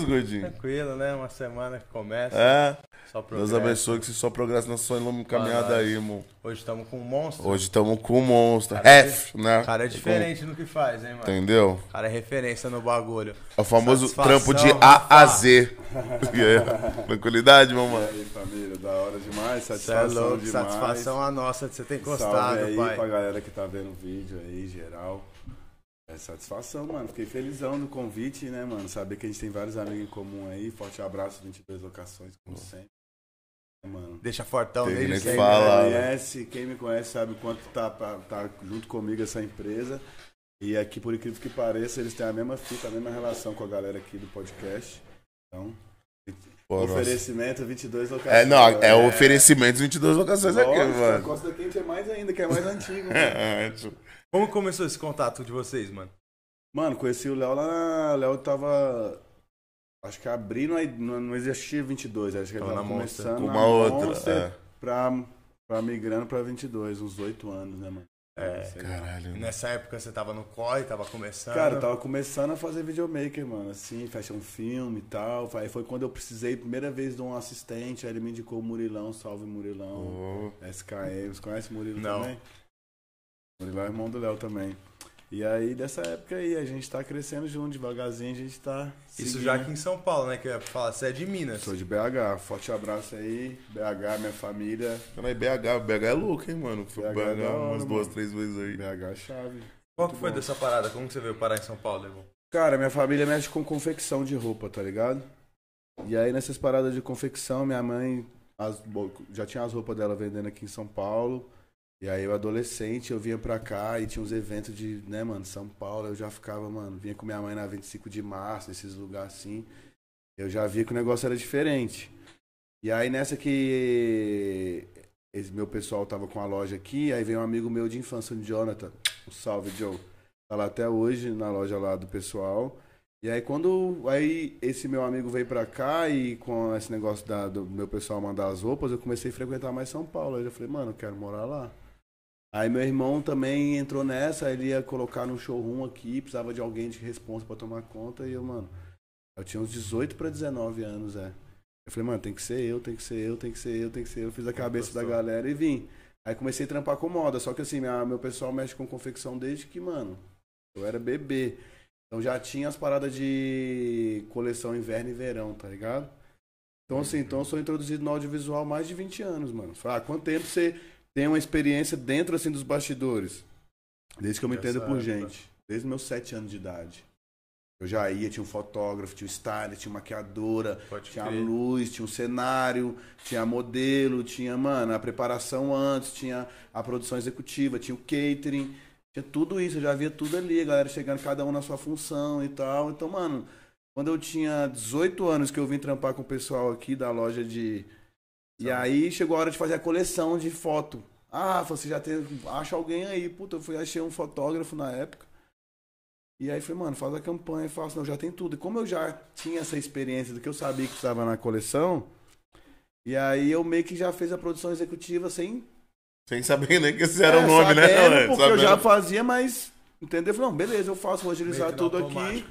Gordinho. Tranquilo, né? Uma semana que começa. É. Só Deus progresso. abençoe que você só progresso na sua caminhada aí, irmão. Hoje estamos com um monstro. Hoje estamos com o monstro. Cara, Ref, né? O cara é diferente no que faz, hein, mano? Entendeu? O cara é referência no bagulho. É o famoso Satisfação, trampo de A a. Z. É. Tranquilidade, meu E mano. aí, família, da hora demais, é satisfação louco, demais. satisfação a nossa de você ter Salve encostado, aí pai. pra galera que tá vendo o vídeo aí, geral. É satisfação, mano. Fiquei felizão do convite, né, mano? Saber que a gente tem vários amigos em comum aí. Forte abraço, 22 locações, como sempre. É, Mano. Deixa fortão Tem desde que fala. Quem me conhece, quem me conhece sabe o quanto tá, tá junto comigo essa empresa. E aqui, por incrível que pareça, eles têm a mesma fita, a mesma relação com a galera aqui do podcast. Então, Pô, nossa. oferecimento 22 locações. É, não, é o oferecimento 22 locações aqui, Lógico, A mano. Costa Quente é mais ainda, que é mais antigo. mano. É, tipo, Como começou esse contato de vocês, mano? Mano, conheci o Léo lá. na- O Léo tava. Acho que abrindo aí. Não, não existia 22, acho que ele Tava tava na Monster. começando. com uma outra. Monster É. Pra, pra migrando pra 22, uns 8 anos, né, mano? É. Caralho. mano. Nessa época você tava no COI, tava começando. Cara, eu tava começando a fazer videomaker, mano, assim, fashion film e tal. Aí foi quando eu precisei, primeira vez, de um assistente, aí ele me indicou o Murilão, salve Murilão. Ô, SKE, você conhece o Murilo Não. também? Murilão é irmão do Léo também. E aí, dessa época aí, a gente tá crescendo junto, devagarzinho, a gente tá. Isso seguindo. já aqui em São Paulo, né? Que eu ia falar, você é de Minas. Sou de BH, forte abraço aí, BH, minha família. Peraí, BH, BH é louco, hein, mano? Fui BH BH, hora, umas duas, três vezes aí. BH é chave. Qual que foi bom. dessa parada? Como que você veio parar em São Paulo, irmão? Cara, minha família mexe com confecção de roupa, tá ligado? E aí nessas paradas de confecção, minha mãe as- bom, já tinha as roupas dela vendendo aqui em São Paulo. E aí eu adolescente, eu vinha pra cá e tinha uns eventos de, né, mano, São Paulo, eu já ficava, mano, vinha com minha mãe na 25 de março, nesses lugares assim. Eu já via que o negócio era diferente. E aí nessa que esse meu pessoal tava com a loja aqui, aí veio um amigo meu de infância, o Jonathan. Um salve, Joe. Tá lá até hoje na loja lá do pessoal. E aí quando aí esse meu amigo veio pra cá e com esse negócio da- do meu pessoal mandar as roupas, eu comecei a frequentar mais São Paulo. Aí eu falei, mano, eu quero morar lá. Aí meu irmão também entrou nessa, ele ia colocar num showroom aqui, precisava de alguém de responsa pra tomar conta, e eu, mano, eu tinha uns 18 pra 19 anos, é. Eu falei, mano, tem que ser eu, tem que ser eu, tem que ser eu, tem que ser eu. Fiz a cabeça da galera e vim. Aí comecei a trampar com moda, só que assim, minha- meu pessoal mexe com confecção desde que, mano, eu era bebê. Então já tinha as paradas de coleção inverno e verão, tá ligado? Então assim, então eu sou introduzido no audiovisual há mais de 20 anos, mano. Fala, ah, quanto tempo você tem uma experiência dentro assim dos bastidores? Desde que eu me entendo por gente. Desde meus 7 anos de idade. Eu já ia, tinha um fotógrafo, tinha um stylist, tinha maquiadora, Pode tinha crer. luz, tinha um cenário, tinha modelo, tinha, mano, a preparação antes, tinha a produção executiva, tinha o catering, tinha tudo isso, eu já via tudo ali, a galera chegando cada um na sua função e tal. Então, mano, quando eu tinha 18 anos que eu vim trampar com o pessoal aqui da loja de. E aí chegou a hora de fazer a coleção de foto. Ah, você já tem. Acha alguém aí. Puta, eu fui, achei um fotógrafo na época. E aí falei, mano, faz a campanha, faço, não, já tem tudo. E como eu já tinha essa experiência do que eu sabia que estava na coleção, e aí eu meio que já fiz a produção executiva sem Sem saber nem que esse era o é, nome, né, sabendo, mano? Porque eu já Sabendo. fazia, mas. Entendeu? Eu falei, não, beleza, eu faço, vou agilizar tudo aqui.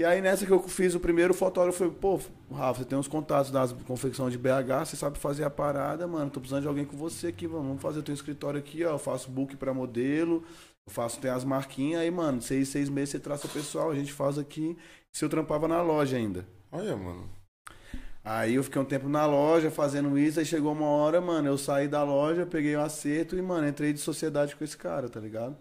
E aí nessa que eu fiz o primeiro fotógrafo, eu falei, pô, Rafa, você tem uns contatos das confecções de BH, você sabe fazer a parada, mano, tô precisando de alguém com você aqui, mano, vamos fazer teu escritório aqui, ó, eu faço book pra modelo, eu faço, tem as marquinhas, aí, mano, seis, seis meses você traça o pessoal, a gente faz aqui, se eu trampava na loja ainda. Olha, mano. Aí eu fiquei um tempo na loja fazendo isso, aí chegou uma hora, mano, eu saí da loja, peguei o acerto e, mano, entrei de sociedade com esse cara, tá ligado?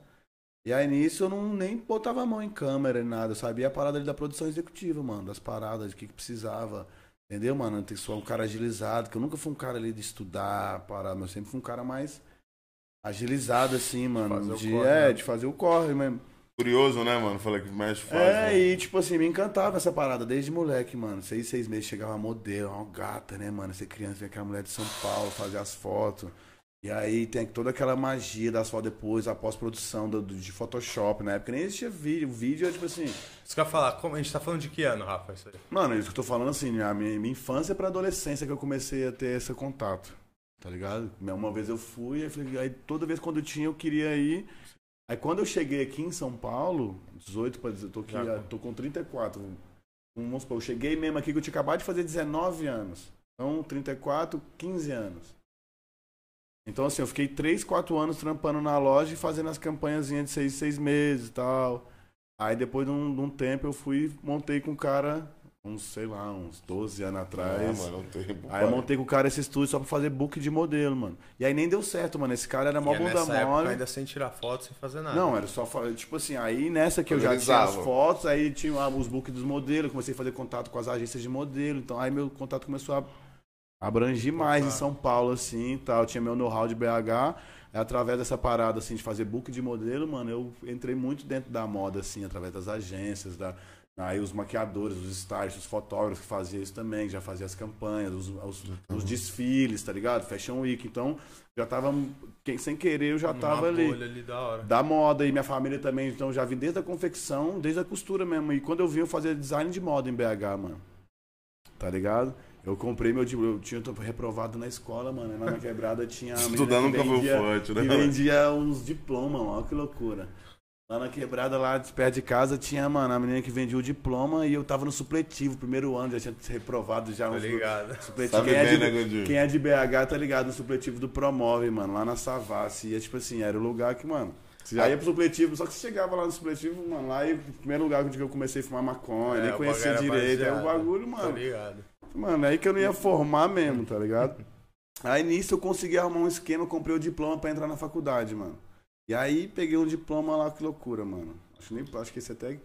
E aí nisso eu não nem botava a mão em câmera nem nada, eu sabia a parada ali da produção executiva, mano, das paradas, de que, que precisava. Entendeu, mano? Tem que ser um cara agilizado, que eu nunca fui um cara ali de estudar, parada, mas eu sempre fui um cara mais agilizado, assim, mano. Fazer o de, corre, é, né? de fazer o corre mesmo. Curioso, né, mano? Falei que mexe faz. É, né? e tipo assim, me encantava essa parada desde moleque, mano. Seis, seis meses chegava modelo, uma gata, né, mano? Ser criança, ver aquela mulher de São Paulo, fazer as fotos. E aí tem toda aquela magia das fotos depois, a pós-produção do, do- de Photoshop. Na época nem existia vídeo. O vídeo é tipo assim. Isso que eu ia falar, como, a gente tá falando de que ano, Rafa? Isso aí? Mano, isso que eu tô falando assim, a minha, minha infância pra adolescência que eu comecei a ter esse contato. Tá ligado? Uma vez eu fui, aí, falei, aí toda vez quando eu tinha eu queria ir. Aí quando eu cheguei aqui em São Paulo, 18 para dizer, tô aqui, Já. tô com 34. Vamos supor, eu cheguei mesmo aqui que eu tinha acabado de fazer 19 anos. Então, 34, 15 anos. Então, assim, eu fiquei 3, 4 anos trampando na loja e fazendo as campanhazinhas de 6, 6 meses e tal. Aí, depois de um, de um tempo, eu fui montei com o cara, uns, sei lá, uns 12 anos Ah, atrás. mano, não tem. Aí eu montei com o cara esse estúdio só pra fazer book de modelo, mano. E aí nem deu certo, mano. Esse cara era mó é bunda nessa mole. ainda sem tirar foto, sem fazer nada. Não, era só tipo assim, aí nessa que eu já tinha as fotos, aí tinha os books dos modelos, comecei a fazer contato com as agências de modelo, então aí meu contato começou a abrangir mais em São Paulo, assim, e tal. Tinha meu know-how de BH, aí, através dessa parada, assim, de fazer book de modelo, mano, eu entrei muito dentro da moda, assim, através das agências, da... Aí os maquiadores, os stylists, os fotógrafos que faziam isso também, já faziam as campanhas, os, os- os desfiles, tá ligado? Fashion Week, então já tava, quem- sem querer, eu já Uma tava ali ali da hora. da moda e minha família também, então já vim desde a confecção, desde a costura mesmo. E quando eu vim, eu fazia design de moda em BH, mano. Tá ligado? Eu comprei meu diploma, eu tinha reprovado na escola, mano. Lá na quebrada tinha. que nunca foi vendia- forte, né? Que vendia uns diplomas, mano. Olha que loucura. Lá na quebrada, lá de perto de casa, tinha, mano, a menina que vendia o diploma e eu tava no supletivo, primeiro ano, já tinha reprovado já Tá ligado? Supletivo. Quem, é bem, de, né, Gandinho? quem é de BH tá ligado no supletivo do Promove, mano, lá na Savassi. E é tipo assim, era o lugar que, mano. Você já ia pro supletivo, só que você chegava lá no supletivo, mano, lá e o primeiro lugar onde eu comecei a fumar maconha, É, nem o conhecia direito. Aí o bagulho, Tá mano. ligado? Mano, aí que eu não ia formar mesmo, tá ligado? Aí nisso eu consegui arrumar um esquema, comprei o diploma pra entrar na faculdade, mano. E aí peguei um diploma lá, que loucura, mano. Acho, nem, acho que esse até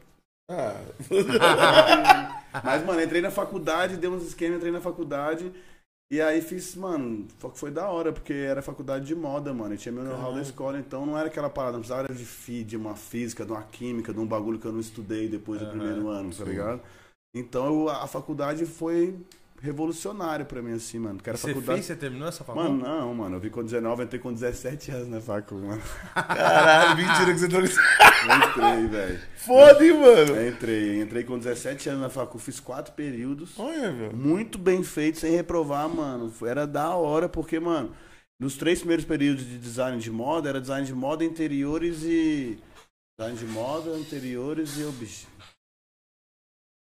Ah, Mas, mano, entrei na faculdade, dei uns esquemas, entrei na faculdade. E aí fiz, mano, foi da hora, porque era faculdade de moda, mano. E tinha meu know-how da escola, então não era aquela parada, não precisava de de uma física, de uma química, de um bagulho que eu não estudei depois do primeiro ano, tá sim. Então eu- a faculdade foi revolucionária pra mim, assim, mano. Era Você faculdade. fez, você terminou essa faculdade? Mano, não, mano. Eu vim com 19, entrei com 17 anos na facu, mano. caralho, mentira que você tá entrei, velho. Foda, hein, mano? Entrei, entrei com 17 anos na facu, fiz quatro períodos. Olha, velho. Muito bem feito, sem reprovar, mano. Era da hora, porque, mano, nos três primeiros períodos de design de moda, era design de moda, interiores e. Design de moda, interiores e bicho.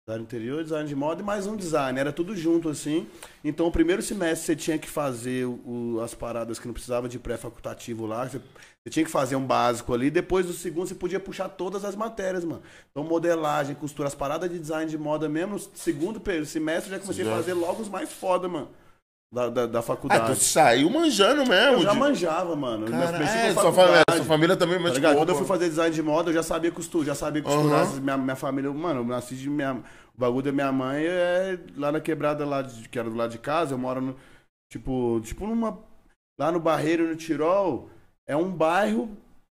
Design interior, design de moda e mais um design. Era tudo junto, assim. Então, o primeiro semestre você tinha que fazer o- as paradas que não precisava de pré-facultativo lá. Você, você tinha que fazer um básico ali. Depois do segundo, você podia puxar todas as matérias, mano. Então, modelagem, costura, as paradas de design de moda mesmo. No segundo semestre, eu já comecei Já. a fazer logo os mais foda, mano. Da, da, da Ah, faculdade. tu saiu manjando mesmo. eu já de- manjava, mano. Cara, é, sua família, sua família também Tá mexe ligado? com Quando eu fui fazer design de moda, eu já sabia costurar, já sabia costurar. Aham. Minha, minha família, mano, eu nasci de minha. O bagulho da minha mãe é lá na quebrada lá de, que era do lado de casa, eu moro no. Tipo, tipo numa. Lá no Barreiro, no Tirol, é um bairro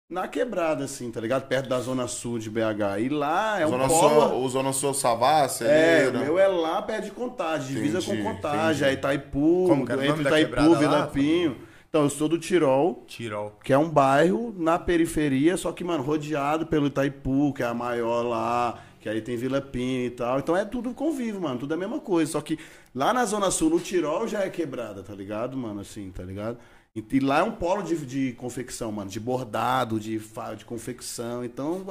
na quebrada, assim, tá ligado? Perto da zona sul de BH. E lá é um Zona polo. Sul, o Zona Sul Savassi, É, o né? meu é lá perto de Contagem, divisa Entendi, com Contagem, aí Itaipu, Como entre Itaipu, Vila Pinho. Então, eu sou do Tirol, Tirol. que é um bairro na periferia, só que, mano, rodeado pelo Itaipu, que é a maior lá, que aí tem Vila Pinho e tal. Então é tudo convívio, mano, tudo a mesma coisa. Só que lá na Zona Sul, no Tirol, já é quebrada, tá ligado, mano? Assim, tá ligado? E, lá é um polo de, de confecção, mano, de bordado, de, de confecção. Então,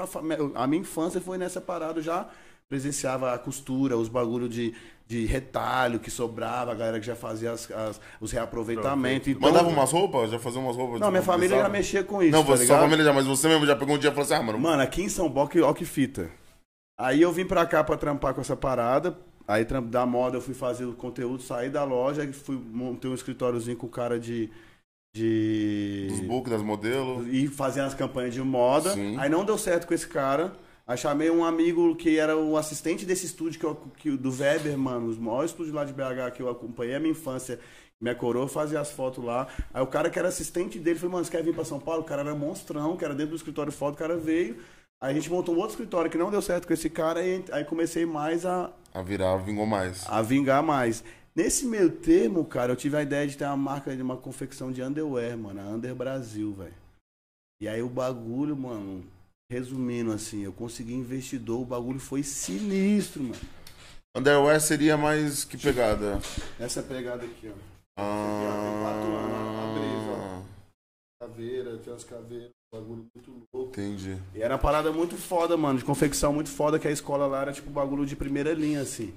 a, a minha infância foi nessa parada, eu já presenciava a costura, os bagulho de, de retalho que sobrava, a galera que já fazia as- as- os reaproveitamentos. Então, Mandava umas roupas? Já fazia umas roupas? Não, minha família já mexia com isso, Não, tá você, sua família já, mas você mesmo já pegou um dia e falou assim, ah, mano, Mano, aqui em São Paulo, ó que fita. Aí eu vim pra cá pra trampar com essa parada. Aí da moda eu fui fazer o conteúdo, saí da loja, fui montei um escritóriozinho com o cara de. De... dos books, das modelos. E fazendo as campanhas de moda. Sim. Aí não deu certo com esse cara. Aí chamei um amigo que era o assistente desse estúdio, que, eu, que do Weber, mano, os maiores estúdios lá de BH que eu acompanhei a minha infância. Minha coroa fazia as fotos lá. Aí o cara que era assistente dele falou, mano, você quer vir pra São Paulo? O cara era monstrão, que era dentro do escritório foto, o cara veio. Aí a gente montou um outro escritório que não deu certo com esse cara, e aí comecei mais a, A virar, vingou mais. a vingar mais. Nesse meio termo, cara, eu tive a ideia de ter uma marca de uma confecção de underwear, mano, a Under Brasil, velho. E aí o bagulho, mano, resumindo assim, eu consegui investidor, o bagulho foi sinistro, mano. Underwear seria mais que pegada? Essa pegada aqui, ó. Ah, Tem quatro anos, a. Caveira, tem as caveiras. bagulho muito louco. Entendi. E era uma parada muito foda, mano, de confecção muito foda, que a escola lá era tipo bagulho de primeira linha, assim.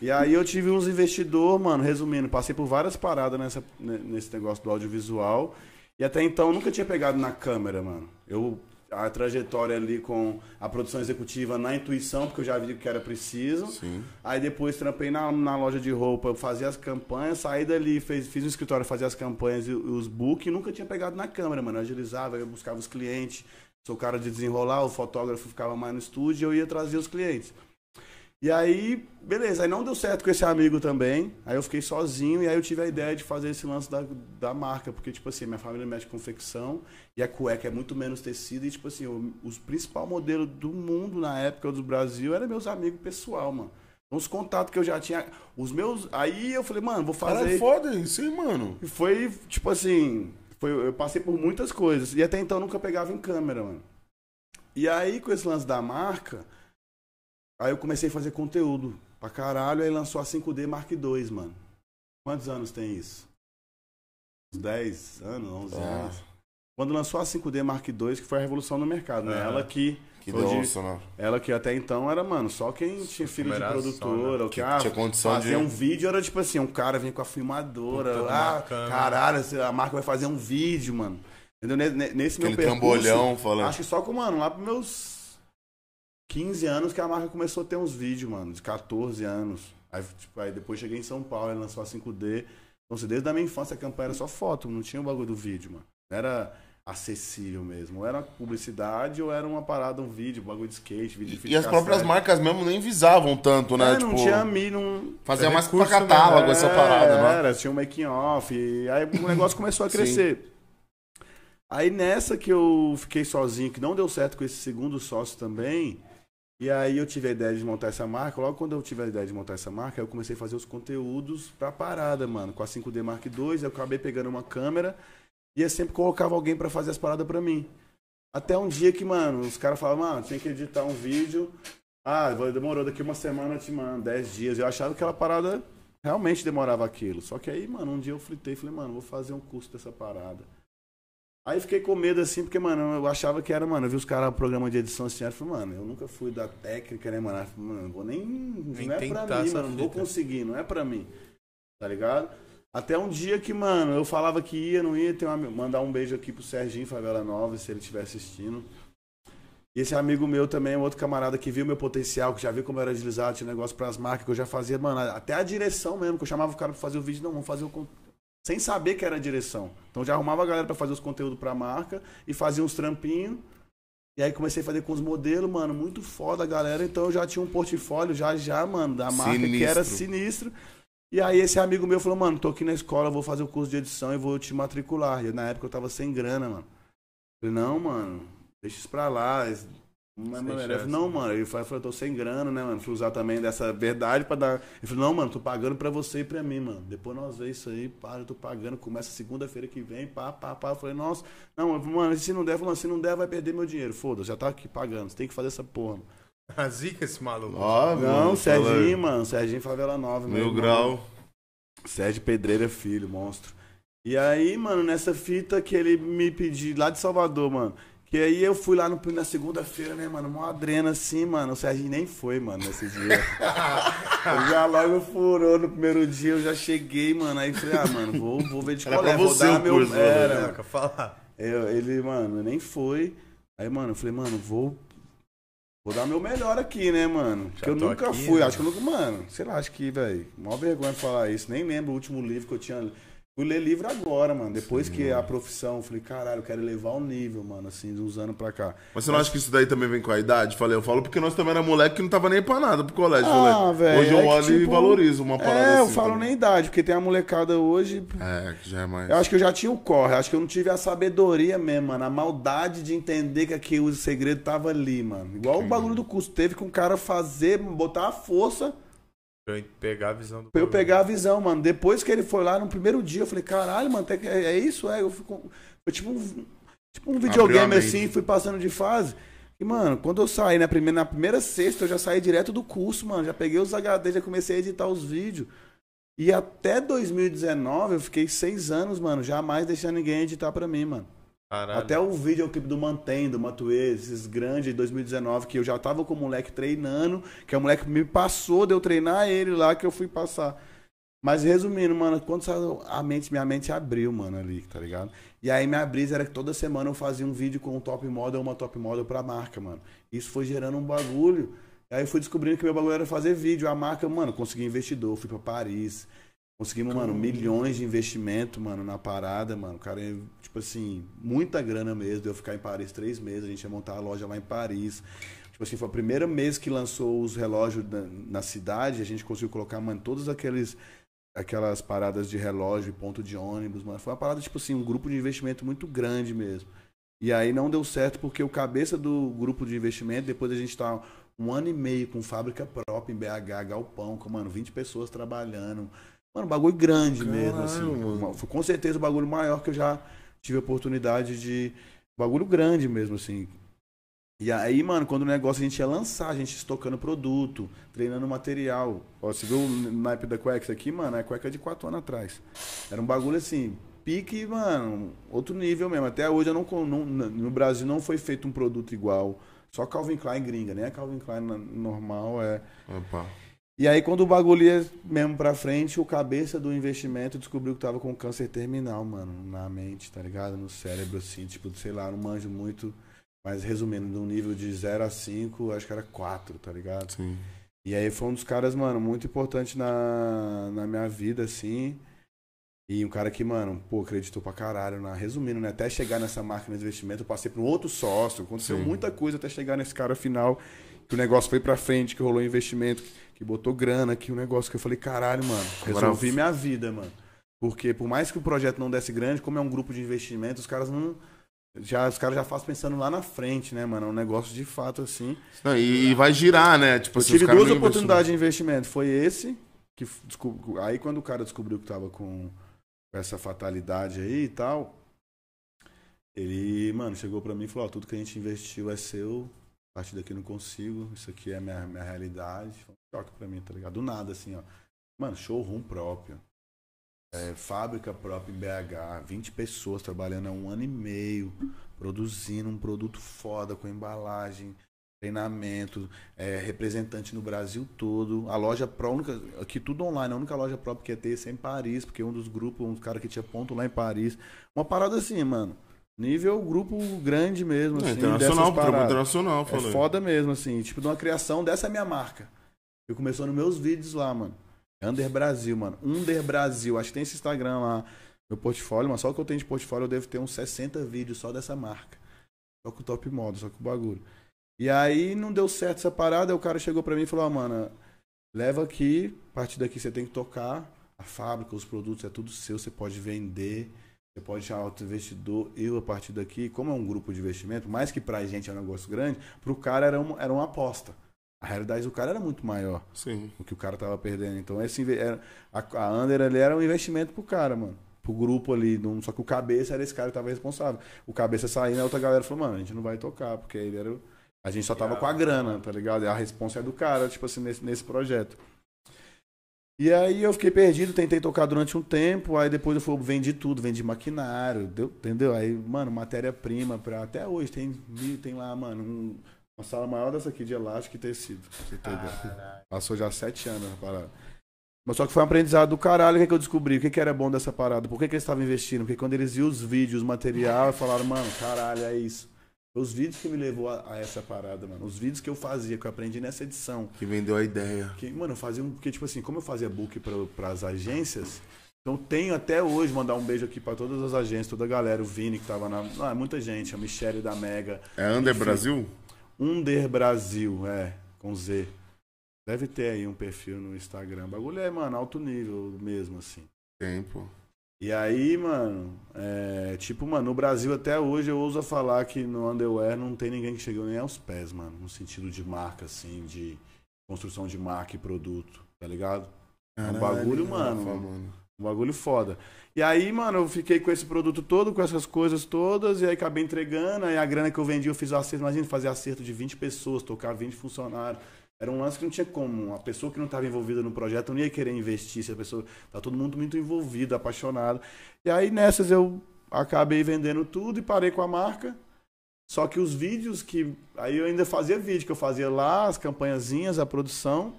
E aí eu tive uns investidores, mano, resumindo, passei por várias paradas nessa, nesse negócio do audiovisual. E até então nunca tinha pegado na câmera, mano. Eu a trajetória ali com a produção executiva na intuição, porque eu já vi que era preciso. Sim. Aí depois trampei na, na loja de roupa, fazia as campanhas, saí dali, fez, fiz um escritório, fazia as campanhas e os book e nunca tinha pegado na câmera, mano. Eu agilizava, eu buscava os clientes, sou o cara de desenrolar, o fotógrafo ficava mais no estúdio e eu ia trazer os clientes. E aí, beleza, aí não deu certo com esse amigo também. Aí eu fiquei sozinho e aí eu tive a ideia de fazer esse lance da, da marca, porque, tipo assim, minha família mexe com confecção e a cueca é muito menos tecido e, tipo assim, o, os principal modelo do mundo na época do Brasil era meus amigos pessoal, mano. Uns contatos que eu já tinha. Os meus. Aí eu falei, mano, vou fazer. Cara, é foda isso, hein, mano? E foi, tipo assim. Foi, eu passei por muitas coisas. E até então eu nunca pegava em câmera, mano. E aí, com esse lance da marca Aí eu comecei a fazer conteúdo pra caralho, aí lançou a 5D Mark II, mano. Quantos anos tem isso? Uns 10 anos, 11 é. anos. Quando lançou a 5D Mark II, que foi a revolução no mercado, né? É. Ela que. Que de, né? Ela que até então era, mano, só quem tinha filho de produtora, né? ou que, ah, tinha condição fazer de... um vídeo era tipo assim, um cara vinha com a filmadora, Puta, ah, caralho, a marca vai fazer um vídeo, mano. Entendeu? Nesse Aquele meu percurso, trambolhão falando. Acho que só com, mano, lá pros meus 15 anos que a marca começou a ter uns vídeos, mano, de 14 anos. Aí, tipo, aí depois cheguei em São Paulo, ele lançou a 5D. Então, assim, desde a minha infância a campanha era só foto, não tinha o bagulho do vídeo, mano. Não era acessível mesmo. Ou era publicidade ou era uma parada, um vídeo, bagulho de skate, vídeo de E as próprias marcas mesmo nem visavam tanto, né? É, não tipo, tinha mim, não. Fazia mais pra catálogo né? essa parada, né? Era, tinha um making off. E aí o negócio começou a crescer. Aí nessa que eu fiquei sozinho, que não deu certo com esse segundo sócio também, e aí eu tive a ideia de montar essa marca. Logo quando eu tive a ideia de montar essa marca, eu comecei a fazer os conteúdos pra parada, mano. Com a 5D Mark II, eu acabei pegando uma câmera e eu sempre colocava alguém para fazer as paradas pra mim. Até um dia que, mano, os caras falavam, mano, tinha que editar um vídeo. Ah, demorou daqui uma semana, eu te mando, 10 dias. Eu achava que aquela parada realmente demorava aquilo. Só que aí, mano, um dia eu fritei e falei, mano, vou fazer um curso dessa parada. Aí fiquei com medo assim, porque, mano, eu achava que era, mano, eu vi os caras programa de edição assim, eu falei, mano, eu nunca fui da técnica, né, mano? Eu falei, mano, vou nem. nem não é pra mim, mano, não vou conseguir, não é pra mim. Tá ligado? Até um dia que, mano, eu falava que ia, não ia, tem uma, mandar um beijo aqui pro Serginho Favela Nova, se ele estiver assistindo. E esse amigo meu também, um outro camarada que viu meu potencial, que já viu como eu era deslizado, tinha negócio pras marcas, que eu já fazia, mano, até a direção mesmo, que eu chamava o cara pra fazer o vídeo, não, vamos fazer o sem saber que era a direção. Então já arrumava a galera para fazer os conteúdos pra marca e fazia uns trampinhos. E aí comecei a fazer com os modelos, mano, muito foda a galera. Então eu já tinha um portfólio já já, mano, da marca sinistro. que era sinistro. E aí esse amigo meu falou, mano, tô aqui na escola, vou fazer o curso de edição e vou te matricular. E na época eu tava sem grana, mano. falei, não, mano, deixa isso pra lá. Mas, mano, ele falou, não, mano. Ele falou, eu tô sem grana, né, mano? Fui usar também dessa verdade pra dar. Ele falou, não, mano, tô pagando pra você e pra mim, mano. Depois nós vemos isso aí, pá, eu tô pagando. Começa segunda-feira que vem, pá, pá, pá. Eu falei, nossa, não, mano, se não der, falou, se não der, vai perder meu dinheiro. Foda, já tá aqui pagando. Você tem que fazer essa porra. A zica esse maluco. Óbvio, não, Serginho, mano. Serginho Favela Nova, Meu grau. Sérgio Pedreira Filho, monstro. E aí, mano, nessa fita que ele me pediu, lá de Salvador, mano. Que aí eu fui lá no, na segunda-feira, né, mano? Uma adrena assim, mano. O Serginho nem foi, mano, nesse dia. eu já logo furou no primeiro dia, eu já cheguei, mano. Aí falei, ah, mano, vou, vou ver de qual é, vou dar meu. Curso, era, mano. falar. Eu, ele, mano, nem foi. Aí, mano, eu falei, mano, vou. Vou dar meu melhor aqui, né, mano? Porque eu nunca aqui, fui, né? acho que eu nunca. Mano, sei lá, acho que, velho. Mó vergonha de falar isso. Nem lembro o último livro que eu tinha Fui ler livro agora, mano. Depois Sim, que mano. a profissão, falei, caralho, eu quero elevar o nível, mano, assim, de uns anos pra cá. Mas você não acha que isso daí também vem com a idade? Falei, eu falo porque nós também era moleque que não tava nem pra nada pro colégio. Ah, velho. Hoje eu é olho tipo, e valorizo uma parada É, assim, eu falo também. nem idade, porque tem a molecada hoje. É, que já é mais. Eu acho que eu já tinha o corre, acho que eu não tive a sabedoria mesmo, mano. A maldade de entender que aqui o segredo tava ali, mano. Igual Sim. o bagulho do curso. Teve com o cara fazer, botar a força eu pegar a visão do Pra eu pegar a visão, mano. Depois que ele foi lá no primeiro dia, eu falei, caralho, mano, é, é isso? É, eu fico. Foi tipo um, tipo um videogame assim, fui passando de fase. E, mano, quando eu saí na primeira, na primeira sexta, eu já saí direto do curso, mano. Já peguei os HD, já comecei a editar os vídeos. E até 2019 eu fiquei seis anos, mano, jamais deixando ninguém editar pra mim, mano. Caralho. Até o videoclipe do Mantém, do Matuê, esses grandes de 2019, que eu já tava com o moleque treinando, que o moleque me passou de eu treinar ele lá que eu fui passar. Mas resumindo, mano, quando saiu a mente, minha mente abriu, mano, ali, tá ligado? E aí minha brisa era que toda semana eu fazia um vídeo com um top model, uma top model pra marca, mano. Isso foi gerando um bagulho. Aí eu fui descobrindo que meu bagulho era fazer vídeo. A marca, mano, consegui investidor, fui pra Paris. Conseguimos, mano, milhões de investimento, mano, na parada, mano. Cara, tipo assim, muita grana mesmo. De eu ficar em Paris três meses, a gente ia montar a loja lá em Paris. Tipo assim, foi o primeiro mês que lançou os relógios na, na cidade. A gente conseguiu colocar, mano, todos aqueles aquelas paradas de relógio ponto de ônibus, mano. Foi uma parada, tipo assim, um grupo de investimento muito grande mesmo. E aí não deu certo porque o cabeça do grupo de investimento, depois a gente tá um ano e meio com fábrica própria em BH, galpão, com, mano, 20 pessoas trabalhando. Mano, bagulho grande mesmo, assim. mano. Foi com certeza o bagulho maior que eu já tive a oportunidade de. Bagulho grande mesmo, assim. E aí, mano, quando o negócio a gente ia lançar, a gente estocando produto, treinando material. Ó, você viu o naipe da isso aqui, mano? É cueca de 4 anos atrás. Era um bagulho assim, pique, mano, outro nível mesmo. Até hoje eu não, não- no Brasil não foi feito um produto igual. Só Calvin Klein gringa, nem a Calvin Klein normal é. Opa. E aí, quando o bagulho ia mesmo pra frente, o cabeça do investimento descobriu que tava com câncer terminal, mano, na mente, tá ligado? No cérebro, assim, tipo, sei lá, não manjo muito. Mas resumindo, de um nível de 0 a 5, acho que era 4, tá ligado? Sim. E aí foi um dos caras, mano, muito importante na, na minha vida, assim. E um cara que, mano, pô, acreditou pra caralho. Na, resumindo, né? Até chegar nessa máquina de investimento, eu passei por um outro sócio. Aconteceu Sim. muita coisa até chegar nesse cara final. Que o negócio foi pra frente, que rolou investimento, que botou grana, que o negócio que eu falei, caralho, mano, Agora- resolvi minha vida, mano. Porque por mais que o projeto não desse grande, como é um grupo de investimento, os caras não. Já, os caras já fazem pensando lá na frente, né, mano? É um negócio de fato, assim. Não, e, e vai girar, né? Tipo, Eu assim, tive duas não oportunidades de investimento. Foi esse, que descob- aí quando o cara descobriu que tava com essa fatalidade aí e tal, ele, mano, chegou pra mim e falou, ó, tudo que a gente investiu é seu, a partir daqui eu não consigo, isso aqui é minha, minha realidade. Foi um choque pra mim, tá ligado? Do nada, assim, ó. Mano, showroom próprio. É, fábrica própria em BH, 20 pessoas trabalhando há um ano e meio, produzindo um produto foda com embalagem, treinamento, é, representante no Brasil todo. A loja Pro, a única, aqui tudo online, a única loja própria que ia ter isso é em Paris, porque um dos grupos, um dos caras que tinha ponto lá em Paris. Uma parada assim, mano. Nível grupo grande mesmo, É, assim. internacional, dessas trampo internacional, É falei. foda mesmo, assim, tipo, de uma criação dessa minha marca. Eu começou nos meus vídeos lá, mano. Under Brasil, mano. Under Brasil. Acho que tem esse Instagram lá, meu portfólio, mas só o que eu tenho de portfólio eu devo ter uns 60 vídeos só dessa marca. Só com o top modo, só com o bagulho. E aí não deu certo essa parada, aí o cara chegou pra mim e falou, ah, mano, leva aqui, a partir daqui você tem que tocar. A fábrica, os produtos, é tudo seu, você pode vender. Você pode chamar outro investidor. Eu, a partir daqui, como é um grupo de investimento, mais que pra gente é um negócio grande, pro cara era, um, era uma aposta. A realidade do cara era muito maior Sim. o que o cara tava perdendo. Então, esse, era, a, a Under ali era um investimento pro cara, mano. Pro grupo ali. só que o cabeça era esse cara que tava responsável. O cabeça saindo, a outra galera falou, mano, a gente não vai tocar, porque ele era. A gente só tava com a grana, tá ligado? E a responsa é do cara, tipo assim, nesse, nesse projeto. E aí eu fiquei perdido, tentei tocar durante um tempo, aí depois eu fui, vendi tudo, vendi maquinário, deu, entendeu? Aí, mano, matéria-prima pra. Até hoje tem, tem lá, mano, um- uma sala maior dessa aqui de elástico e tecido. ideia. Passou já sete anos na parada. Mas só que foi um aprendizado do caralho. O que, que eu descobri? O que, que era bom dessa parada? Por que, que eles estavam investindo? Porque quando eles viam os vídeos, o material, falaram, mano, caralho, é isso. Os vídeos que me levou a, a essa parada, mano. Os vídeos que eu fazia, que eu aprendi nessa edição. Que vendeu a ideia. Que, mano, eu fazia um. Porque, tipo assim, como eu fazia book para as agências, então tenho até hoje, mandar um beijo aqui para todas as agências, toda a galera, o Vini que tava na. Ah, muita gente, a Michelle da Mega. É Under Enfim. Brasil? Under Brasil, é, com Z. Deve ter aí um perfil no Instagram. O bagulho é, mano, alto nível mesmo, assim. Tem, pô. E aí, mano, é, tipo, mano, no Brasil até hoje eu ouso falar que no underwear não tem ninguém que chegou nem aos pés, mano. No sentido de marca, assim, de construção de marca e produto, tá ligado? É um bagulho, mano. Mano. Um bagulho foda. E aí, mano, eu fiquei com esse produto todo, com essas coisas todas, e aí acabei entregando. Aí a grana que eu vendi, eu fiz o acerto. Imagina fazer acerto de 20 pessoas, tocar 20 funcionários. Era um lance que não tinha como. A pessoa que não estava envolvida no projeto não ia querer investir. Se a pessoa. Tá todo mundo muito envolvido, apaixonado. E aí nessas eu acabei vendendo tudo e parei com a marca. Só que os vídeos que. Aí eu ainda fazia vídeo, que eu fazia lá, as campanhazinhas, a produção.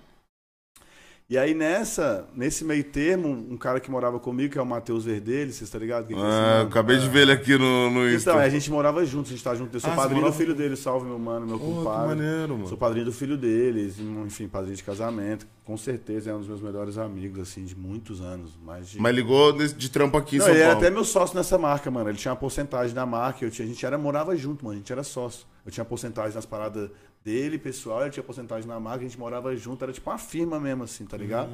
E aí nessa, nesse meio termo, um cara que morava comigo, que é o Matheus Verdelho, vocês estão ligados? Que é esse Ah, acabei de ver ele aqui no, no Insta. Então, a gente morava junto, a gente tá junto. Eu sou Ah, padrinho morava do filho dele, salve meu mano, meu que compadre. maneiro, mano. Sou padrinho do filho deles, enfim, padrinho de casamento. Com certeza é um dos meus melhores amigos, assim, de muitos anos. Mais de... Mas ligou de, de trampo aqui em Não, São ele era Paulo. até meu sócio nessa marca, mano. Ele tinha uma porcentagem da marca, eu tinha, a gente era, morava junto, mano. A gente era sócio. Eu tinha porcentagem nas paradas dele, pessoal, ele tinha porcentagem na marca, a gente morava junto, era tipo uma firma mesmo, assim, tá ligado?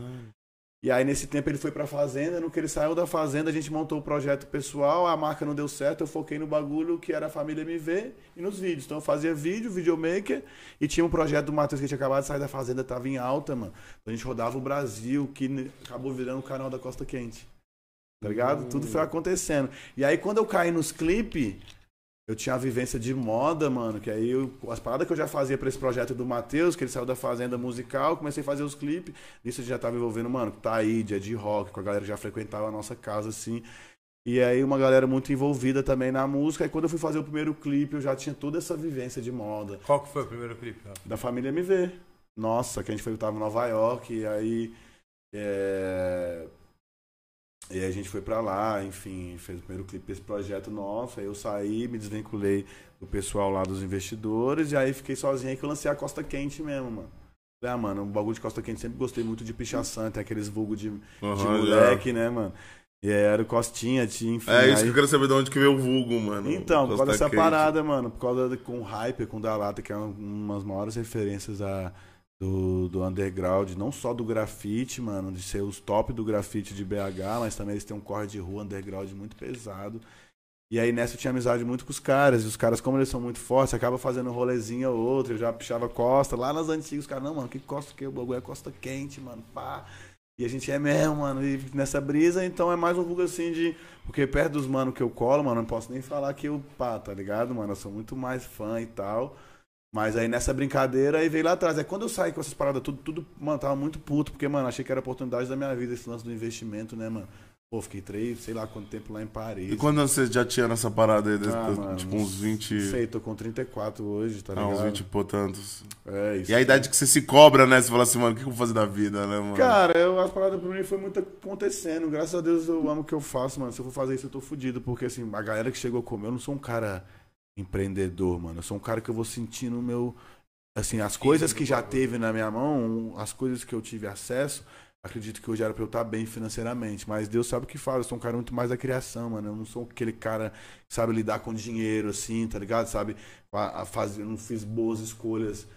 E aí, nesse tempo, ele foi pra fazenda. No que ele saiu da fazenda, a gente montou o projeto pessoal. A marca não deu certo. Eu foquei no bagulho que era a família MV e nos vídeos. Então, eu fazia vídeo, videomaker. E tinha um projeto do Matheus que tinha acabado de sair da fazenda, tava em alta, mano. Então, a gente rodava o Brasil, que acabou virando o canal da Costa Quente. Tá ligado? Tudo foi acontecendo. E aí, quando eu caí nos clipes, eu tinha a vivência de moda, mano, que aí eu- as paradas que eu já fazia pra esse projeto do Matheus, que ele saiu da fazenda musical, comecei a fazer os clipes. Nisso eu já tava envolvendo, mano, com Taíde, de rock, com a galera que já frequentava a nossa casa, assim. E aí uma galera muito envolvida também na música. E quando eu fui fazer o primeiro clipe, eu já tinha toda essa vivência de moda. Qual que foi o primeiro clipe? Da família MV. Nossa, que a gente foi, tava em Nova York, e aí. é, E aí a gente foi pra lá, enfim, fez o primeiro clipe desse projeto nosso. Aí eu saí, me desvinculei do pessoal lá dos investidores, e aí fiquei sozinho aí que eu lancei a Costa Quente mesmo, mano. Falei, ah, mano, o bagulho de Costa Quente sempre gostei muito de pichação, tem aqueles vulgos de, de Aham, moleque, né, mano? E aí era o Costinha, tinha, enfim. É isso aí- que eu quero saber de onde que veio o vulgo, mano. então, por causa dessa Quente. parada, mano, por causa de, com o Hyper, com o Dalata, que é um- umas maiores referências da, do, do underground, não só do grafite, mano, de ser os top do grafite de BH, mas também eles têm um corre de rua underground muito pesado. E aí nessa eu tinha amizade muito com os caras, e os caras, como eles são muito fortes, acaba fazendo um rolezinho ou outro, eu já pichava costa. Lá nas antigas, os caras, não, mano, que costa que o bagulho é costa quente, mano, pá. E a gente é mesmo, mano, e nessa brisa, então é mais um vulgo assim de. Porque perto dos mano que eu colo, mano, não posso nem falar que eu, pá, tá ligado, mano? Eu sou muito mais fã e tal. Mas aí nessa brincadeira, aí veio lá atrás. Aí quando eu saí com essas paradas, tudo, tudo, mano, tava muito puto, porque, mano, achei que era a oportunidade da minha vida esse lance do investimento, né, mano? Pô, fiquei três, sei lá quanto tempo lá em Paris. E quando você já tinha nessa parada aí? Ah, mano, tipo uns 20. Não sei, tô com 34 hoje, tá Ah, ligado? uns 20 e tantos. É, isso. E a idade que você se cobra, né? Você fala assim, mano, o que eu vou fazer da vida, né, mano? Cara, eu, as paradas pra mim foi muito acontecendo. Graças a Deus eu amo o que eu faço, mano. Se eu for fazer isso, eu tô fudido. Porque, assim, a galera que chegou comigo, eu não sou um cara empreendedor, mano. Eu sou um cara que eu vou sentindo o meu. Assim, as coisas que já teve na minha mão, as coisas que eu tive acesso, acredito que hoje era pra eu estar bem financeiramente. Mas Deus sabe o que faz. Eu sou um cara muito mais da criação, mano. Eu não sou aquele cara que sabe lidar com dinheiro, assim, tá ligado? Sabe? Fazer, eu não fiz boas escolhas.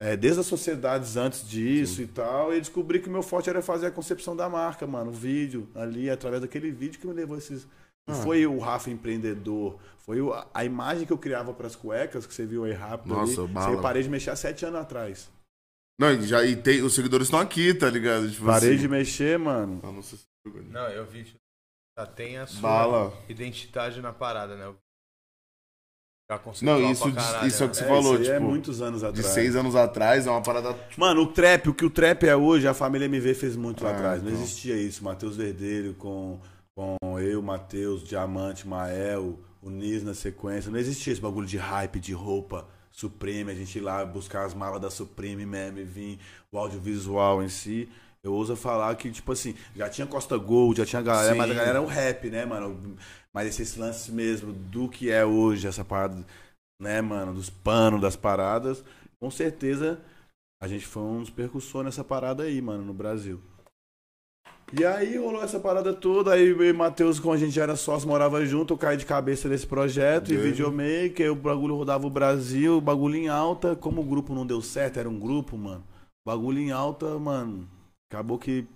É, desde as sociedades antes disso e tal, e descobri que o meu forte era fazer a concepção da marca, mano. O vídeo ali, através daquele vídeo que me levou a esses. Não Ah. foi o Rafa empreendedor, foi o- a imagem que eu criava pras cuecas, que você viu aí rápido. Nossa, ali. bala. Eu parei de mexer há sete anos atrás. Não, e, já, e tem, os seguidores estão aqui, tá ligado? Tipo Parei assim. de mexer, mano. Não Não, eu vi. que Já tem a sua Bala. identidade na parada, né? Já Não, isso, caralho, isso é o que né? você É, falou, tipo, é muitos anos de atrás. seis anos atrás, é uma parada. Mano, o trap, o que o trap é hoje, a família MV fez muito lá Ah, atrás. Não então. existia isso. Matheus Verdelho com, com eu, Matheus, Diamante, Mael, o Nis na sequência. Não existia esse bagulho de hype, de roupa Supreme, a gente ir lá buscar as malas da Supreme mesmo e vir o audiovisual em si. Eu ouso falar que, tipo assim, já tinha Costa Gold, já tinha galera, Sim. mas a galera é o rap, né, mano? Mas esses lances mesmo do que é hoje, essa parada, né, mano, dos panos, das paradas, com certeza a gente foi um dos percussores nessa parada aí, mano, no Brasil. E aí rolou essa parada toda, aí eu e o Matheus, como a gente já era sócio, morava junto, eu caí de cabeça nesse projeto, e Doido. videomaker, o bagulho rodava o Brasil, o bagulho em alta, como o grupo não deu certo, era um grupo, mano. Bagulho em alta, mano. Acabou que.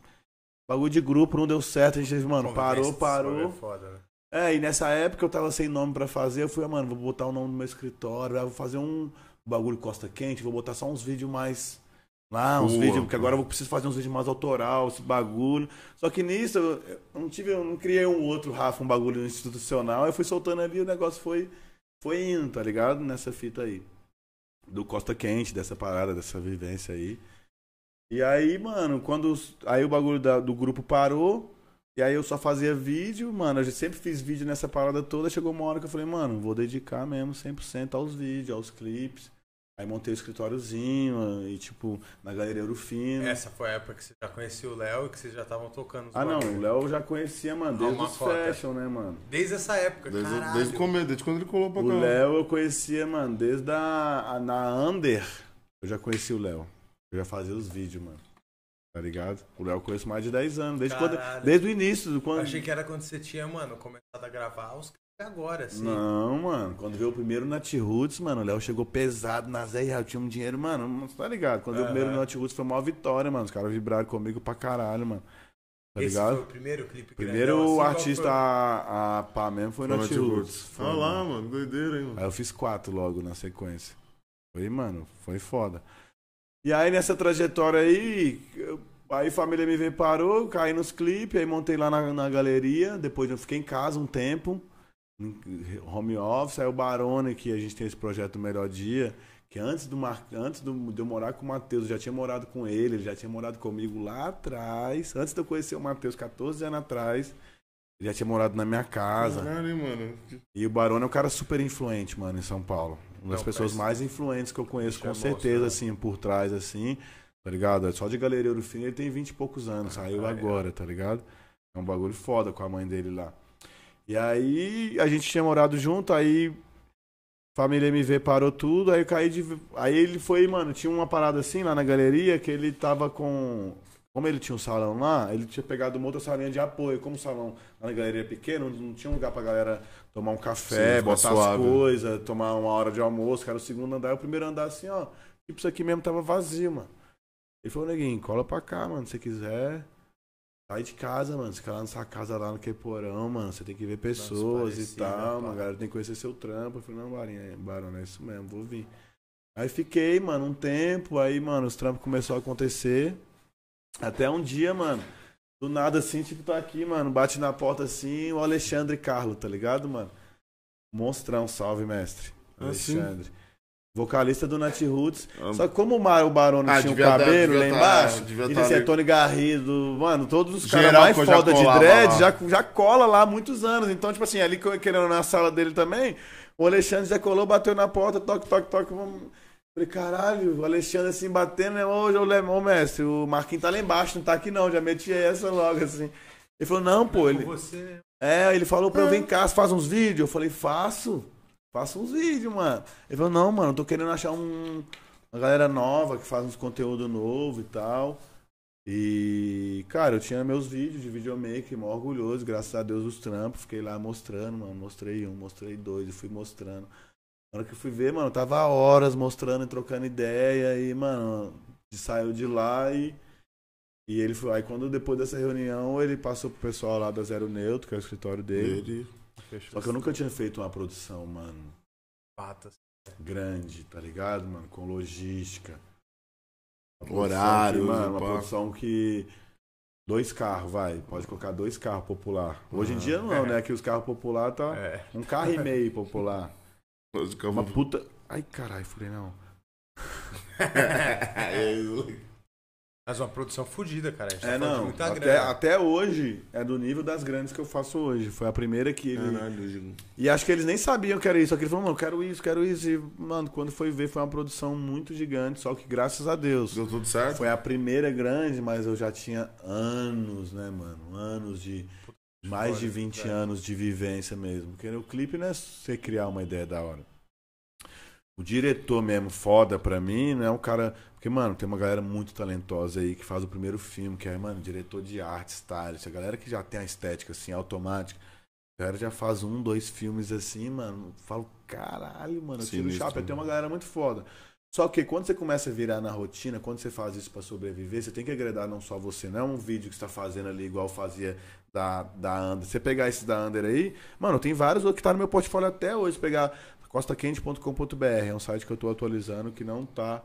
Bagulho de grupo não deu certo, a gente, mano, parou, Convivência parou. é foda, né? É, e nessa época eu tava sem nome pra fazer, eu fui, ah, mano, vou botar o nome no meu escritório, ah, vou fazer um bagulho Costa Quente, vou botar só uns vídeos mais. Lá, uns vídeos, porque agora eu preciso fazer uns vídeos mais autoral, esse bagulho. Só que nisso eu eu não tive, eu não criei um outro Rafa, um bagulho institucional, eu fui soltando ali, o negócio foi, foi indo, tá ligado? Nessa fita aí. Do Costa Quente, dessa parada, dessa vivência aí. E aí, mano, quando. Aí o bagulho da- do grupo parou. E aí eu só fazia vídeo, mano. Eu sempre fiz vídeo nessa parada toda. Chegou uma hora que eu falei, mano, vou dedicar mesmo 100% aos vídeos, aos clipes. Aí montei o escritóriozinho e, tipo, na Galeria Urufino. Essa foi a época que você já conhecia o Léo e que vocês já estavam tocando os Ah, não, o Léo eu já conhecia, mano, desde Alma os Cota. fashion, né, mano? Desde essa época, Desde, caralho. desde o começo, desde quando ele colou pra O cá. Léo eu conhecia, mano, desde a, a- na Under. Eu já conheci o Léo. Eu já fazia os vídeos, mano. Tá ligado? O Léo eu conheço mais de 10 anos. Desde, quando, desde o início. do Eu Quando... achei que era quando você tinha, mano, começado a gravar os agora, assim. Não, mano. Quando veio o primeiro Nat Roots, mano, o Léo chegou pesado na Zé Real, tinha um dinheiro, mano, você tá ligado? Quando veio o primeiro Nat Roots foi uma vitória, mano. Os caras vibraram comigo pra caralho, mano. Tá Esse ligado? foi o primeiro clipe Primeiro grandão, assim, artista foi? a, a pá mesmo foi o Foi Nat Roots. Foi, Olha lá, mano. Doideira, hein, mano. Aí eu fiz quatro logo na sequência. Foi, mano, foi foda. E aí nessa trajetória aí, eu- aí família me veio parou, caí nos clipes, aí montei lá na, na galeria, depois eu fiquei em casa um tempo, em home office, aí o Barone, que a gente tem esse projeto Melhor Dia, que antes, do Mar... antes do- de eu morar com o Matheus, eu já tinha morado com ele, ele já tinha morado comigo lá atrás, antes de eu conhecer o Matheus, 14 anos atrás, ele já tinha morado na minha casa. Caralho, hein, mano. E o Barone é um cara super influente, mano, em São Paulo. Uma das Não, pessoas mais influentes que eu conheço, com é certeza, monstro, assim, por trás, assim, tá ligado? Só de Galeria Ouro Fino ele tem 20 e poucos anos, saiu Ah, é. agora, tá ligado? É um bagulho foda com a mãe dele lá. E aí, a gente tinha morado junto, aí família MV parou tudo, aí eu caí de. Aí ele foi, mano, tinha uma parada assim lá na galeria que ele tava com. Como ele tinha um salão lá, ele tinha pegado uma outra salinha de apoio. Como o salão lá na galeria é pequeno, não tinha um lugar pra galera tomar um café, Sim, botar suave. as coisas, tomar uma hora de almoço, era o segundo andar. E o primeiro andar assim, ó. Tipo, isso aqui mesmo tava vazio, mano. Ele falou, neguinho, cola pra cá, mano, se você quiser. Sai de casa, mano. Você fica lá nessa casa lá no Queiporão, mano. Você tem que ver pessoas e tal, mano. A galera tem que conhecer seu trampo. Eu falei, não, Barinha, Barão, é isso mesmo, vou vir. Aí fiquei, mano, um tempo, aí, mano, os trampos começaram a acontecer. Até um dia, mano, do nada assim, tipo, tá aqui, mano, bate na porta assim, o Alexandre Carlo, tá ligado, mano? Monstrão, salve, mestre. Ah, sim? Vocalista do Nat Roots. Ah, Só que como o Mário Barone Ah, tinha um dar- cabelo lá tá- embaixo, devia e tá assim, é ali. Tony Garrido, mano, todos os caras mais foda de dread já, já cola lá há muitos anos. Então, tipo assim, ali querendo na sala dele também, o Alexandre já colou, bateu na porta, toque, toque, toque. Vamos... Falei, caralho, o Alexandre assim batendo, né? Ô, ô, ô, mestre, o Marquinhos tá lá embaixo, não tá aqui não, já meti essa logo assim. Ele falou, não, pô, ele. É, ele falou pra eu vir em casa, faz uns vídeos. Eu falei, faço. Faço uns vídeos, mano. Ele falou, não, mano, tô querendo achar um, uma galera nova que faz uns conteúdo novo e tal. E, cara, eu tinha meus vídeos de videomaker, mó orgulhoso, graças a Deus, os trampos. Fiquei lá mostrando, mano. Mostrei um, mostrei dois, e fui mostrando. Na hora que eu fui ver, mano, eu tava horas mostrando e trocando ideia. E, mano, saiu de lá e. E ele foi. Aí quando depois dessa reunião, ele passou pro pessoal lá da Zero Neutro, que é o escritório dele. Ele. Só que eu nunca tinha feito uma produção, mano, patas. grande, tá ligado, mano? Com logística. Horário, que, mano, uma pá. produção que. Dois carros, vai. Pode colocar dois carros popular. Hoje em dia não, né? Que os carros popular tá. É. Um carro e meio popular. Uma puta. Ai, caralho, falei não. Mas uma produção fodida, cara. A gente tá É, de não. muita Até, grana. até hoje é do nível das grandes que eu faço hoje. Foi a primeira que ele. Caralho, Digo. E acho que eles nem sabiam que era isso. Só que ele falou, mano, quero isso, quero isso. E, mano, quando foi ver, foi uma produção muito gigante. Só que graças a Deus. Deu tudo certo? Foi a primeira grande, mas eu já tinha anos, né, mano? Anos de. Mais de história, 20 é. anos de vivência mesmo. Porque o clipe não é você criar uma ideia da hora. O diretor mesmo, foda pra mim, não é um cara. Porque, mano, tem uma galera muito talentosa aí que faz o primeiro filme, que é, mano, diretor de arte, stylist. A galera que já tem a estética assim, automática. A galera já faz um, dois filmes assim, mano. Falo, caralho, mano, eu tiro chapéu. Tem uma mano. galera muito foda. Só que quando você começa a virar na rotina, quando você faz isso pra sobreviver, você tem que agradar não só você, não é um vídeo que você tá fazendo ali igual fazia da, da Under. Você pegar esse da Under aí, mano, tem vários outros que tá no meu portfólio até hoje. Pegar costaquente.com.br, é um site que eu tô atualizando que não tá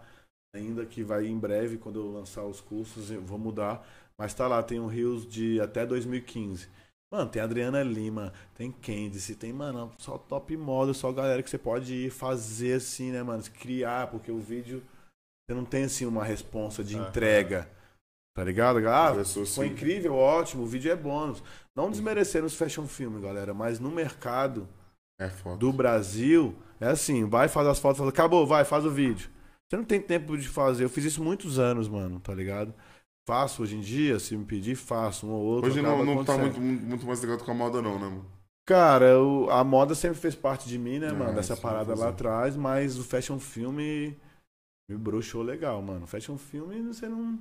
ainda, que vai em breve, quando eu lançar os cursos, eu vou mudar. Mas tá lá, tem um Rios de até 2015. Mano, tem Adriana Lima, tem Candice, tem, mano, só top model, só galera que você pode ir fazer assim, né, mano? Criar, porque o vídeo você não tem assim uma responsa de Aham. entrega. Tá ligado? Ah, foi incrível, ótimo, o vídeo é bônus. Não desmerecendo os fashion filme, galera, mas no mercado É do Brasil, é assim, vai, faz as fotos, fala, acabou, vai, faz o vídeo. Você não tem tempo de fazer. Eu fiz isso muitos anos, mano, tá ligado? Faço hoje em dia, se me pedir, faço um ou outro. Hoje não, não tá muito, muito mais ligado com a moda, não, né, mano? Cara, o- a moda sempre fez parte de mim, né, É, mano? Dessa parada lá é. atrás, mas o fashion filme me broxou legal, mano. Fashion filme você não.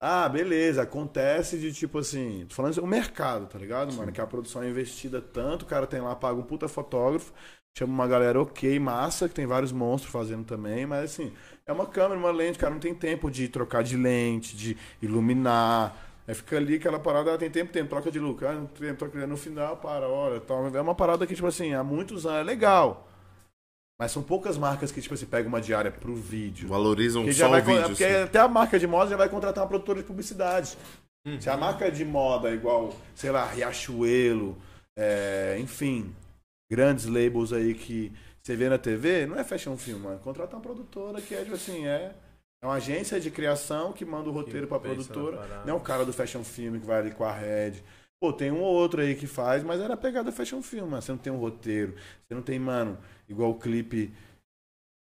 Ah, beleza, acontece de tipo assim. Tô falando isso, o mercado, tá ligado, mano? Que a produção é investida tanto, o cara tem lá, paga um puta fotógrafo, chama uma galera ok, massa, que tem vários monstros fazendo também, mas assim, é uma câmera, uma lente, cara, não tem tempo de trocar de lente, de iluminar. Aí fica ali aquela parada, ah, tem tempo, tem troca de look. Ah, não tem troca no final, para, hora, tal. É uma parada que, tipo assim, há muitos anos é legal. Mas são poucas marcas que, tipo assim, pegam uma diária pro vídeo. Valorizam Porque, só já vai, o vídeo. porque assim. até a marca de moda já vai contratar uma produtora de publicidade. Se a marca de moda é igual, sei lá, Riachuelo, é, enfim, grandes labels aí que você vê na TV, não é fashion film, mano. Contrata uma produtora que é, tipo assim, é, é uma agência de criação que manda o roteiro pra pensa na produtora. Não é o cara do fashion film que vai ali com a Red. Pô, tem um ou outro aí que faz, mas era a pegada fashion film, mano. Você não tem um roteiro. Você não tem, mano, igual o clipe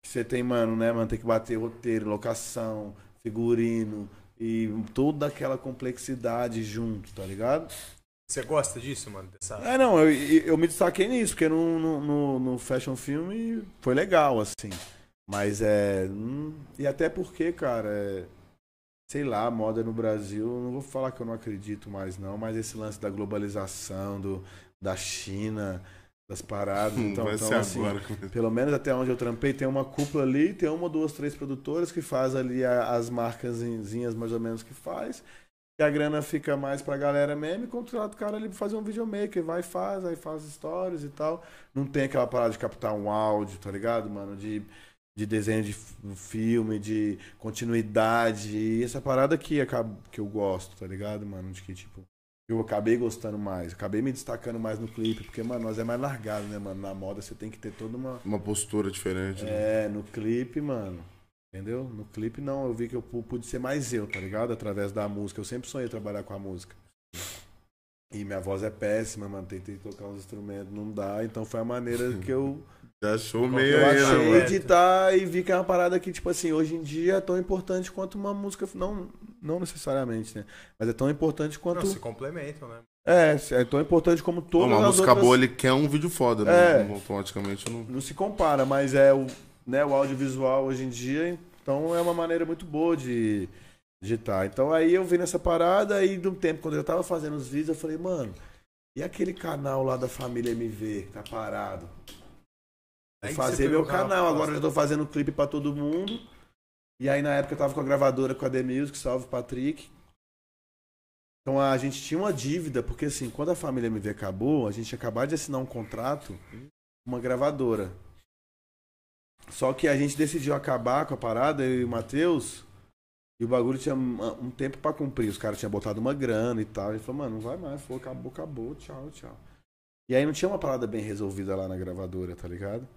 que você tem, mano, né, mano? Tem que bater roteiro, locação, figurino e toda aquela complexidade junto, tá ligado? Você gosta disso, mano? Dessa... É, não, eu, eu me destaquei nisso, porque no, no, no, fashion film foi legal, assim. Mas é. hum, e até porque, cara, é, sei lá, moda no Brasil, não vou falar que eu não acredito mais, não, mas esse lance da globalização, do, da China, das paradas. Hum, Então, vai então ser assim, agora. pelo menos até onde eu trampei, tem uma cúpula ali, tem uma, duas, três produtoras que faz ali a- as marcazinhas mais ou menos que faz. E a grana fica mais pra galera mesmo e contrata o cara ali pra fazer um videomaker. Vai e faz, aí faz stories e tal. Não tem aquela parada de captar um áudio, tá ligado, mano? De, de desenho de filme, de continuidade. E essa parada aqui acaba, que eu gosto, tá ligado, mano? De que, tipo, eu acabei gostando mais. Acabei me destacando mais no clipe, porque, mano, nós é mais largado, né, mano? Na moda você tem que ter toda uma. Uma postura diferente. né? É, no clipe, mano. Entendeu? No clipe não, eu vi que eu pu- pude ser mais eu, tá ligado? Através da música. Eu sempre sonhei trabalhar com a música. E minha voz é péssima, mano. Tentei tocar uns instrumentos, não dá. Então foi a maneira que eu, Já achou eu meio aí, né, achei mano? mano? de estar e vi que é uma parada que, tipo assim, hoje em dia é tão importante quanto uma música. Não, não necessariamente, né? Mas é tão importante quanto. Não, se complementam, né? É, é tão importante como todas Uma as música outras... boa, ele quer um vídeo foda, É. né? Automaticamente não. não se compara, mas é o, né, o audiovisual hoje em dia, então é uma maneira muito boa de digitar. Então aí eu vi nessa parada e de um tempo, quando eu tava fazendo os vídeos, eu falei, mano, e aquele canal lá da família MV que tá parado? Vou fazer meu canal agora eu já tô fazendo clipe pra todo mundo. E aí na época eu tava com a gravadora com a The Music, salve Patrick. Então a gente tinha uma dívida, porque assim, quando a família MV acabou, a gente tinha de assinar um contrato com uma gravadora. Só que a gente decidiu acabar com a parada, eu e o Matheus, e o bagulho tinha um tempo pra cumprir. Os caras tinham botado uma grana e tal. Gente falou, mano, não vai mais, falou, acabou, acabou, tchau, tchau. E aí não tinha uma parada bem resolvida lá na gravadora, tá ligado?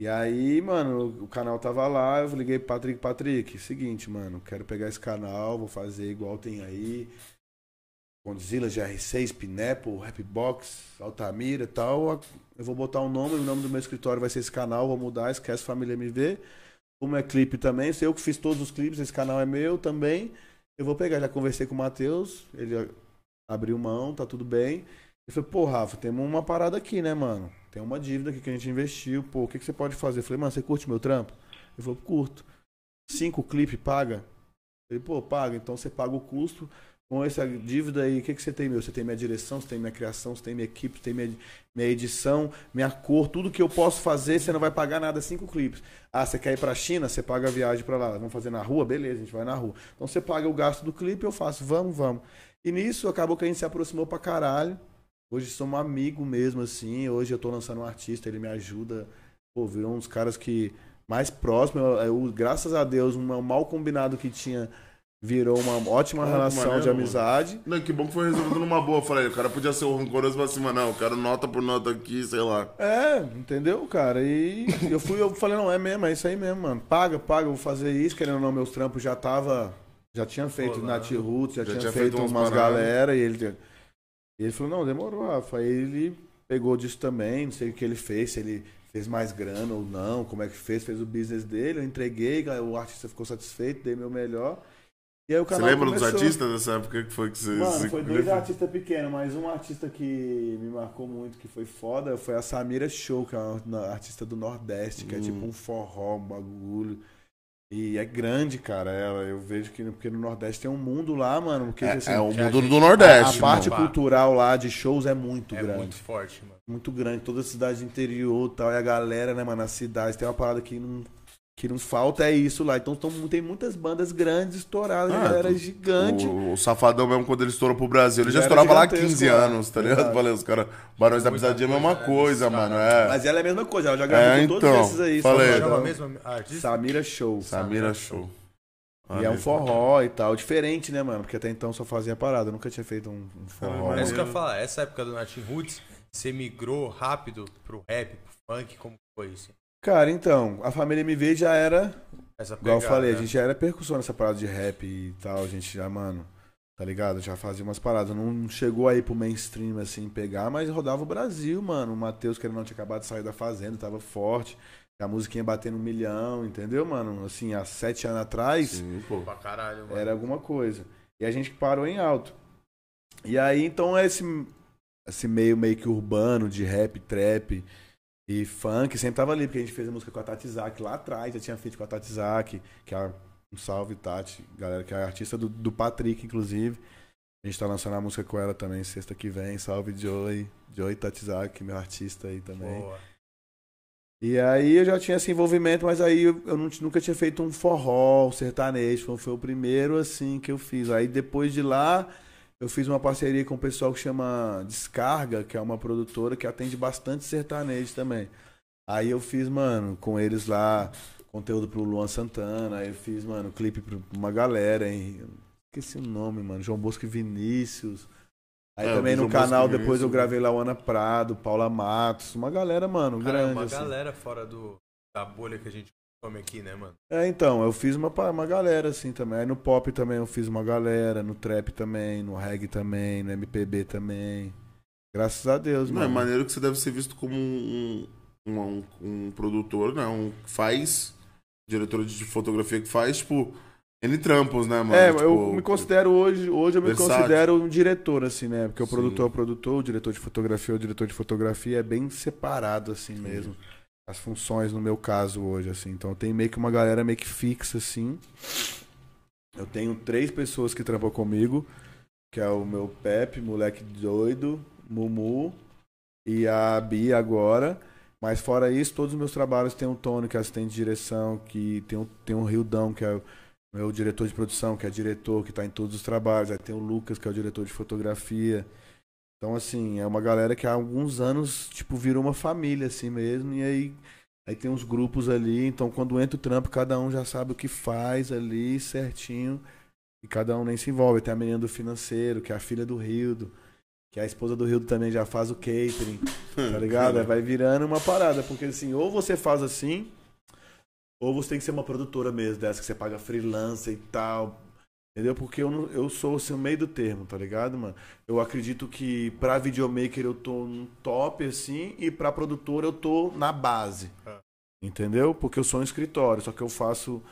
E aí, mano, o canal tava lá, eu liguei pro Patrick, Patrick, seguinte, mano, quero pegar esse canal, vou fazer igual tem aí. Godzilla, GR6, Pineapple, Rapbox, Altamira e tal. Eu vou botar um nome, o nome do meu escritório vai ser esse canal, vou mudar, esquece Família MV. Como é clipe também, sei eu que fiz todos os clipes, esse canal é meu também. Eu vou pegar, já conversei com o Matheus, ele abriu mão, tá tudo bem. Ele falou, pô, Rafa, temos uma parada aqui, né, mano? Tem uma dívida aqui que a gente investiu, pô, o que, que você pode fazer? Eu falei, mano, você curte meu trampo? Ele falou, curto. Cinco clipes, paga? Ele, pô, paga, então você paga o custo. Com essa dívida aí, o que, que você tem, meu? Você tem minha direção, você tem minha criação, você tem minha equipe, você tem minha, minha edição, minha cor, tudo que eu posso fazer, você não vai pagar nada, cinco clipes. Ah, você quer ir pra China? Você paga a viagem pra lá. Vamos fazer na rua? Beleza, a gente vai na rua. Então você paga o gasto do clipe, eu faço, vamos, vamos. E nisso acabou que a gente se aproximou pra caralho. Hoje somos amigo mesmo, assim. Hoje eu tô lançando um artista, ele me ajuda. Pô, virou um dos caras que mais próximo. Eu, eu- graças a Deus, um mal combinado que tinha virou uma ótima Ah, relação maneiro, de amizade. Não, que bom que foi resolvido numa boa. Eu Falei, o cara podia ser o rancoroso pra cima, não. Eu quero nota por nota aqui, sei lá. É, entendeu, cara? E eu fui, eu falei, não, é mesmo, é isso aí mesmo, mano. Paga, paga, eu vou fazer isso, querendo ou não, meus trampos já tava já tinha feito Rolando. Nat Roots, já, Já tinha, tinha feito, feito umas umas galera e ele, e ele falou, não, demorou, Rafa. Aí ele pegou disso também, não sei o que ele fez, se ele fez mais grana ou não, como é que fez, fez o business dele, eu entreguei, o artista ficou satisfeito, dei meu melhor. E aí o Você canal lembra dos começou. artistas dessa época que foi que você. Mano, você- foi dois artistas pequenos, mas um artista que me marcou muito, que foi foda, foi a Samira Show, que é uma artista do Nordeste, que é Hum. tipo um forró, um bagulho. E é grande, cara, ela. Eu vejo que porque no Nordeste tem um mundo lá, mano. Porque, É, assim, é o que a mundo gente- do a, Nordeste. a parte mano. cultural lá de shows é muito É grande. muito forte, mano. Muito grande. Toda cidade do interior e tal. E a galera, né, mano, nas cidades tem uma parada que não. Que não falta é isso lá. Então tão- tem muitas bandas grandes estouradas, Ah, galera tu- gigante. O, o Safadão mesmo, quando ele estourou pro Brasil, ele já estourava lá há gigantesco 15 lá. anos, tá ligado? Falei, os caras, Barões da Pisadinha é a mesma coisa, né, mano. É. Mas ela é a mesma coisa, ela já gravou É, com todos então, esses aí. falei. Safadão. Chama a mesma artista? Samira Show. Samira Show. E é um forró e tal. Diferente, né, mano? Porque até então só fazia parada. Eu nunca tinha feito um, um forró. Caralho, É isso que eu Eu- ia falar. Essa época do Natin Roots, você migrou rápido pro rap, pro funk, como foi isso? Cara, então, a família MV já era. Essa Igual eu pegada, falei, a né? gente já era percussor nessa parada de rap e tal. A gente já, mano, tá ligado? Já fazia umas paradas. Não chegou aí pro mainstream, assim, pegar, mas rodava o Brasil, mano. O Matheus, que ele não tinha acabado de sair da fazenda, tava forte. A musiquinha batendo um milhão, entendeu, mano? Assim, há sete anos atrás. Sim, pô. Pra caralho, mano. Era alguma coisa. E a gente parou em alto. E aí, então, esse, esse meio meio que urbano de rap, trap e funk sempre tava ali, porque a gente fez a música com a Tati Zaki lá atrás, já tinha feito com a Tati Zaki, que é um salve, Tati, galera, que é artista do, do Patrick, inclusive. A gente tá lançando a música com ela também sexta que vem. Salve, Joey. Joey Tatizaki, meu artista aí também. Boa. E aí eu já tinha esse envolvimento, mas aí eu, eu não- nunca tinha feito um forró, um sertanejo. Foi, foi o primeiro assim que eu fiz. Aí depois de lá, eu fiz uma parceria com um pessoal que chama Descarga, que é uma produtora que atende bastante sertanejo também. Aí eu fiz, mano, com eles lá, conteúdo pro Luan Santana. Aí eu fiz, mano, clipe pra uma galera, hein? Esqueci o nome, mano. João Bosco e Vinícius. Aí É, também no João Bosco canal e depois eu Vinícius. gravei lá o Ana Prado, Paula Matos, uma galera, mano, Cara, é grande. uma assim. galera fora do, da bolha que a gente come aqui, né, mano? É, então, eu fiz uma, uma galera assim também. Aí no pop também eu fiz uma galera, no trap também, no reggae também, no MPB também. Graças a Deus, Não, é mano. maneiro que você deve ser visto como um, um, um, um produtor, né? Um que faz, diretor de fotografia que faz, tipo, N trampos, né, mano? É, Tipo, eu me considero hoje, hoje eu me versátil. considero um diretor, assim, né? Porque o Sim. produtor é o produtor, o diretor de fotografia é o diretor de fotografia, é bem separado, assim mesmo. As funções no meu caso hoje, assim. Então tem meio que uma galera meio que fixa, assim. Eu tenho três pessoas que trampam comigo, que é o meu Pepe, moleque doido, Mumu e a Bia agora. Mas fora isso, todos os meus trabalhos tem o Tony, que é assistente de direção, que tem o, tem o Rildão, que é o meu diretor de produção, que é diretor, que tá em todos os trabalhos. Aí tem o Lucas, que é o diretor de fotografia. Então, assim, é uma galera que há alguns anos, tipo, virou uma família, assim mesmo. E aí, aí tem uns grupos ali. Então, quando entra o trampo, cada um já sabe o que faz ali certinho. E cada um nem se envolve. Tem a menina do financeiro, que é a filha do Rildo. Que a esposa do Rildo também já faz o catering. Tá ligado? Vai virando uma parada. Porque assim, ou você faz assim, ou você tem que ser uma produtora mesmo, dessa que você paga freelancer e tal. Entendeu? Porque eu, não- eu sou assim, o meio do termo, tá ligado, mano? Eu acredito que pra videomaker eu tô no top, assim, e pra produtora eu tô na base. Ah. Entendeu? Porque eu sou um escritório, só que eu faço.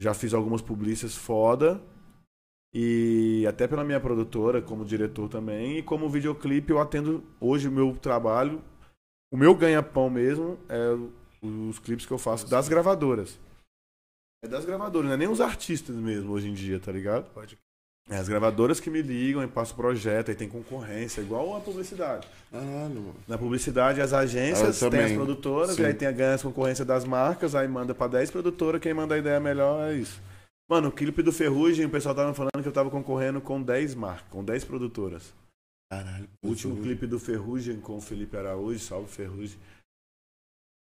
Já fiz algumas publicistas foda. E até pela minha produtora, como diretor também, e como videoclipe eu atendo hoje o meu trabalho. O meu ganha-pão mesmo é os clipes que eu faço das gravadoras. É das gravadoras, não é nem os artistas mesmo hoje em dia, tá ligado? Pode. É as gravadoras que me ligam e passam projeto, aí tem concorrência, igual a publicidade. Caralho, mano. Na publicidade, as agências Ah, têm as produtoras, Sim. e aí tem a ganha as concorrência das marcas, aí manda pra 10 produtoras, quem manda a ideia melhor é isso. Mano, o clipe do Ferrugem, o pessoal tava falando que eu tava concorrendo com 10 marcas, com 10 produtoras. Caralho. O último clipe do Ferrugem com o Felipe Araújo, salve Ferrugem.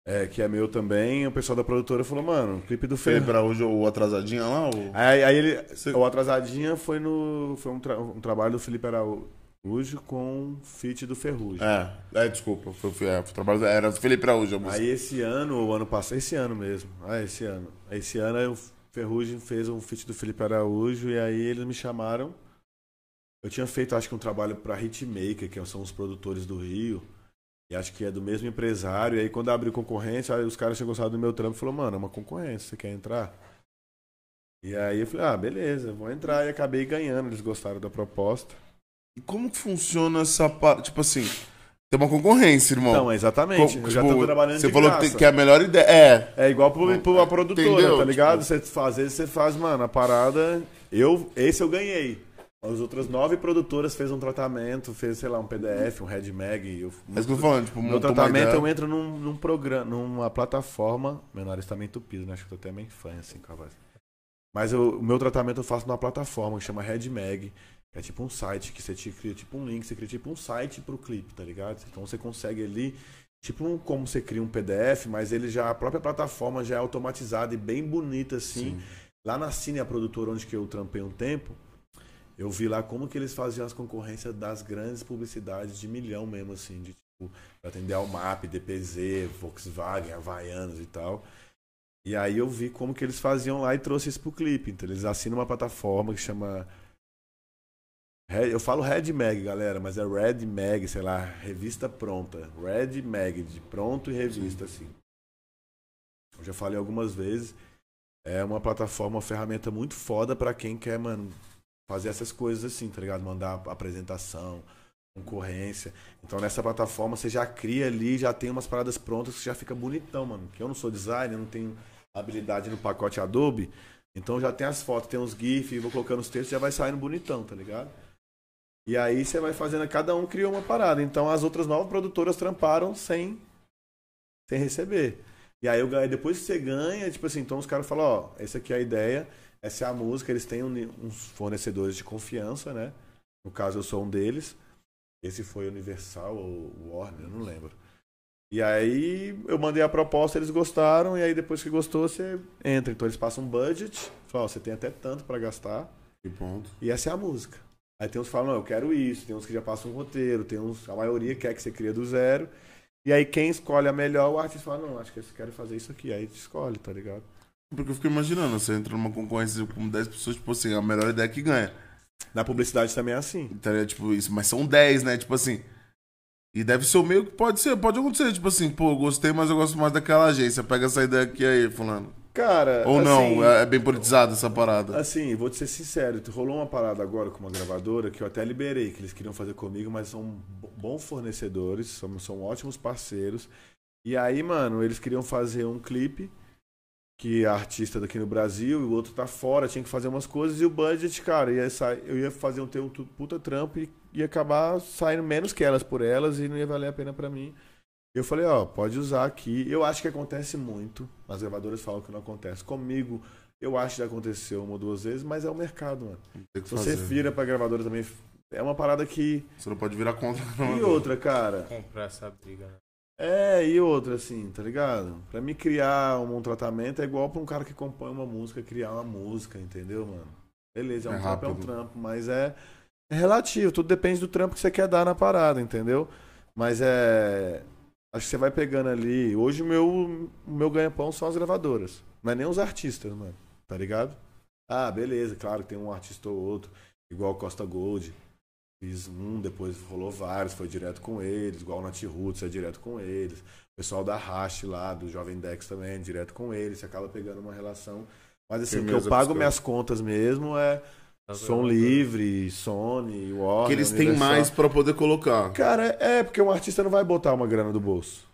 É, que é meu também, o pessoal da produtora falou, mano, o clipe do Felipe Ferrugem. Araújo, o atrasadinho lá, o... Aí, aí ele. Você- O Atrasadinha foi no. Foi um, tra- um trabalho do Felipe Araújo com feat do Ferrugem. É, é, desculpa, foi, foi, é, foi trabalho, era do Felipe Araújo a música. Aí esse ano, ou ano passado, esse ano mesmo. Ah, esse ano. Esse ano eu Ferrugem fez um feat do Felipe Araújo e aí eles me chamaram. Eu tinha feito, acho que, um trabalho pra Hitmaker, que são os produtores do Rio. E acho que é do mesmo empresário. E aí, quando abriu concorrência, aí os caras tinham gostado do meu trampo e falou, mano, é uma concorrência, você quer entrar? E aí eu falei, ah, beleza, vou entrar. E acabei ganhando, eles gostaram da proposta. E como que funciona essa parte? Tipo assim, tem uma concorrência, irmão. Então, exatamente. Co- eu já tipo, tô trabalhando Você de falou graça. que, é a melhor ideia. É. É igual pro, pro a produtora, Entendeu? tá ligado? Tipo- Você faz, às vezes você faz, mano, a parada. Eu, esse eu ganhei. As outras nove produtoras fez um tratamento, fez, sei lá, um PDF, um Red Mag. Eu, que eu tô falando, tipo, meu tratamento eu entro num, num programa, numa plataforma. Meu nariz tá meio entupido, né? Acho que eu tô até meio fã assim com a voz. Mas eu- o meu tratamento eu faço numa plataforma que chama Red Mag. que É tipo um site que você te cria tipo um link, você cria tipo um site pro clipe, tá ligado? Então você consegue ali, tipo um- como você cria um PDF, mas ele já, a própria plataforma já é automatizada e bem bonita assim. Sim. Lá na Cine, a produtora onde que eu trampei um tempo, eu vi lá como que eles faziam as concorrências das grandes publicidades de milhão mesmo, assim, de tipo, atender ao MAP, DPZ, Volkswagen, Havaianos e tal. E aí eu vi como que eles faziam lá e trouxe isso pro clipe. Então eles assinam uma plataforma que chama. Eu falo Red Mag, galera, mas é Red Mag, sei lá, revista pronta. Red Mag, de pronto e revista, assim. Eu já falei algumas vezes. É uma plataforma, uma ferramenta muito foda pra quem quer, mano, fazer essas coisas assim, tá ligado? Mandar apresentação, concorrência. Então nessa plataforma você já cria ali, já tem umas paradas prontas que já fica bonitão, mano. Que eu não sou designer, não tenho habilidade no pacote Adobe. Então já tem as fotos, tem uns GIFs, vou colocando os textos, já vai saindo bonitão, tá ligado? E aí você vai fazendo, cada um criou uma parada. Então as outras nove produtoras tramparam sem, sem receber. E aí eu ganhei, depois que você ganha, tipo assim, então os caras falam, ó, essa aqui é a ideia, essa é a música, eles têm uns fornecedores de confiança, né? No caso eu sou um deles. Esse foi Universal ou Warner, eu não lembro. E aí eu mandei a proposta, eles gostaram, e aí depois que gostou, você entra. Então eles passam um budget, falam, ó, você tem até tanto pra gastar, Que ponto. e essa é a música. Aí tem uns que falam, não, eu quero isso, tem uns que já passam um roteiro, tem uns, a maioria quer que você cria do zero. E aí quem escolhe a melhor, o artista fala, não, acho que eu quero fazer isso aqui. Aí escolhe, tá ligado? Porque eu fico imaginando, você entra numa concorrência com 10 pessoas, tipo assim, a melhor ideia que ganha. Na publicidade também é assim. Tá ligado? Tipo, isso, mas são 10, né? Tipo assim. E deve ser o meio que pode ser, pode acontecer. Tipo assim, pô, eu gostei, mas eu gosto mais daquela agência. Pega essa ideia aqui aí, fulano. Cara, Ou não, assim, é, é bem politizada essa parada. Assim, vou te ser sincero, rolou uma parada agora com uma gravadora que eu até liberei, que eles queriam fazer comigo, mas são bo- bons fornecedores, são, são ótimos parceiros. E aí, mano, eles queriam fazer um clipe que a artista daqui no Brasil e o outro tá fora, tinha que fazer umas coisas e o budget, cara, ia sair, eu ia fazer um, ter um tu- puta trampo e ia acabar saindo menos que elas por elas e não ia valer a pena pra mim. Eu falei, ó, pode usar aqui. Eu acho que acontece muito. As gravadoras falam que não acontece. Comigo, eu acho que já aconteceu uma ou duas vezes, mas é o mercado, mano. Tem que Se você fazer. vira pra gravadora também, é uma parada que. Você não pode virar contra. E outra, cara? Comprar essa briga, né? É, e outra, assim, tá ligado? Pra mim criar um, um tratamento é igual pra um cara que compõe uma música criar uma música, entendeu, mano? Beleza, é um É trampo, é um trampo, mas é, é relativo, tudo depende do trampo que você quer dar na parada, entendeu? Mas é. Acho que você vai pegando ali. Hoje o meu, o meu ganha-pão são as gravadoras. Não é nem os artistas, mano. Tá ligado? Ah, beleza, claro que tem um artista ou outro, igual Costa Gold. Fiz um, depois rolou vários, foi direto com eles, igual o Nat Roots é direto com eles. O pessoal da Rash lá, do Jovem Dex também é direto com eles, você acaba pegando uma relação. Mas assim, o que eu pago minhas contas mesmo é Tá Som. Livre, Sony, Warner. Que eles têm mais pra poder colocar. Cara, é porque um artista não vai botar uma grana do bolso.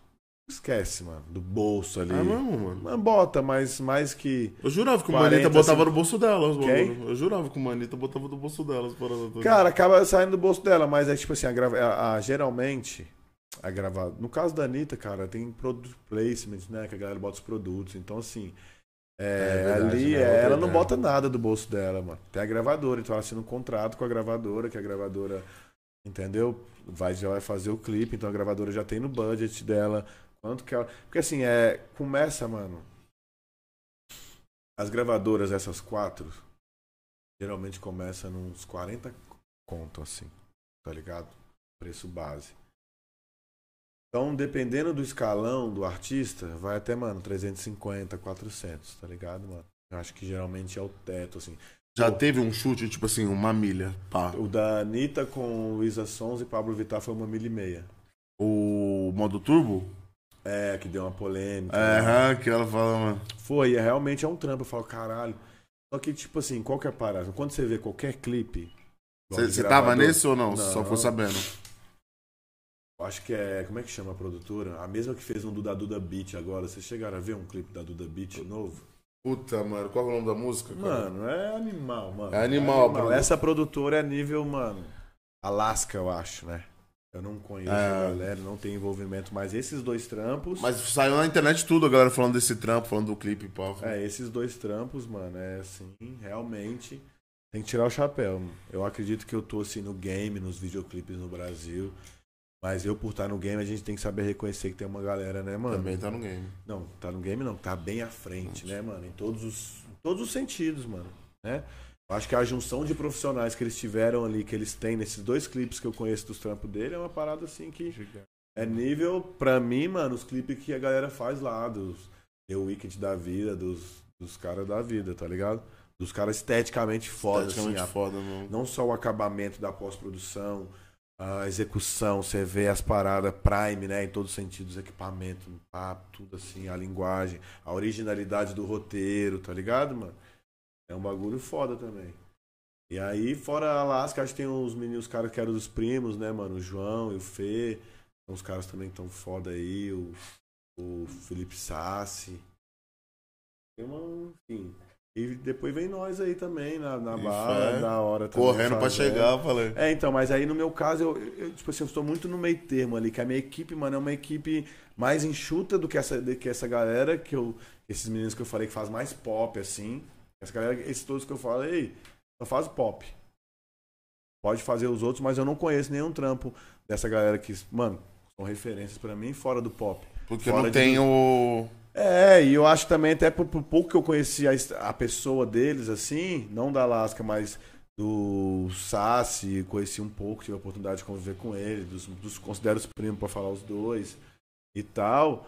Esquece, mano, do bolso ali. É mesmo, mano. Mas bota, mas mais que. Eu jurava que o 40, Manita botava assim- no bolso dela. os Quem? Eu jurava que o Manita botava no bolso dela. as paradas todas. Cara, acaba saindo do bolso dela, mas é tipo assim, a, grava- a- a- geralmente, a gravada. No caso da Anitta, cara, tem product placement, né? Que a galera bota os produtos. Então, assim. é, É verdade, ali, né? é, Outra ela não bota nada do bolso dela, mano. Tem a gravadora, então ela assina um contrato com a gravadora, que a gravadora, entendeu? Vai, já vai fazer o clipe, então a gravadora já tem no budget dela. Quanto que ela. Porque assim, é. Começa, mano. As gravadoras, essas quatro, geralmente começa nos 40 conto, assim. Tá ligado? Preço base. Então, dependendo do escalão do artista, vai até, mano, 350, 400, tá ligado, mano? Eu acho que geralmente é o teto, assim. Já teve um chute, tipo assim, uma milha, pá. O da Anitta com Luísa Sons e Pablo Vittar foi uma milha e meia. O modo turbo? É, que deu uma polêmica. É, né? que ela fala, mano. Foi, é, realmente é um trampo. Eu falo, caralho. Só que, tipo assim, qual que é a parada? Quando você vê qualquer clipe. Você tava nesse ou não? Só Não. ficou sabendo. Eu Acho que é. Como é que chama a produtora? A mesma que fez um do da Duda Beat agora. Vocês chegaram a ver um clipe da Duda Beat novo? Puta, mano, qual é o nome da música? cara? Mano, é animal, mano. É animal, produto. Essa produtora é nível, mano. Alaska, eu acho, né? Eu não conheço É. a galera, não tenho envolvimento, mas esses dois trampos. Mas saiu na internet tudo, a galera falando desse trampo, falando do clipe, pá. É, esses dois trampos, mano, é assim, realmente. Tem que tirar o chapéu. Eu acredito que eu tô assim no game, nos videoclipes no Brasil. Mas eu, por estar no game, a gente tem que saber reconhecer que tem uma galera, né, mano? Também tá no game. Não, tá no game não, tá bem à frente, né, mano? Em todos os, em todos os sentidos, mano. Né? Acho que a junção de profissionais que eles tiveram ali, que eles têm nesses dois clipes que eu conheço dos trampos dele, é uma parada assim que é nível, pra mim, mano, os clipes que a galera faz lá, dos The Wicked da vida, dos, dos caras da vida, tá ligado? Dos caras esteticamente foda, assim, a- foda, mano. não só o acabamento da pós-produção, a execução, você vê as paradas Prime, né? Em todos os sentidos, equipamento, papo, tudo assim, a linguagem, a originalidade do roteiro, tá ligado, mano? É um bagulho foda também. E aí, fora a Alaska, acho que tem os meninos, os caras que eram dos primos, né, mano? O João e o Fê. Tem uns caras também que estão foda aí, o, o Felipe Sassi. Tem uma, enfim. E depois vem nós aí também, na, na E bala, fé. da hora também. Correndo pra chegar, falei. É, então, mas aí no meu caso, eu, eu, tipo assim, eu estou muito no meio termo ali, que a minha equipe, mano, é uma equipe mais enxuta do que essa, do que essa galera, que eu. Esses meninos que eu falei que faz mais pop, assim. Essa galera, esses todos que eu falei, só faz pop. Pode fazer os outros, mas eu não conheço nenhum trampo dessa galera que, mano, são referências pra mim fora do pop. Porque Fora não de- tem o. É, e eu acho também, até por, por pouco que eu conheci a, a pessoa deles, assim, não da Alaska, mas do Sassi, conheci um pouco, tive a oportunidade de conviver com ele, dos, dos considero os primos pra falar os dois e tal.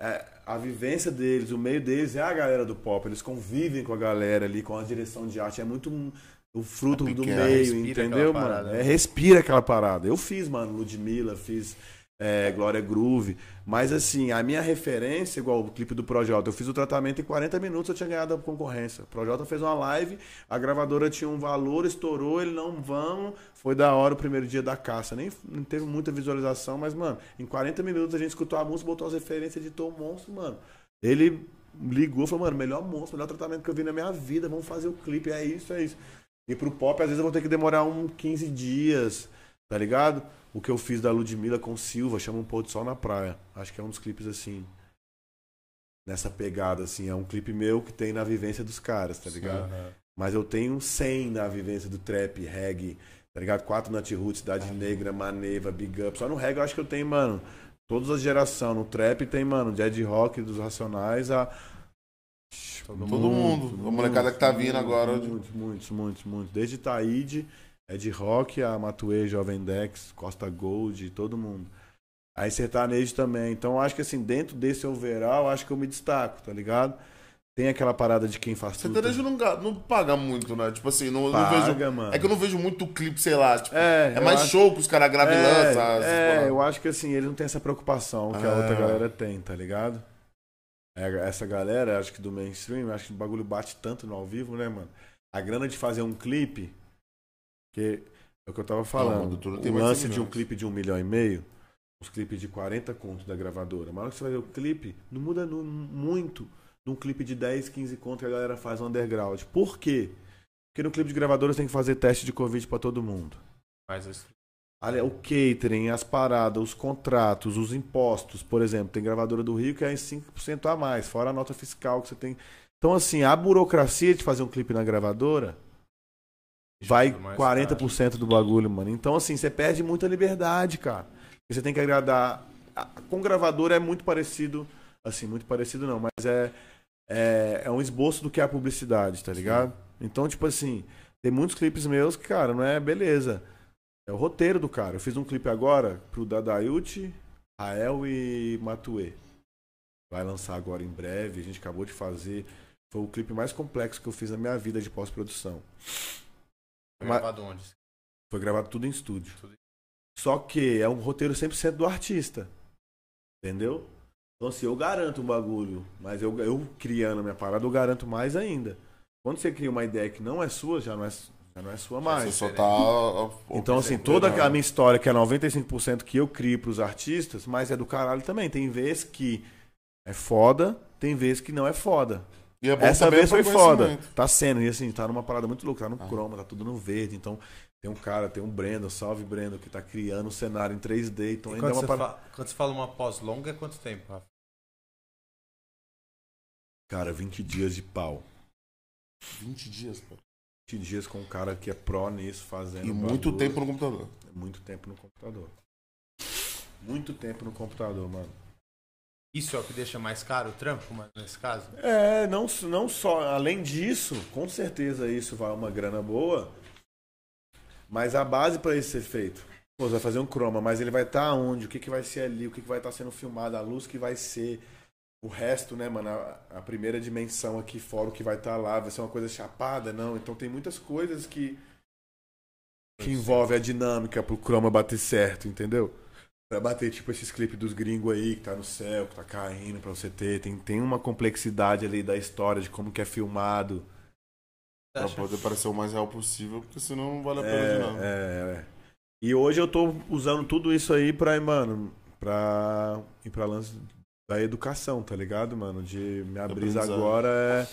É, a vivência deles, o meio deles é a galera do pop, eles convivem com a galera ali, com a direção de arte, é muito um- o fruto É do pequeno, meio, respira entendeu, mano? parada, É, né? respira aquela parada. Eu fiz, mano, Ludmilla, fiz é, Glória Groove. Mas assim, a minha referência, igual o clipe do Projota, eu fiz o tratamento em 40 minutos, eu tinha ganhado a concorrência. O Projota fez uma live, a gravadora tinha um valor, estourou, ele não vão. Foi da hora o primeiro dia da caça. Nem não teve muita visualização, mas, mano, em 40 minutos a gente escutou a música, botou as referências, editou o monstro, mano. Ele ligou, falou, mano, melhor monstro, melhor tratamento que eu vi na minha vida, vamos fazer o clipe, é isso, é isso. E pro pop, às vezes eu vou ter que demorar uns 15 dias, tá ligado? O que eu fiz da Ludmilla com Silva, chama um pôr do sol na praia. Acho que é um dos clipes assim. Nessa pegada, assim. É um clipe meu que tem na vivência dos caras, tá ligado? Aham. Mas eu tenho 100 na vivência do trap, reggae, tá ligado? Quatro Nat Roots, Cidade Negra, Maneva, Big Up. Só no reggae eu acho que eu tenho, mano, todas as gerações. No trap tem, mano, Dead Rock dos Racionais a. Todo Todo mundo. A molecada que tá vindo agora. Muitos, muitos, muitos, muitos. Desde Taíde, Ed Rock, a Matuê, Jovem Dex, Costa Gold, todo mundo. Aí sertanejo também. Então acho que assim, dentro desse overall, acho que eu me destaco, tá ligado? Tem aquela parada de quem faz tudo. Sertanejo não, não paga muito, né? Tipo assim, não, não Paga, vejo. mano. É que eu não vejo muito clipe, sei lá. Tipo, É, é, mais acho- show que os caras gravam e é, lançam. É, eu acho que assim, eles não têm essa preocupação que a Ah. outra galera tem, tá ligado? É, Essa galera, acho que do mainstream, acho que o bagulho bate tanto no ao vivo, né, mano? A grana de fazer um clipe, que é o que eu tava falando. tem o lance de um clipe de um milhão e meio, os clipes de 40 contos da gravadora. Mas na hora que você vai ver o clipe, não muda nu- muito de um clipe de 10, 15 contos que a galera faz no underground. Por quê? Porque no clipe de gravadora você tem que fazer teste de Covid pra todo mundo. Mas a estrutura- Ali, O catering, as paradas, os contratos, os impostos, por exemplo, tem gravadora do Rio que é em 5% a mais, fora a nota fiscal que você tem. Então, assim, a burocracia de fazer um clipe na gravadora vai tudo mais 40% do bagulho, mano. Então, assim, você perde muita liberdade, cara. Você tem que agradar. Com gravadora é muito parecido, assim, muito parecido não, mas é, é, é um esboço do que é a publicidade, tá ligado? Então, tipo assim, tem muitos clipes meus que, cara, não é beleza. É o roteiro do cara. Eu fiz um clipe agora pro Dadaiuti, Rael e Matuê. Vai lançar agora em breve. A gente acabou de fazer. Foi o clipe mais complexo que eu fiz na minha vida de pós-produção. Foi Mas- gravado onde? Foi gravado tudo em estúdio. Tudo Só que é um roteiro 100% do artista. Entendeu? Então, assim, eu garanto o bagulho. Mas eu, eu criando a minha parada, eu garanto mais ainda. Quando você cria uma ideia que não é sua, já não é, já não é sua Você mais. só tá. Então, assim, toda a minha história, que é 95% que eu crio pros artistas, mas é do caralho também. Tem vezes que é foda, tem vezes que não é foda. E é bom Essa vez foi foda. Tá sendo, e assim, tá numa parada muito louca, tá no Ah. croma, tá tudo no verde. Então, tem um cara, tem um Brendo, salve Brendo, que tá criando um cenário em 3D. Então, E ainda é quando, uma você parada. fa- quando você fala uma pós longa, é quanto tempo, Rafa? Cara, 20 dias de pau. 20 dias, pô. 20 dias com um cara que é pró nisso, fazendo. E muito bagulho. tempo no computador. É muito tempo no computador. Muito tempo no computador, mano. Isso é o que deixa mais caro o trampo, mas nesse caso? É, não, não só. Além disso, com certeza isso vai uma grana boa. Mas a base para isso ser feito. Pô, você vai fazer um croma, mas ele vai estar onde? O que, que vai ser ali? O que, que vai estar sendo filmado? A luz que vai ser. O resto, né, mano? A, a primeira dimensão aqui fora, o que vai estar lá, vai ser uma coisa chapada, não. Então tem muitas coisas que. que envolve a dinâmica pro croma bater certo, entendeu? Pra bater, tipo, esses clipes dos gringos aí, que tá no céu, que tá caindo pra você ter. Tem, tem uma complexidade ali da história, de como que é filmado. Pra poder parecer o mais real possível, porque senão não vale a pena de nada. É, é. E hoje eu tô usando tudo isso aí pra, mano, pra ir pra lance da educação, tá ligado, mano? De minha brisa Aprendizado. agora é.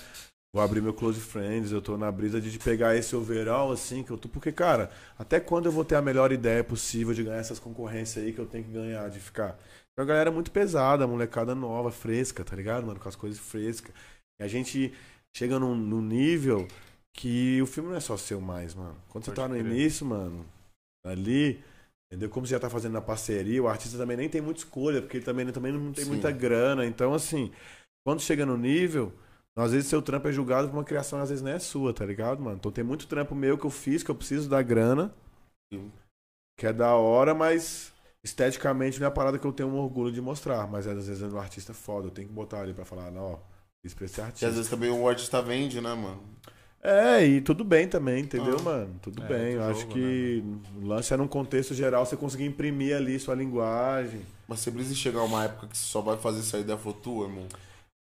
Vou abrir meu Close Friends, eu tô na brisa de pegar esse overall, assim, que eu tô. Porque, cara, até quando eu vou ter a melhor ideia possível de ganhar essas concorrências aí que eu tenho que ganhar, de ficar. É uma galera muito pesada, molecada nova, fresca, tá ligado, mano? Com as coisas frescas. E a gente chega num, num nível que o filme não é só seu mais, mano. Quando você Pode tá no crer. início, mano, ali, entendeu? Como você já tá fazendo na parceria, o artista também nem tem muita escolha, porque ele também, também não tem Sim. muita grana. Então, assim, quando chega no nível, às vezes seu trampo é julgado por uma criação, às vezes não é sua, tá ligado, mano? Então tem muito trampo meu que eu fiz, que eu preciso da grana, Sim. que é da hora, mas esteticamente não é a parada que eu tenho um orgulho de mostrar. Mas às vezes é um artista foda, eu tenho que botar ali pra falar, não, ó, fiz pra esse artista. às vezes também o artista vende, né, mano? É, e tudo bem também, entendeu, Ah. mano? Tudo É, bem. Eu outro acho jogo, que o lance é num contexto geral você conseguir imprimir ali sua linguagem. Mas você precisa chegar uma época que você só vai fazer essa ideia for tua, irmão.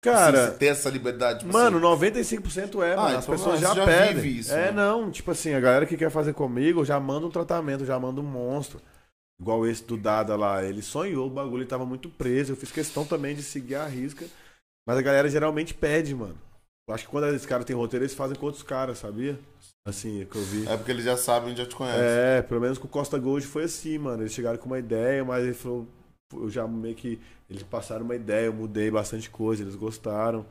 Cara, Assim, ter essa liberdade. tipo mano, assim, 95% é, mano. Ah, As então pessoas não, já, já pedem. vive isso, é, né? não, tipo assim, a galera que quer fazer comigo já manda um tratamento, já manda um monstro. Igual esse do Dada lá. Ele sonhou o bagulho, ele tava muito preso. Eu fiz questão também de seguir a risca. Mas a galera geralmente pede, mano. Eu acho que quando esses caras têm roteiro, eles fazem com outros caras, sabia? Assim, é que eu vi. É porque eles já sabem, já te conhecem. É, pelo menos com o Costa Gold foi assim, mano. Eles chegaram com uma ideia, mas ele falou. Eu já meio que. Eles passaram uma ideia, eu mudei bastante coisa, eles gostaram.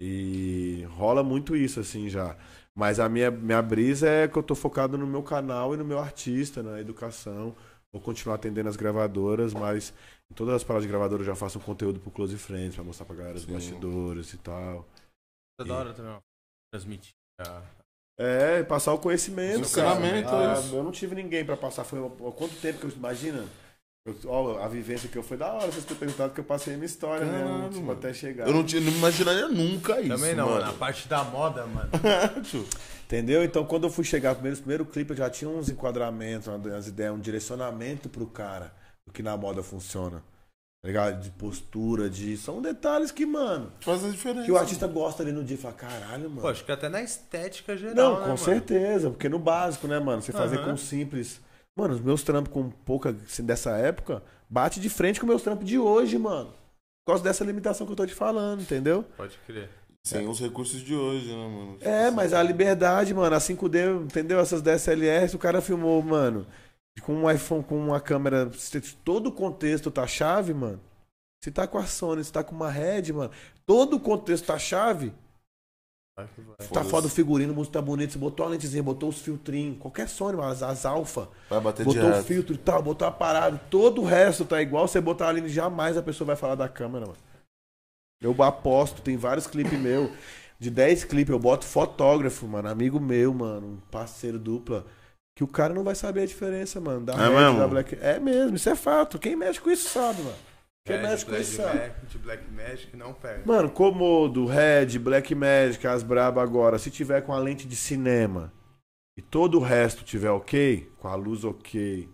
E rola muito isso, assim, já. Mas a minha, minha brisa é que eu tô focado no meu canal e no meu artista, na educação. Vou continuar atendendo as gravadoras, mas em todas as paradas de gravadora eu já faço um conteúdo pro Close Friends, pra mostrar pra galera os Sim. bastidores e tal. Toda hora também, ó. Transmitir. a- É, passar o conhecimento. Ensinamento, cara. é Ah, isso. Eu não tive ninguém pra passar. Foi há quanto tempo que eu. Imagina? Eu- ó, a vivência que eu foi da hora vocês terem perguntado que eu passei a minha história, né? Caralho, Tipo, mano. até chegar. Eu não, tinha- não imaginaria nunca isso. Também não, mano. na parte da moda, mano. Entendeu? Então, quando eu fui chegar primeiro, primeiro clipe, eu já tinha uns enquadramentos, umas ideias, um direcionamento pro cara do que na moda funciona. Tá ligado? De postura, de. São detalhes que, mano, Faz a diferença. que o artista gosta ali no dia e fala, caralho, mano. Pô, acho que até na estética geral, Não, né, com mano? certeza, porque no básico, né, mano? Você fazer Aham. com simples. Mano, os meus trampos com pouca assim, dessa época bate de frente com meus trampos de hoje, mano. Por causa dessa limitação que eu tô te falando, entendeu? Pode crer. Sem os recursos de hoje, né, mano? É, mas a liberdade, mano, a 5D, entendeu? Essas DSLRs, o cara filmou, mano, com um iPhone, com uma câmera, todo o contexto tá chave, mano. Se tá com a Sony, se tá com uma Red, mano, todo o contexto tá chave. Vai que vai. Tá foda o figurino, a música tá bonita, você botou a lentezinha, botou os filtrinhos, qualquer Sony, as, as alfa. Vai bater Botou o direto. filtro e tal, botou a parada, todo o resto tá igual. Você botar ali, jamais a pessoa vai falar da câmera, mano. Eu aposto, tem vários clipes meu. De 10 clipes, eu boto fotógrafo, mano, amigo meu, mano, um parceiro dupla. Que o cara não vai saber a diferença, mano. Da É Red, mesmo? da Black. É mesmo, isso é fato. Quem mexe com isso sabe, mano. Que É, mexe de com Black isso. Magic, de Black Magic não pega. Mano, Komodo, Red, Black Magic, as braba agora, se tiver com a lente de cinema e todo o resto tiver ok, com a luz ok,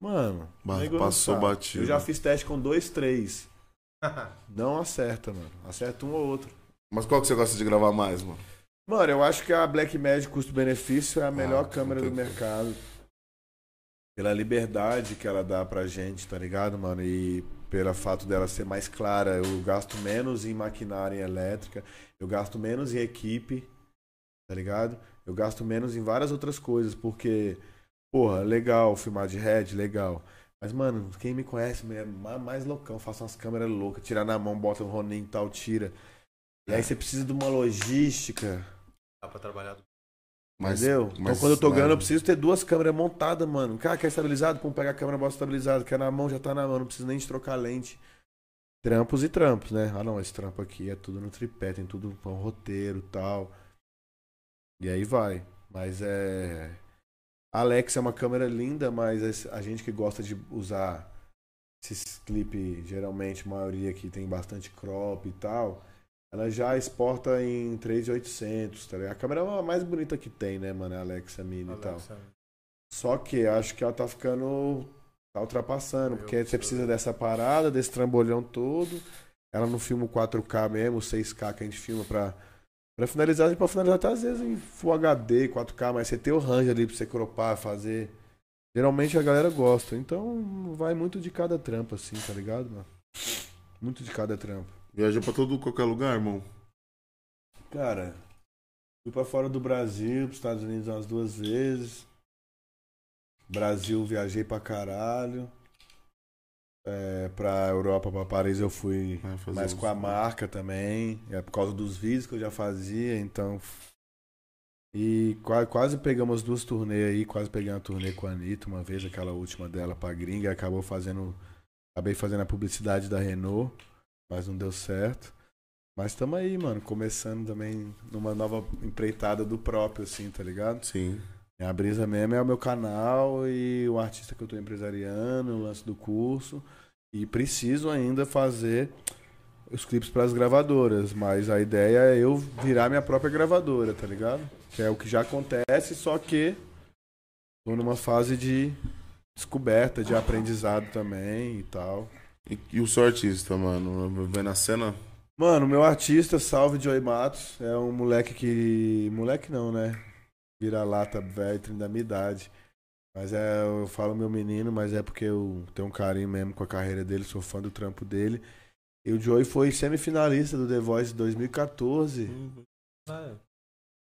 mano, não passou sabe. batido. Eu já fiz teste com dois, três. Não acerta, mano. Acerta um ou outro. Mas qual que você gosta de gravar mais, mano? Mano, eu acho que a Black Magic custo-benefício é a melhor Ah, câmera do mercado. Pela liberdade que ela dá pra gente, tá ligado, mano? E pelo fato dela ser mais clara, eu gasto menos em maquinária elétrica, eu gasto menos em equipe, tá ligado? Eu gasto menos em várias outras coisas, porque, porra, legal filmar de red, legal. Mas, mano, quem me conhece é ma- mais loucão, faço umas câmeras loucas, tirar na mão, bota um Ronin e tal, tira. E aí você precisa de uma logística. Dá pra trabalhar do Mas, Entendeu? Então mas- quando eu tô mas- ganhando, eu preciso ter duas câmeras montadas, mano. Cara, quer estabilizado? Pum, pega a câmera, bota estabilizado. Quer na mão, já tá na mão. Não preciso nem de trocar lente. Trampos e trampos, né? Ah, não, esse trampo aqui é tudo no tripé, tem tudo um roteiro e tal. E aí vai. Mas é. Alex é uma câmera linda, mas a gente que gosta de usar esses clipes, geralmente, a maioria que tem bastante crop e tal, ela já exporta em 3800, tá ligado? A câmera é a mais bonita que tem, né, mano? A Alexa Mini e tal. Alexa. Só que acho que ela tá ficando. tá ultrapassando, Eu porque você precisa dessa parada, desse trambolhão todo. Ela não filma o 4K mesmo, o 6K que a gente filma pra, pra finalizar, e pra finalizar até às vezes em Full HD, 4K, mas você tem o range ali pra você cropar, fazer. Geralmente a galera gosta. Então vai muito de cada trampo, assim, tá ligado, mano? Muito de cada trampo. Viajou pra todo qualquer lugar, irmão. Cara, fui pra fora do Brasil, pros Estados Unidos umas duas vezes. Brasil, viajei pra caralho. É, pra Europa, pra Paris, eu fui mais com a marca também. É por causa dos vídeos que eu já fazia, então. E qua- quase pegamos duas turnês aí, quase peguei uma turnê com a Anitta uma vez, aquela última dela pra gringa, e acabou fazendo. Acabei fazendo a publicidade da Renault, mas não deu certo. Mas tamo aí, mano, começando também numa nova empreitada do próprio, assim, tá ligado? Sim. A brisa mesmo é o meu canal e o artista que eu tô empresariando, o lance do curso. E preciso ainda fazer os clipes para as gravadoras, mas a ideia é eu virar minha própria gravadora, tá ligado? Que é o que já acontece, só que tô numa fase de descoberta, de aprendizado também e tal. E, e o seu artista, mano? Vem na cena? Mano, meu artista, Salve Joy Matos, é um moleque que. Moleque não, né? Vira-lata velho, tem da minha idade. Mas é, eu falo meu menino, mas é porque eu tenho um carinho mesmo com a carreira dele, sou fã do trampo dele. E o Joey foi semifinalista do The Voice 2014. Ah,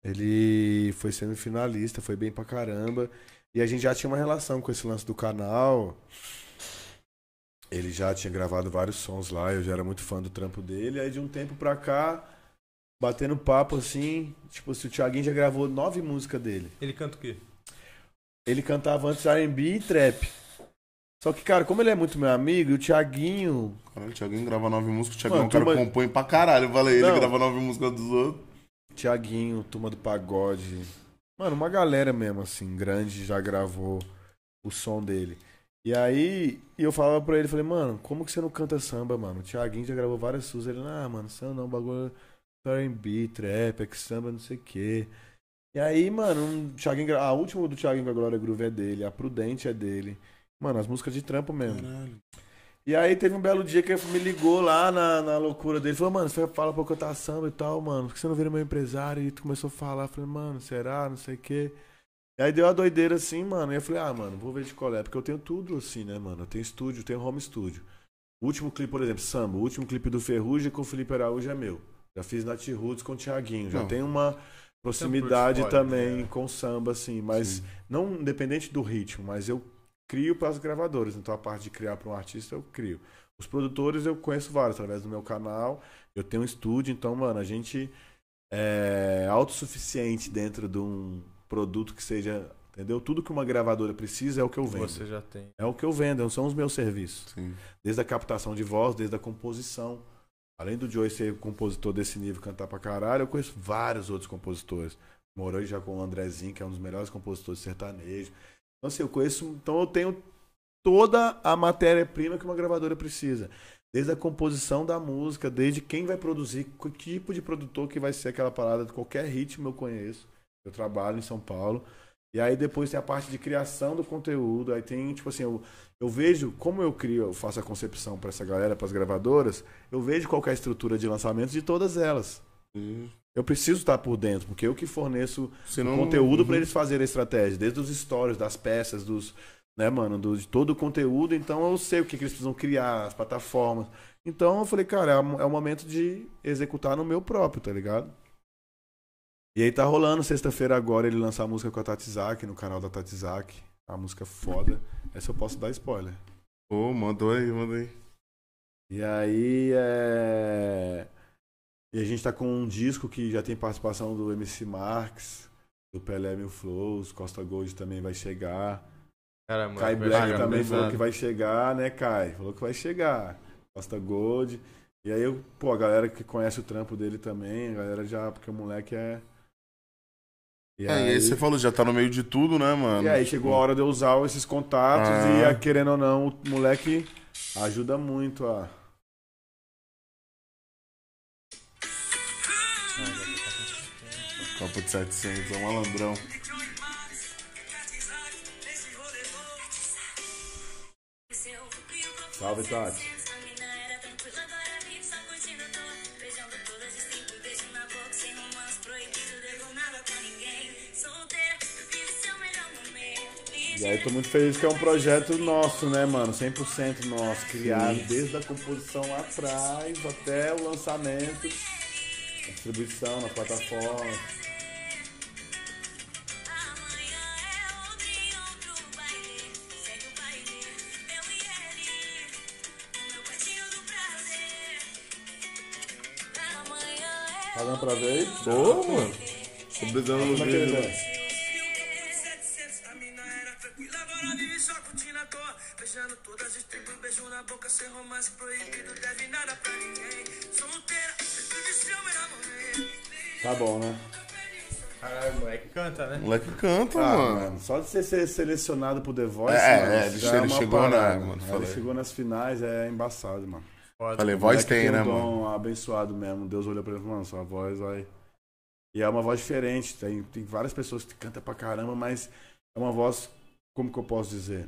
Ele foi semifinalista, foi bem pra caramba. E a gente já tinha uma relação com esse lance do canal. Ele já tinha gravado vários sons lá, eu já era muito fã do trampo dele. Aí de um tempo pra cá, batendo papo assim, tipo, se o Thiaguinho já gravou nove músicas dele. Ele canta o quê? Ele cantava antes R&B e trap. Só que, cara, como ele é muito meu amigo, e o Thiaguinho Caralho, o Thiaguinho grava nove músicas, o Thiaguinho é Mano, um cara que compõe pra caralho. Eu falei, ele Não. grava nove músicas dos outros. Tiaguinho, Turma do Pagode. Mano, uma galera mesmo, assim, grande já gravou o som dele. E aí, eu falava pra ele, falei, mano, como que você não canta samba, mano? O Tiaguinho já gravou várias suas. Ele, ah, mano, samba não, bagulho é R&B, trap, é que samba, não sei o quê. E aí, mano, um Thiaguinho, a última do Thiaguinho com a Glória Groove é dele, a Prudente é dele. Mano, as músicas de trampo mesmo. Caralho. E aí teve um belo dia que ele me ligou lá na, na loucura dele. Falou, mano, você fala pra eu cantar samba e tal, mano. Por que você não vira meu empresário? E tu começou a falar. Falei, mano, será? Não sei o quê. E aí deu uma doideira assim, mano. E eu falei, ah, mano, vou ver de colé. Porque eu tenho tudo assim, né, mano? Eu tenho estúdio, eu tenho home studio. O último clipe, por exemplo, samba. O último clipe do Ferrugem com o Felipe Araújo é meu. Já fiz Nat Roots com o Thiaguinho. Já Não. tem uma proximidade portfólio, também né? com samba, assim. Mas Sim. não independente do ritmo, mas eu crio para as gravadoras. Então a parte de criar para um artista eu crio. Os produtores eu conheço vários através do meu canal. Eu tenho um estúdio, então, mano, a gente é autossuficiente dentro de um produto que seja, entendeu? Tudo que uma gravadora precisa é o que eu vendo. Você já tem. É o que eu vendo, são os meus serviços. Sim. Desde a captação de voz, desde a composição. Além do Joey ser compositor desse nível, cantar pra caralho, eu conheço vários outros compositores. Morei já com o Andrezinho, que é um dos melhores compositores sertanejos. Então, assim, eu conheço. Então, eu tenho toda a matéria-prima que uma gravadora precisa. Desde a composição da música, desde quem vai produzir, que tipo de produtor que vai ser aquela parada, qualquer ritmo eu conheço. Eu trabalho em São Paulo. E aí depois tem a parte de criação do conteúdo. Aí tem, tipo assim, eu, eu vejo como eu crio, eu faço a concepção para essa galera, para as gravadoras, eu vejo qual que é a estrutura de lançamento de todas elas. Sim. Eu preciso estar por dentro, porque eu que forneço Senão- o conteúdo Uhum. para eles fazerem a estratégia, desde os stories, das peças, dos, né, mano, do, de todo o conteúdo. Então eu sei o que, que eles precisam criar, as plataformas. Então eu falei, cara, é, é o momento de executar no meu próprio, tá ligado? E aí tá rolando sexta-feira agora ele lançar a música com a Tatizak no canal da Tatizak. A música foda. Essa eu posso dar spoiler. Pô, mandou aí, mandou aí. E aí é. E a gente tá com um disco que já tem participação do MC Marx, do Pelé Mil Flows, Costa Gold também vai chegar. Cara, mano, Kai vai Black também pesado. falou que vai chegar, né, Kai? Falou que vai chegar. Costa Gold. E aí, eu, pô, a galera que conhece o trampo dele também, a galera já, porque o moleque é. E É, e aí você falou, já tá no meio de tudo, né, mano? e aí chegou a hora de eu usar esses contatos Ah. e, querendo ou não, o moleque ajuda muito a. Copa de 700, é um malandrão. Salve, Tati. E aí tô muito feliz que é um projeto nosso, né, mano? 100% nosso, criado desde a composição lá atrás até o lançamento, distribuição na plataforma. Tá dando pra ver aí? Pô, mano. Tô brisando no vídeo. Na boca, sem romance proibido, deve nada pra ninguém. Solteira, dentro de seu melhor momento. Tá bom, né? Caralho, o moleque canta, né? O moleque canta, Ah, mano. mano, só de você ser selecionado pro The Voice, É, mano, é, ele é chegou, parada. né, mano, É, falei. Ele chegou nas finais, é embaçado, mano. Foda. Falei, voz moleque tem, né, um mano? dom abençoado mesmo. Deus olhou pra ele e falou, mano, sua voz vai... E é uma voz diferente. Tem, tem várias pessoas que cantam pra caramba, mas é uma voz, como que eu posso dizer?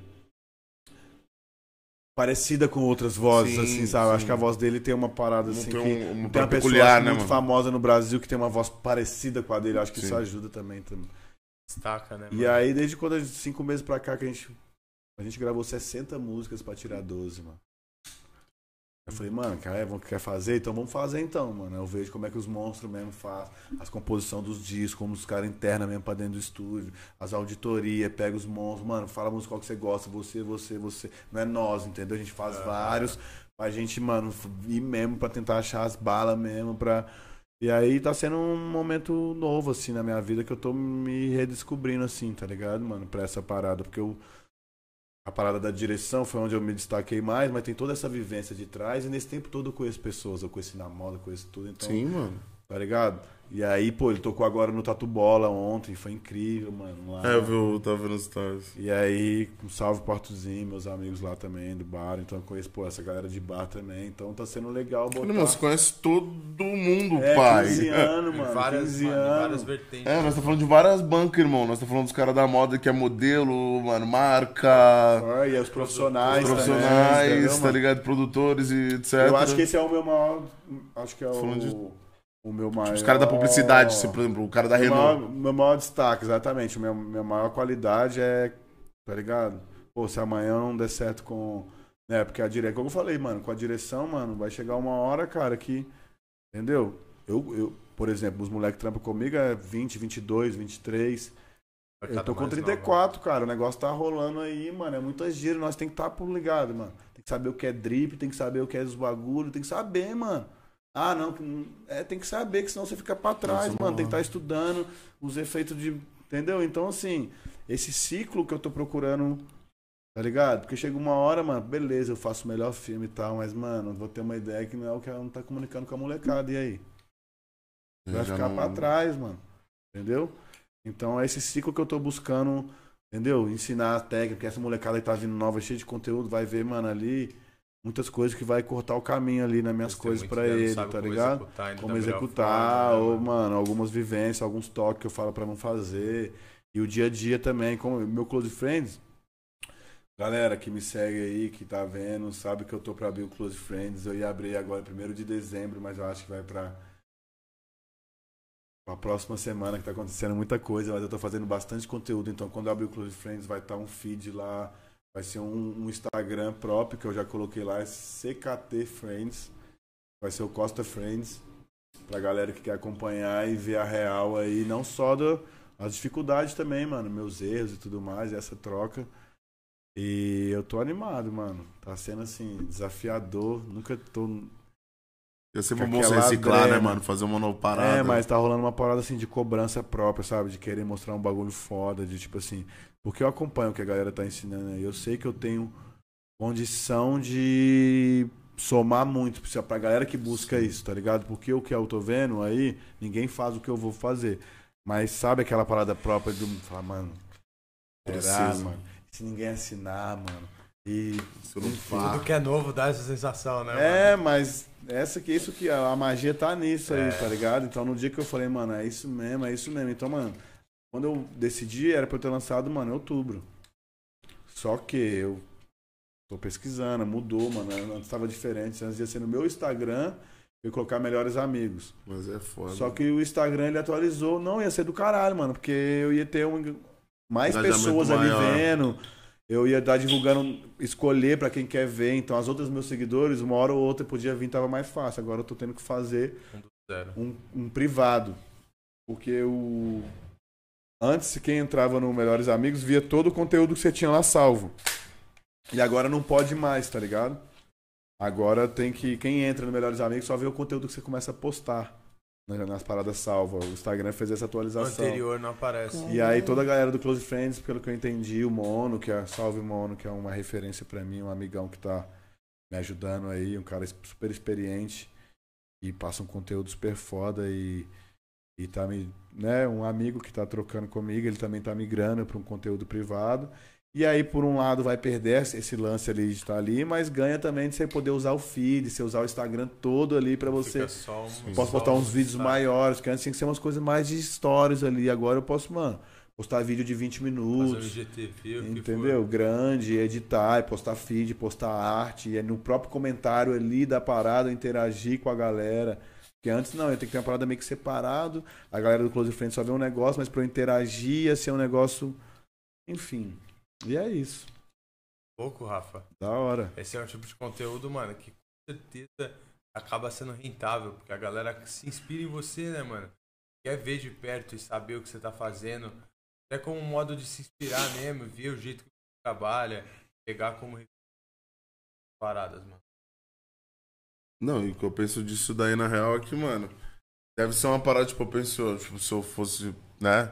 Parecida com outras vozes, Sim, assim, sabe? sim. Acho que a voz dele tem uma parada assim tem que... um, uma Tem uma pessoa peculiar, acho, né, muito mano? famosa no Brasil que tem uma voz parecida com a dele. Acho que isso Sim. ajuda também. também. Destaca, né? E mano? aí, desde quando gente- cinco meses pra cá que a gente. A gente gravou 60 músicas pra tirar 12, mano. Eu falei, mano, quer, vamos- quer fazer? Então vamos fazer então, mano. Eu vejo como é que os monstros mesmo fazem, as composições dos discos, como os caras internos mesmo pra dentro do estúdio, as auditorias, pega os monstros, mano, fala a música qual que você gosta, você, você, você. Não é nós, entendeu? A gente faz vários pra gente, mano, ir mesmo pra tentar achar as balas mesmo, pra. E aí tá sendo um momento novo, assim, na minha vida, que eu tô me redescobrindo, assim, tá ligado, mano, pra essa parada. Porque eu. A parada da direção foi onde eu me destaquei mais, mas tem toda essa vivência de trás, e nesse tempo todo eu conheço pessoas, eu conheci na moda, conheço tudo, então. Sim, mano. Tá ligado? E aí, pô, ele tocou agora no Tatu Bola ontem, foi incrível, mano. Lá. É, eu vi, eu tava vendo os stories. E aí, um salve Portozinho, meus amigos lá também do bar. Então eu conheço, pô, essa galera de bar também. Então tá sendo legal botar. Mano, você conhece todo mundo, é, pai. 15 anos, Em mano. várias, 15 mano, anos. várias vertentes. É, nós tá falando de várias bancas, irmão. Nós tá falando dos caras da moda que é modelo, mano, marca, Ah, e os profissionais, profissionais, também, tá ligado? Produtores e etc. Eu acho que esse é o meu maior. Acho que é Falando de- o, meu maior. Os caras da publicidade, se, por exemplo, o cara da meu Renault. maior, meu maior destaque, exatamente. Minha, minha maior qualidade é. Tá ligado? Pô, se amanhã não der certo com. Né, porque a direção. Como eu falei, mano, com a direção, mano, vai chegar uma hora, cara, que. Entendeu? Eu, eu por exemplo, os moleques trampam comigo é 20, 22, 23. Vai Eu tô com mais 34, cara. O negócio tá rolando aí, mano. É muita giro. Nós tem que estar tá por ligado, mano. Tem que saber o que é drip, tem que saber o que é os bagulho, tem que saber, mano. Ah, não. É, tem que saber, que senão você fica pra trás, Nossa, mano. Tem que estar estudando os efeitos de. Entendeu? Então, assim, esse ciclo que eu tô procurando. Tá ligado? Porque chega uma hora, mano, beleza, eu faço o melhor filme e tal, mas, mano, vou ter uma ideia que não é o que ela não tá comunicando com a molecada. E aí? vai ficar não- pra trás, mano. Entendeu? Então é esse ciclo que eu tô buscando, entendeu? Ensinar a técnica, essa molecada que tá vindo nova, cheia de conteúdo, vai ver, mano, ali. Muitas coisas que vai cortar o caminho ali nas minhas coisas dele ele, tá como ligado? executar Como melhor executar, forma, né, ou, mano? mano, algumas vivências, alguns toques que eu falo pra não fazer. E o dia a dia também, como meu Close Friends. Galera que me segue aí, que tá vendo, sabe que eu tô pra abrir o Close Friends. Eu ia abrir agora primeiro de dezembro, mas eu acho que vai pra. Pra próxima semana que tá acontecendo muita coisa, mas eu tô fazendo bastante conteúdo. Então quando eu abrir o Close Friends vai estar um feed lá. Vai ser um, um Instagram próprio que eu já coloquei lá, é CKT Friends. Vai ser o Costa Friends. Pra galera que quer acompanhar e ver a real aí, não só do, as dificuldades também, mano, meus erros e tudo mais, essa troca. E eu tô animado, mano. Tá sendo assim, desafiador. Nunca tô. Sempre Com bom aquela reciclar, né, mano? Fazer uma nova parada. É, mas tá rolando uma parada assim de cobrança própria, sabe? De querer mostrar um bagulho foda, de tipo assim. Porque eu acompanho o que a galera tá ensinando aí. Eu sei que eu tenho condição de somar muito pra galera que busca isso, tá ligado? Porque o que eu tô vendo aí, ninguém faz o que eu vou fazer. Mas sabe aquela parada própria do falar, mano, será, mano? Se ninguém assinar, mano. E Se eu não pá. Tudo que é novo dá essa sensação, né? é, mano? mas essa que isso que a magia tá nisso aí, É. tá ligado? Então no dia que eu falei, mano, é isso mesmo, é isso mesmo. Então, mano, quando eu decidi, era pra eu ter lançado, mano, em outubro. Só que eu tô pesquisando, mudou, mano. Antes tava diferente. Antes ia ser no meu Instagram, eu ia colocar melhores amigos. Mas é foda. Só que o Instagram ele atualizou, não ia ser do caralho, mano, porque eu ia ter um, mais pessoas ali maior. vendo. Eu ia estar divulgando, escolher pra quem quer ver. Então, as outras meus seguidores, uma hora ou outra podia vir, tava mais fácil. Agora eu tô tendo que fazer Um um, um privado. Porque o. Antes, quem entrava no Melhores Amigos via todo o conteúdo que você tinha lá salvo. E agora não pode mais, tá ligado? Agora tem que. Quem entra no Melhores Amigos só vê o conteúdo que você começa a postar né, nas paradas salvas. O Instagram fez essa O atualização. anterior não aparece. E aí toda a galera do Close Friends, pelo que eu entendi, o Mono, que é Salve Mono, que é uma referência pra mim, um amigão que tá me ajudando aí, um cara super experiente e passa um conteúdo super foda e, e tá me, né, um amigo que tá trocando comigo, ele também tá migrando para um conteúdo privado. E aí, por um lado, vai perder esse lance ali de estar ali, mas ganha também de você poder usar o feed, você usar o Instagram todo ali pra você só um- Posso botar uns vídeos destaque. maiores, que antes tinha que ser umas coisas mais de stories ali. Agora eu posso, mano, postar vídeo de 20 Fazer um minutos. O que Entendeu? Grande, editar, postar feed, postar arte, e aí no próprio comentário ali da parada interagir com a galera. Porque antes não, eu tenho que ter uma parada meio que separado. A galera do Close Friends só vê um negócio, mas pra eu interagir ia ser um negócio. Enfim. E é isso. Pouco, Rafa. Da hora. Esse é um tipo de conteúdo, mano, que com certeza acaba sendo rentável, porque a galera se inspira em você, né, mano? Quer ver de perto e saber o que você tá fazendo. Até como um modo de se inspirar mesmo, ver o jeito que você trabalha, pegar como paradas, mano. Não, e o que eu penso disso daí na real é que, mano, deve ser uma parada, tipo, eu penso, tipo, se eu fosse, né,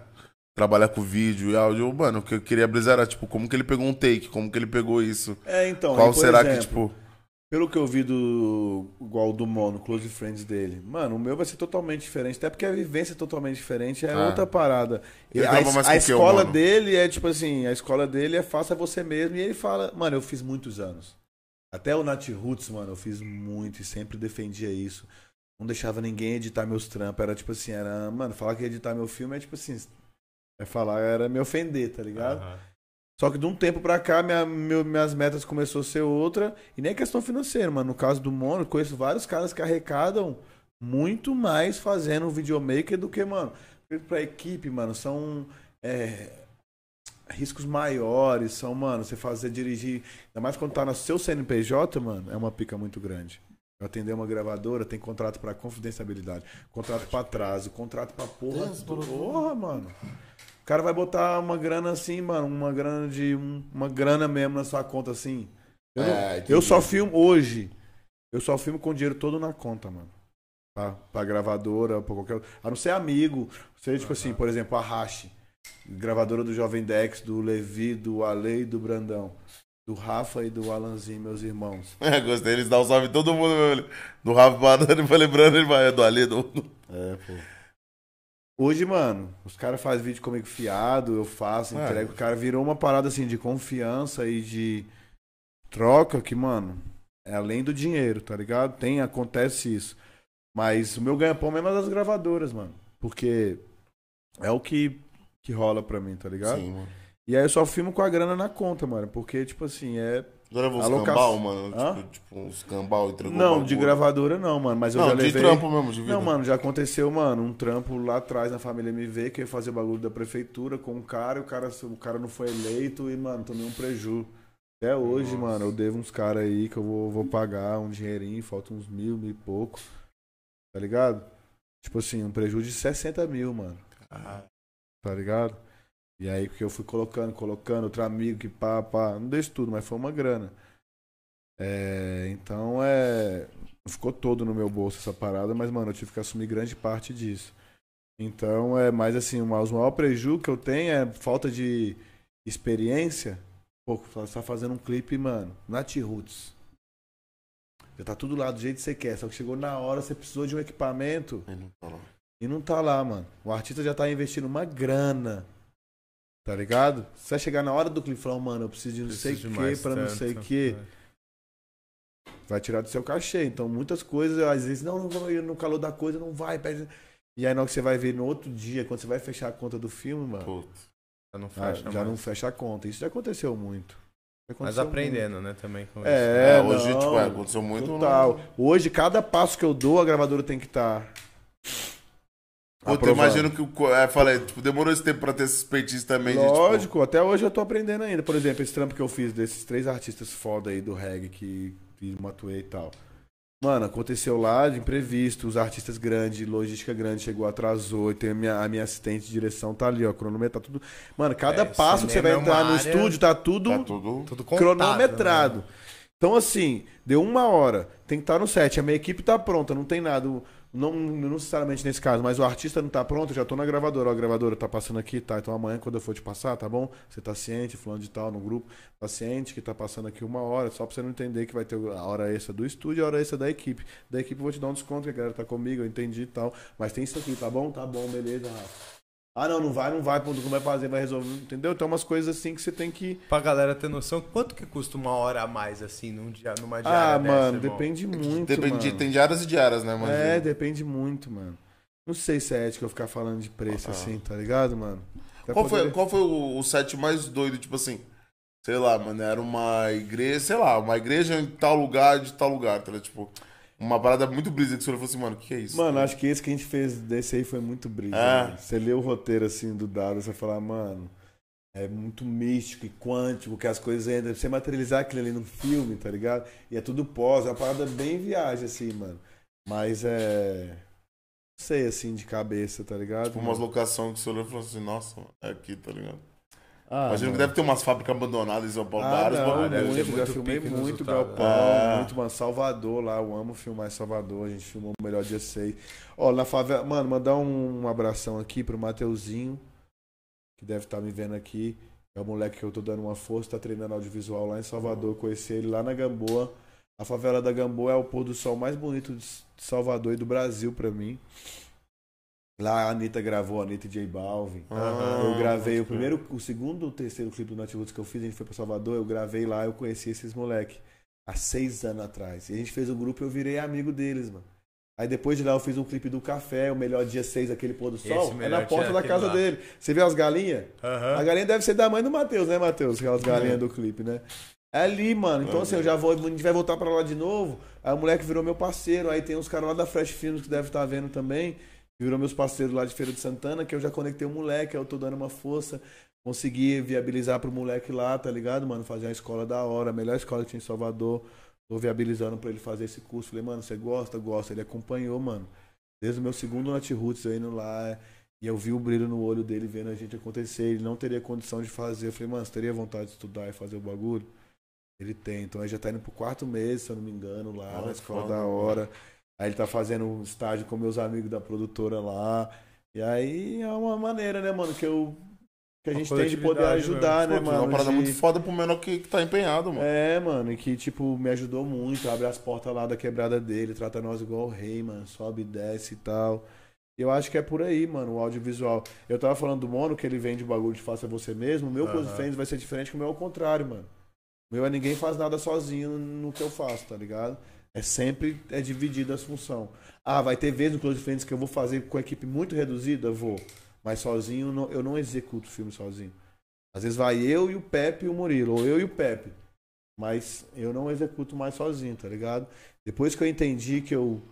trabalhar com vídeo e áudio, mano, o que eu queria brisar era, tipo, como que ele pegou um take, como que ele pegou isso. É, então. Qual será que, exemplo, tipo. Pelo que eu vi do. igual do Mono, Close Friends dele. Mano, o meu vai ser totalmente diferente. Até porque a vivência é totalmente diferente. É Ah. outra parada. Ele a, a o escola Mono? dele é tipo assim: a escola dele é faça você mesmo. E ele fala, mano, eu fiz muitos anos. Até o Nat Roots, mano, eu fiz muito e sempre defendia isso. Não deixava ninguém editar meus trampos. Era tipo assim, era. Mano, falar que ia editar meu filme é tipo assim. É falar, era me ofender, tá ligado? Aham. Só que de um tempo pra cá, minha, meu- minhas metas começou a ser outra. E nem questão financeira, mano. No caso do Mono, eu conheço vários caras que arrecadam muito mais fazendo um videomaker do que, mano. Pra equipe, mano, são é, riscos maiores. São, mano, você fazer dirigir. Ainda mais quando tá no seu CNPJ, mano, é uma pica muito grande. Eu atender uma gravadora, tem contrato pra confidencialidade, contrato pra atraso, contrato pra porra. Porra, mano. O cara vai botar uma grana assim, mano, uma grana de. um- uma grana mesmo na sua conta assim. Eu, É, eu só filmo hoje. Eu só filmo com o dinheiro todo na conta, mano. Pra, pra gravadora, pra qualquer. A não ser amigo. Ser, tipo assim, por exemplo, a Hashi. Gravadora do Jovem Dex, do Levi, do Ale e do Brandão. Do Rafa e do Alanzinho, meus irmãos. É, gostei, eles dão um salve em todo mundo, meu. Do Rafa pra Dani, foi lembrando, ele vai, do Ali, do. É, pô. Hoje, mano, os caras fazem vídeo comigo fiado, eu faço, É. entrego. O cara virou uma parada assim de confiança e de troca que, mano, é além do dinheiro, tá ligado? Tem, acontece isso. Mas o meu ganha-pão mesmo é das gravadoras, mano. Porque é o que, que rola pra mim, tá ligado? Sim, mano. E aí eu só filmo com a grana na conta, mano. Porque, tipo assim, é. Já levou uns Alocação. cambal, mano? Hã? Tipo, tipo, uns cambal entregou Não, bagulho. de gravadora não, mano. Mas eu Não, já de levei. trampo mesmo, de vida. Não, mano, já aconteceu, mano, um trampo lá atrás na família MV, que eu ia fazer bagulho da prefeitura com um cara, e o cara, o cara não foi eleito e, mano, tomei um preju. Até hoje, Nossa. mano, eu devo uns caras aí que eu vou, vou pagar um dinheirinho, falta uns mil, mil e pouco. Tá ligado? Tipo assim, um prejuízo de 60 mil, mano. Ah, Tá ligado? E aí, porque eu fui colocando, colocando, outro amigo que pá, pá. Não deixo tudo, mas foi uma grana. É, então é. Ficou todo no meu bolso essa parada, mas, mano, eu tive que assumir grande parte disso. Então é mais assim, o maior prejuízo que eu tenho é falta de experiência. Pô, você tá fazendo um clipe, mano, Nat Roots. Já tá tudo lá do jeito que você quer, só que chegou na hora, você precisou de um equipamento. Ele não tá lá. E não tá lá, mano. O artista já tá investindo uma grana. Tá ligado? Você vai chegar na hora do clipe e falar, mano, eu preciso de não sei o preciso que pra não sei o tanto, que. é. Vai tirar do seu cachê. Então, muitas coisas, às vezes, não, não vou ir no calor da coisa, não vai. Pede. E aí, na hora que você vai ver no outro dia, quando você vai fechar a conta do filme, mano, Putz. Já não ah, fecha já mais. não fecha a conta. Isso já aconteceu muito. Já Mas aconteceu aprendendo, né, também com muito. isso. É, É, hoje, não, tipo, é, aconteceu muito. Total. não- Hoje, cada passo que eu dou, a gravadora tem que tá estar. Puta, eu imagino que o. É, falei, tipo, demorou esse tempo pra ter esses peitinhos também. de, tipo, Lógico, até hoje eu tô aprendendo ainda. Por exemplo, esse trampo que eu fiz desses três artistas foda aí do reggae que fiz Matuê e tal. Mano, aconteceu lá de imprevisto, os artistas grandes, logística grande, chegou, atrasou, e tem a minha, a minha assistente de direção, tá ali, ó, cronômetro, tá tudo. Mano, cada É, passo que você vai é entrar no área- estúdio, tá tudo tá tudo. Tudo contado, cronometrado. né? Então, assim, deu uma hora, tem que estar no set, a minha equipe tá pronta, não tem nada. Não, não necessariamente nesse caso, mas o artista não tá pronto, já tô na gravadora. Ó, a gravadora tá passando aqui, tá? Então amanhã, quando eu for te passar, tá bom? Você tá ciente, fulano de tal, no grupo, tá ciente que tá passando aqui uma hora, só pra você não entender que vai ter a hora extra do estúdio e a hora extra da equipe. Da equipe eu vou te dar um desconto, que a galera tá comigo, eu entendi e tal. Mas tem isso aqui, tá bom? Tá bom, beleza, Rafa. Ah, não, não vai, não vai, ponto, como vai fazer, vai resolver, entendeu? Então umas coisas assim que você tem que. Pra galera ter noção, quanto que custa uma hora a mais, assim, num dia, numa Ah, diária dessa, mano, irmão? depende muito. Depende, mano. tem diárias e diárias, né, mano? É, depende muito, mano. Não sei se é ético eu ficar falando de preço Ah. assim, tá ligado, mano? Até Qual foi, poderia- qual foi o, o set mais doido, tipo assim? Sei lá, mano, era uma igreja, sei lá, uma igreja em tal lugar, de tal lugar, tá ligado? Tipo, uma parada muito brisa que você falou assim, mano, o que, é isso? Mano, acho que esse que a gente fez desse aí foi muito brisa. É. mano. Você lê o roteiro assim do dado, você fala, mano, é muito místico e quântico, que as coisas entram. Você materializar aquilo ali no filme, tá ligado? E é tudo pós, é uma parada bem viagem, assim, mano. Mas é. Não sei assim de cabeça, tá ligado? Tipo, umas locações que olhou e falou assim, nossa, mano, é aqui, tá ligado? Ah, Imagino que deve ter umas fábricas abandonadas em São Paulo, Ah, vários não, deve ter muito, já muito filmei muito Galpão, né? muito, mano, Salvador lá, eu amo filmar em Salvador, a gente filmou o melhor dia 6. Ó, na favela, mano, mandar um, um abração aqui pro Mateuzinho, que deve estar me vendo aqui, é o moleque que eu tô dando uma força, tá treinando audiovisual lá em Salvador, eu conheci ele lá na Gamboa. A favela da Gamboa é o pôr do sol mais bonito de Salvador e do Brasil pra mim. Lá a Anitta gravou, a Anitta e J Balvin. Ah, Eu gravei o primeiro, o segundo, o terceiro clipe do Natiruts que eu fiz, a gente foi pra Salvador, eu gravei lá, eu conheci esses moleque há seis anos atrás. E a gente fez o grupo e eu virei amigo deles, mano. Aí depois de lá eu fiz um clipe do café, o melhor dia 6, aquele pôr do sol, é na porta dia, da casa lá. dele. Você viu as galinhas? Aham. A galinha deve ser da mãe do Matheus, né, Matheus? Aquelas galinhas do clipe, né? É ali, mano. Então, assim, eu já vou, a gente vai voltar pra lá de novo. Aí o moleque virou meu parceiro. Aí tem uns caras lá da Fresh Films que devem estar vendo também. Virou meus parceiros lá de Feira de Santana, que eu já conectei o moleque, aí eu tô dando uma força. Consegui viabilizar pro moleque lá, tá ligado, mano? Fazer uma escola da hora, a melhor escola que tinha em Salvador. Tô viabilizando pra ele fazer esse curso. Falei, mano, você gosta? Gosta. Ele acompanhou, mano. Desde o meu segundo Nat Roots eu indo lá. E eu vi o brilho no olho dele vendo a gente acontecer. Ele não teria condição de fazer. Eu falei, mano, você teria vontade de estudar e fazer o bagulho? Ele tem. Então ele já tá indo pro quarto mês, se eu não me engano, lá Olha na escola foda, da mano. Aí ele tá fazendo um estágio com meus amigos da produtora lá. E aí é uma maneira, né, mano, que eu. Que a Uma gente tem de poder ajudar, né, Pô, mano? uma parada de- muito foda pro menor que, que tá empenhado, mano. é, mano, e que, tipo, me ajudou muito. Abre as portas lá da quebrada dele, trata nós igual o rei, mano. Sobe e desce e tal. Eu acho que é por aí, mano, o audiovisual. Eu tava falando do Mono, que ele vende o bagulho de faça você mesmo. O meu. Close Friends vai ser diferente que o meu ao contrário, mano. Meu é ninguém faz nada sozinho no que eu faço, tá ligado? É sempre é dividido as funções. Ah, vai ter vezes no Close Friends que eu vou fazer com a equipe muito reduzida? Vou. Mas sozinho não- eu não executo filme sozinho. Às vezes vai eu e o Pepe e o Murilo, ou eu e o Pepe. Mas eu não executo mais sozinho, tá ligado? Depois que eu entendi que eu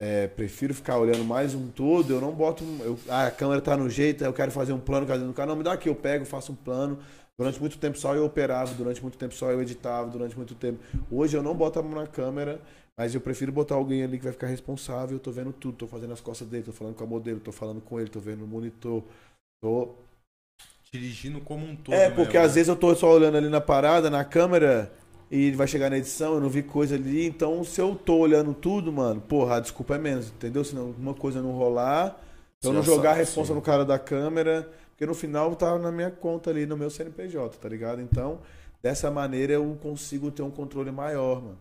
é, prefiro ficar olhando mais um todo, eu não boto. um- Eu, ah, a câmera tá no jeito, eu quero fazer um plano, cadê no canal? Me dá aqui, eu pego, faço um plano. Durante muito tempo só eu operava, durante muito tempo só eu editava, durante muito tempo. Hoje eu não boto a mão na câmera, mas eu prefiro botar alguém ali que vai ficar responsável. Eu tô vendo tudo, tô fazendo as costas dele, tô falando com a modelo, tô falando com ele, tô vendo no monitor. Tô Dirigindo como um todo. é, porque mesmo, às né? vezes eu tô só olhando ali na parada, na câmera, e vai chegar na edição, eu não vi coisa ali. Então, se eu tô olhando tudo, mano, porra, a desculpa é menos, entendeu? Se não- alguma coisa não rolar, eu Você não jogar a responsa no cara da câmera, porque no final tá na minha conta ali, no meu CNPJ, tá ligado? Então, dessa maneira eu consigo ter um controle maior, mano.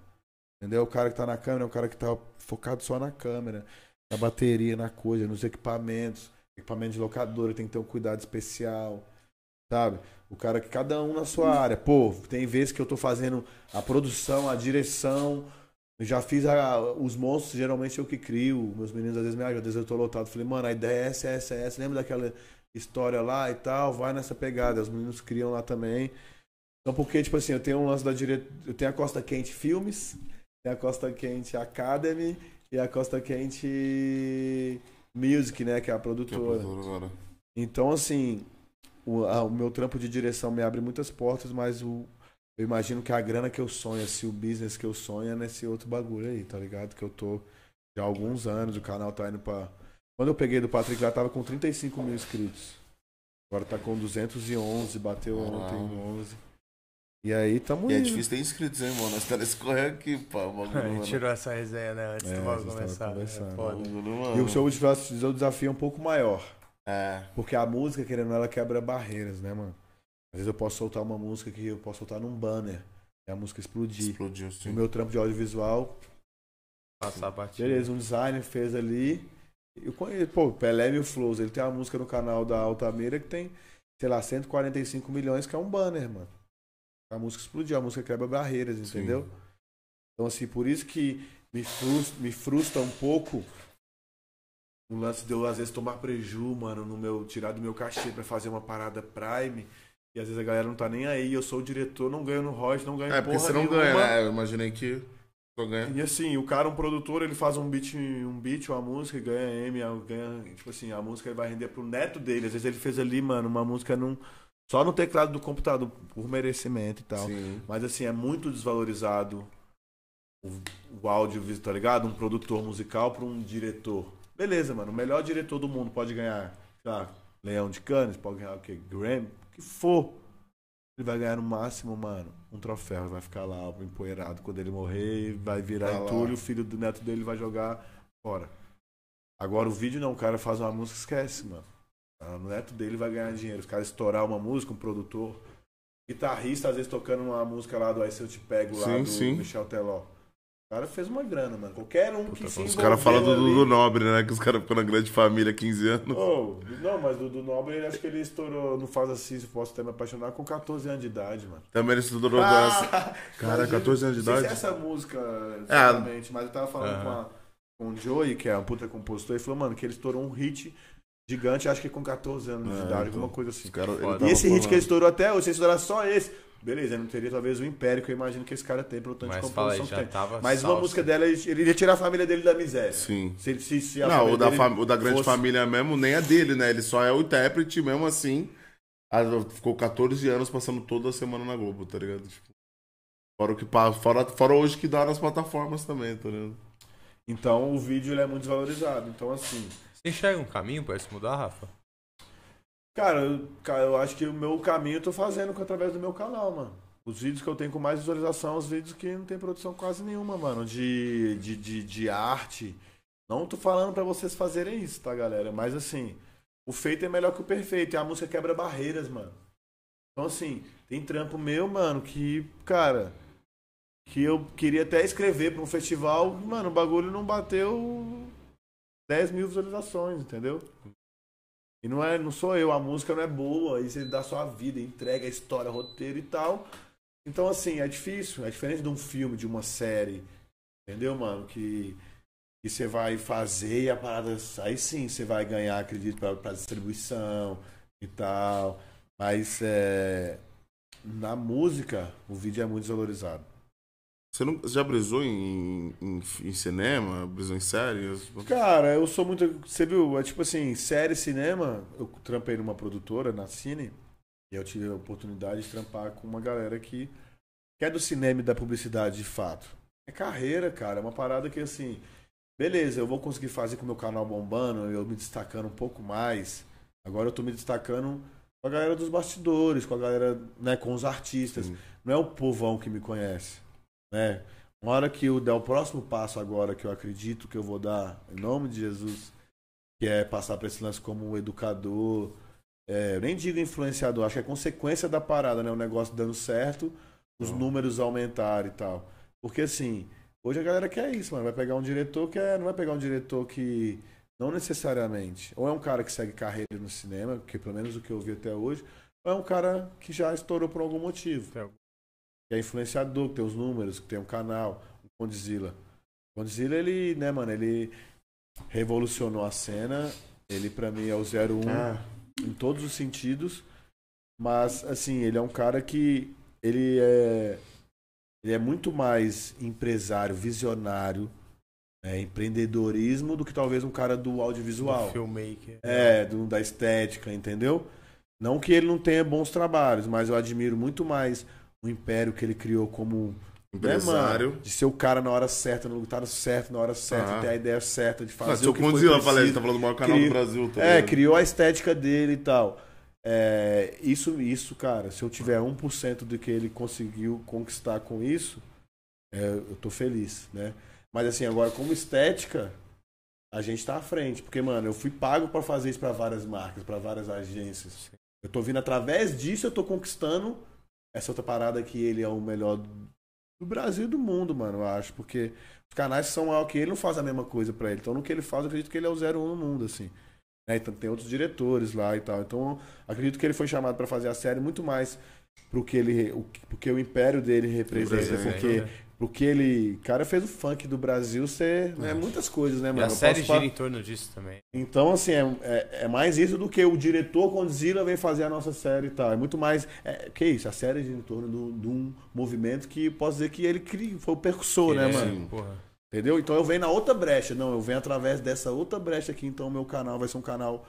Entendeu? O cara que tá na câmera é o cara que tá focado só na câmera, na bateria, na coisa, nos equipamentos. Equipamento de locadora tem que ter um cuidado especial sabe? O cara que cada um na sua área. Pô, tem vezes que eu tô fazendo a produção, a direção. Já fiz a- os monstros, geralmente eu que crio. Meus meninos às vezes me ajudam, às vezes eu tô lotado. Falei, mano, a ideia é essa, essa, essa. Lembra daquela história lá e tal? Vai nessa pegada. Os meninos criam lá também. Então, porque, tipo assim, eu tenho um lance da direita. Eu tenho a Costa Quente Filmes, tem a Costa Quente Academy e a Costa Quente Music, né? Que é a Que é produtora. produtor agora. Então, assim, o, a- o meu trampo de direção me abre muitas portas, mas o, eu imagino que a grana que eu sonho, assim, o business que eu sonho é nesse outro bagulho aí, tá ligado? Que eu tô já há alguns anos, o canal tá indo pra. Quando eu peguei do Patrick lá, tava com 35 mil inscritos. Agora tá com 211, bateu Caralho. ontem 11. E aí tamo E é difícil ter inscritos, hein, mano? Nós caras escorrem aqui, pá. O bagulho, A gente mano. tirou essa resenha, né? Antes É, do bagulho começar. né? O bagulho, E o seu desafio, seu desafio é um pouco maior. É. Porque a música, querendo ou não, ela quebra barreiras, né, mano? Às vezes eu posso soltar uma música que eu posso soltar num banner. E a música explodir. Explodiu, O sim. meu trampo de audiovisual, Passar a batida. beleza, um designer fez ali. Eu conheço, pô, Pelé Mil Flows, ele tem uma música no canal da Altamira que tem, sei lá, 145 milhões, que é um banner, mano. A música explodiu, a música quebra barreiras, Sim. entendeu? Então, assim, por isso que me frustra, me frustra um pouco o lance de eu, às vezes, tomar preju, mano, no meu, tirar do meu cachê pra fazer uma parada Prime. E às vezes a galera não tá nem aí, eu sou o diretor, não ganho no Royce, não ganho É, porque você não nenhuma. ganha, né? Eu imaginei que. E assim, o cara, um produtor, ele faz um beat, um beat, uma música, e ganha M, ganha, tipo assim, a música ele vai render pro neto dele. Às vezes ele fez ali, mano, uma música num, só no teclado do computador, por merecimento e tal. Sim. Mas assim, é muito desvalorizado o, o áudio, tá ligado? Um produtor musical pra um diretor. Beleza, mano, o melhor diretor do mundo pode ganhar, sei lá, Leão de Cannes, pode ganhar o quê? Grammy, o que for. Ele vai ganhar no máximo, mano, um troféu. Vai ficar lá empoeirado quando ele morrer, vai virar Tá entulho, o filho do neto dele vai jogar fora. Agora o vídeo não, o cara faz uma música esquece, mano. O neto dele vai ganhar dinheiro. Os caras estourar uma música, um produtor. Guitarrista, às vezes, tocando uma música lá do Aí Se Eu Te Pego, lá Sim, do sim. Michel Teló. O cara fez uma grana, mano. Qualquer um que se Os caras falam do Dudu Nobre, né? Que os caras ficam na grande família 15 anos. Oh, não, mas o do Nobre, ele acho que ele estourou, não faz assim, se posso até me apaixonar, com 14 anos de idade, mano. Também ele dança. Ah, Cara, imagina, 14 anos de não sei idade? se é essa música, exatamente, mas eu tava falando com, a, com o Joey, que é um puta compositor, e falou, mano, que ele estourou um hit gigante, acho que com 14 anos de É, idade, então. alguma coisa assim. Tava E esse hit falando. que ele estourou até hoje, se ele estourasse só esse, beleza, ele não teria talvez o império que eu imagino que esse cara tem pelo tanto Mas de fala composição já que tem. tava Mas uma salsa. música dela, ele iria tirar a família dele da miséria. Sim. Se, se, se a Não, o da, o da grande fosse- família mesmo nem é dele, né? Ele só é o intérprete mesmo assim. Ah, Ficou 14 anos passando toda semana na Globo, tá ligado? Tipo, fora, o que, fora, fora hoje que dá nas plataformas também, tá ligado? Então o vídeo ele é muito desvalorizado. Então, assim, Você enxerga um caminho pra isso mudar, Rafa? Cara, eu, cara, eu acho que o meu caminho eu tô fazendo através do meu canal, mano. Os vídeos que eu tenho com mais visualização são os vídeos que não tem produção quase nenhuma, mano. De, de, de, de arte. Não tô falando pra vocês fazerem isso, tá, galera? Mas assim, o feito é melhor que o perfeito. E a música quebra barreiras, mano. Então, assim, tem trampo meu, mano, que, cara, que eu queria até escrever pra um festival, mano, o bagulho não bateu 10 mil visualizações, entendeu? E não, é, não sou eu, a música não é boa, aí você dá sua vida, entrega a história, roteiro e tal. Então, assim, é difícil. É diferente de um filme, de uma série. Entendeu, mano? Que, que você vai fazer e a parada. Aí sim você vai ganhar, acredito, pra, pra distribuição e tal. Mas é, na música, o vídeo é muito desvalorizado. Você, não, você já brisou em, em, em cinema? Brisou em séries? Cara, eu sou muito. Você viu? É tipo assim, série cinema. Eu trampei numa produtora, na Cine. E eu tive a oportunidade de trampar com uma galera que, que é do cinema e da publicidade de fato. É carreira, cara. É uma parada que assim. Beleza, eu vou conseguir fazer com o meu canal bombando, eu me destacando um pouco mais. Agora eu tô me destacando com a galera dos bastidores, com a galera, né, com os artistas. Sim. Não é o povão que me conhece, né? Uma hora que eu der o próximo passo agora, que eu acredito que eu vou dar, em nome de Jesus, que é passar para esse lance como um educador, é, eu nem digo influenciador, acho que é consequência da parada, né? O negócio dando certo, os números aumentarem e tal. Porque assim, hoje a galera quer isso, mano. Vai pegar um diretor que é, não vai pegar um diretor que não necessariamente, ou é um cara que segue carreira no cinema, que pelo menos o que eu vi até hoje, ou é um cara que já estourou por algum motivo. Que é influenciador, que tem os números, que tem um canal, o Condzilla. O Condzilla, ele, né, mano, ele revolucionou a cena. Ele, pra mim, é o 01 Ah, em todos os sentidos. Mas, assim, ele é um cara que. Ele é. Ele é muito mais empresário, visionário, né, empreendedorismo do que talvez um cara do audiovisual. do filmmaker. É, do- da estética, entendeu? Não que ele não tenha bons trabalhos, mas eu admiro muito mais o império que ele criou como empresário. né, de ser o cara na hora certa, no lugar certo, na hora certa, Ah. ter a ideia certa de fazer Mas o que foi falei, preciso. você tá falando do maior canal Cri- do Brasil. Tá É, ligado? criou a estética dele e tal. É, isso, isso, cara, se eu tiver 1% do que ele conseguiu conquistar com isso, é, eu tô feliz, né? Mas assim, agora como estética, a gente tá à frente. Porque, mano, eu fui pago pra fazer isso pra várias marcas, pra várias agências. Eu tô vindo através disso, eu tô conquistando essa outra parada que ele é o melhor do Brasil e do mundo, mano, eu acho. Porque os canais são algo que ele não faz a mesma coisa pra ele. Então, no que ele faz, eu acredito que ele é o 01 no mundo, assim. né? Então, tem outros diretores lá e tal. Então, acredito que ele foi chamado pra fazer a série muito mais pro que ele, o, porque o império dele representa, Representa, porque né? Porque ele, cara, fez o funk do Brasil ser, né, muitas coisas, né, E mano? a Eu série posso falar- gira em torno disso também. então, assim, é, é, é mais isso do que o diretor Condzilla vem fazer a nossa série e tal. É muito mais. É, que isso? A série gira em torno de um movimento que posso dizer que ele cri- foi o percussor, né, Ele é, mano? Porra. Entendeu? Então eu venho na outra brecha. Não, eu venho através dessa outra brecha aqui. Então o meu canal vai ser um canal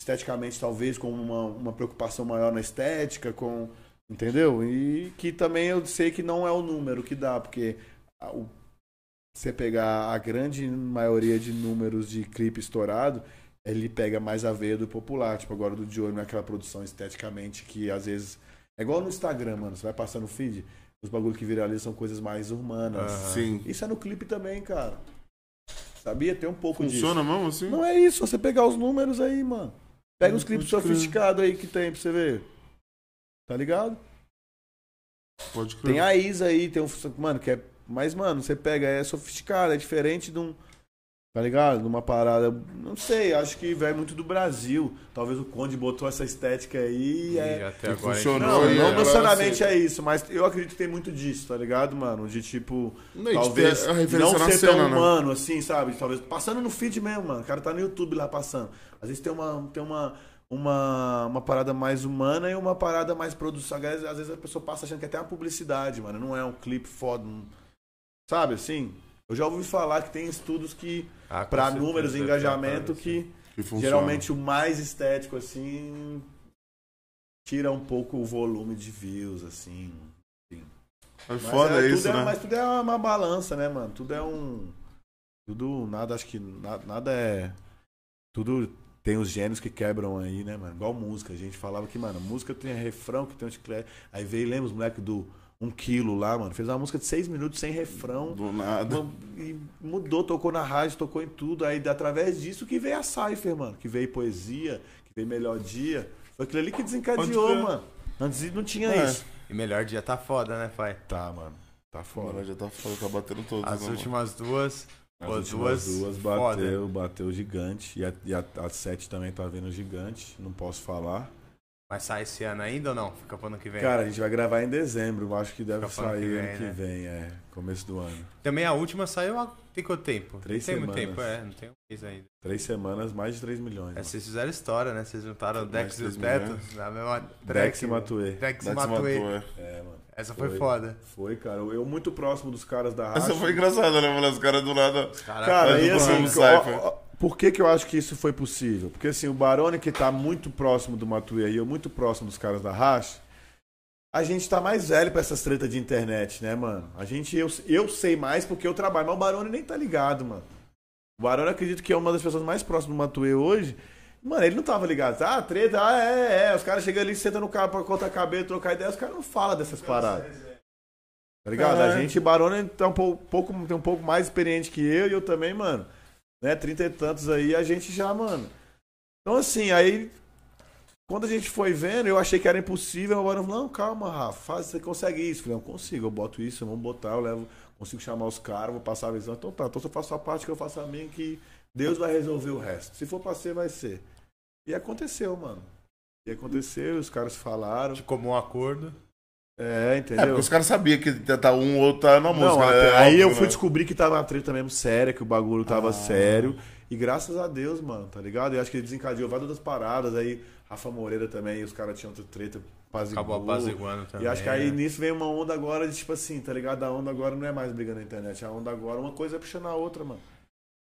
esteticamente, talvez, com uma, uma preocupação maior na estética, com. Entendeu? E que também eu sei que não é o número que dá, porque a- o- você pegar a grande maioria de números de clipe estourado, ele pega mais a veia do popular. Tipo, agora do Diogo, naquela produção esteticamente que às vezes. É igual no Instagram, mano. Você vai passando o feed, os bagulhos que viralizam são coisas mais urbanas. Aham. Sim. Isso é no clipe também, cara. Sabia? Tem um pouco disso. Funciona mesmo assim? Não é isso, você pegar os números aí, mano. Pega os clipes sofisticados aí que tem pra você ver. Tá ligado? Pode crer. Tem a Isa aí, tem um. Mano, que é. Mas, mano, você pega, é sofisticado, é diferente de um. Tá ligado? De uma parada. Não sei, acho que vai muito do Brasil. Talvez o Conde botou essa estética aí e E é. até agora. funcionou, Não, e não necessariamente é isso, mas eu acredito que tem muito disso, tá ligado, mano? De tipo. Não, de talvez ter a não ser cena, tão né? humano, assim, sabe? Talvez passando no feed mesmo, mano. O cara tá no YouTube lá passando. Às vezes tem uma, tem uma, uma, uma parada mais humana e uma parada mais produção. Às vezes, às vezes a pessoa passa achando que é até uma publicidade, mano. Não é um clipe foda. um- Sabe assim? Eu já ouvi falar que tem estudos que, Ah, certeza, números e deve engajamento, que Que geralmente o mais estético, assim, tira um pouco o volume de views, assim. É Mas foda é, tudo isso, é- né? Mas tudo é uma balança, né, mano? Tudo é um. Tudo, nada, acho que nada, nada é. Tudo tem os gênios que quebram aí, né, mano? Igual música. A gente falava que, mano, música tem refrão, que tem um chiclete. Aí veio, lembra os moleques do Um Quilo lá, mano? Fez uma música de seis minutos sem refrão. Do nada. Mano, E mudou, tocou na rádio, tocou em tudo. Aí, através disso, que veio a Cypher, mano. Que veio poesia, que veio Melodia. Foi aquilo ali que desencadeou, mano. Antes não tinha É. isso. E melhor dia tá foda, né, pai? Tá, mano. Tá foda. já tá foda, tá batendo todos. As né, mano? últimas duas As duas duas foda. bateu, bateu gigante. E a, e a, a 7 também tá vindo gigante, não posso falar. Mas sai esse ano ainda ou não? Fica pro ano que vem. Cara, a gente vai gravar em dezembro, acho que deve Fica pro ano sair que ano vem, que né? vem, é. Começo do ano. Também a última saiu há tem quanto tempo? Três não tem muito semanas. tempo, é. Não tem um mês ainda. Três semanas, mais de 3 milhões. É, vocês fizeram história, né? Vocês juntaram o Dex e o três Teto milhões. na mesma Dex track. e Matuê. Dex e Dex Matuê. matou, é. É, mano. Essa foi, Foi. foda. Foi, cara. Eu muito próximo dos caras da Racha. Essa foi engraçada, né? Os caras do nada. Cara, Cara, e assim, ó, por que, que eu acho que isso foi possível? Porque assim, o Barone que tá muito próximo do Matuê e eu muito próximo dos caras da Racha, a gente tá mais velho pra essas tretas de internet, né, mano? A gente, eu, eu sei mais porque eu trabalho, mas o Barone nem tá ligado, mano. O Barone acredito que é uma das pessoas mais próximas do Matuê hoje. Mano, ele não tava ligado. Ah, treta, ah, é, é. Os caras chegam ali, sentam no carro pra cortar cabelo, trocar ideia, os caras não falam dessas paradas. Tá ligado? É. A gente, Barone, tá um pouco, tem um pouco mais experiente que eu e eu também, mano. Né, trinta e tantos aí, a gente já, mano. Então, assim, aí. Quando a gente foi vendo, eu achei que era impossível. Agora, não, calma, Rafa, faz, você consegue isso. Falei, não consigo, eu boto isso, vamos botar, eu levo, consigo chamar os caras, vou passar a visão. Então tá, então se eu faço a parte que eu faço a minha, que Deus vai resolver o resto. Se for pra ser, vai ser. E aconteceu, mano. E aconteceu, os caras falaram. de comum acordo. É, É, entendeu? porque os caras sabiam que tá um ou outro tá na música. Não, né? até- É aí óbvio, eu fui né? descobrir que tava uma treta mesmo séria, que o bagulho tava Ah. sério. E graças a Deus, mano, tá ligado? Eu acho que ele desencadeou várias das paradas. Aí Rafa Moreira também, os caras tinham outra treta, apaziguou. Acabou apaziguando também. E acho que aí né? nisso vem uma onda agora de tipo assim, tá ligado? A onda agora não é mais briga na internet. A onda agora, uma coisa é puxando a outra, mano.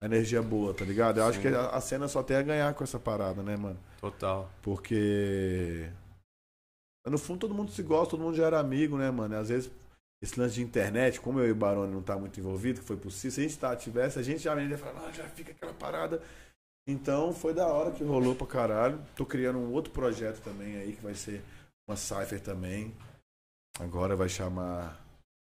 Energia boa, tá ligado? Eu acho Sim. que a, a cena só tem a ganhar com essa parada, né, mano? Total. Porque. No fundo todo mundo se gosta, todo mundo já era amigo, né, mano? Às vezes, esse lance de internet, como eu e o Barone não tá muito envolvido, que foi possível, se a gente tá, tivesse, a gente já ia falar, ah, já fica aquela parada. Então foi da hora que rolou pra caralho. Tô criando um outro projeto também aí, que vai ser uma Cypher também. Agora vai chamar.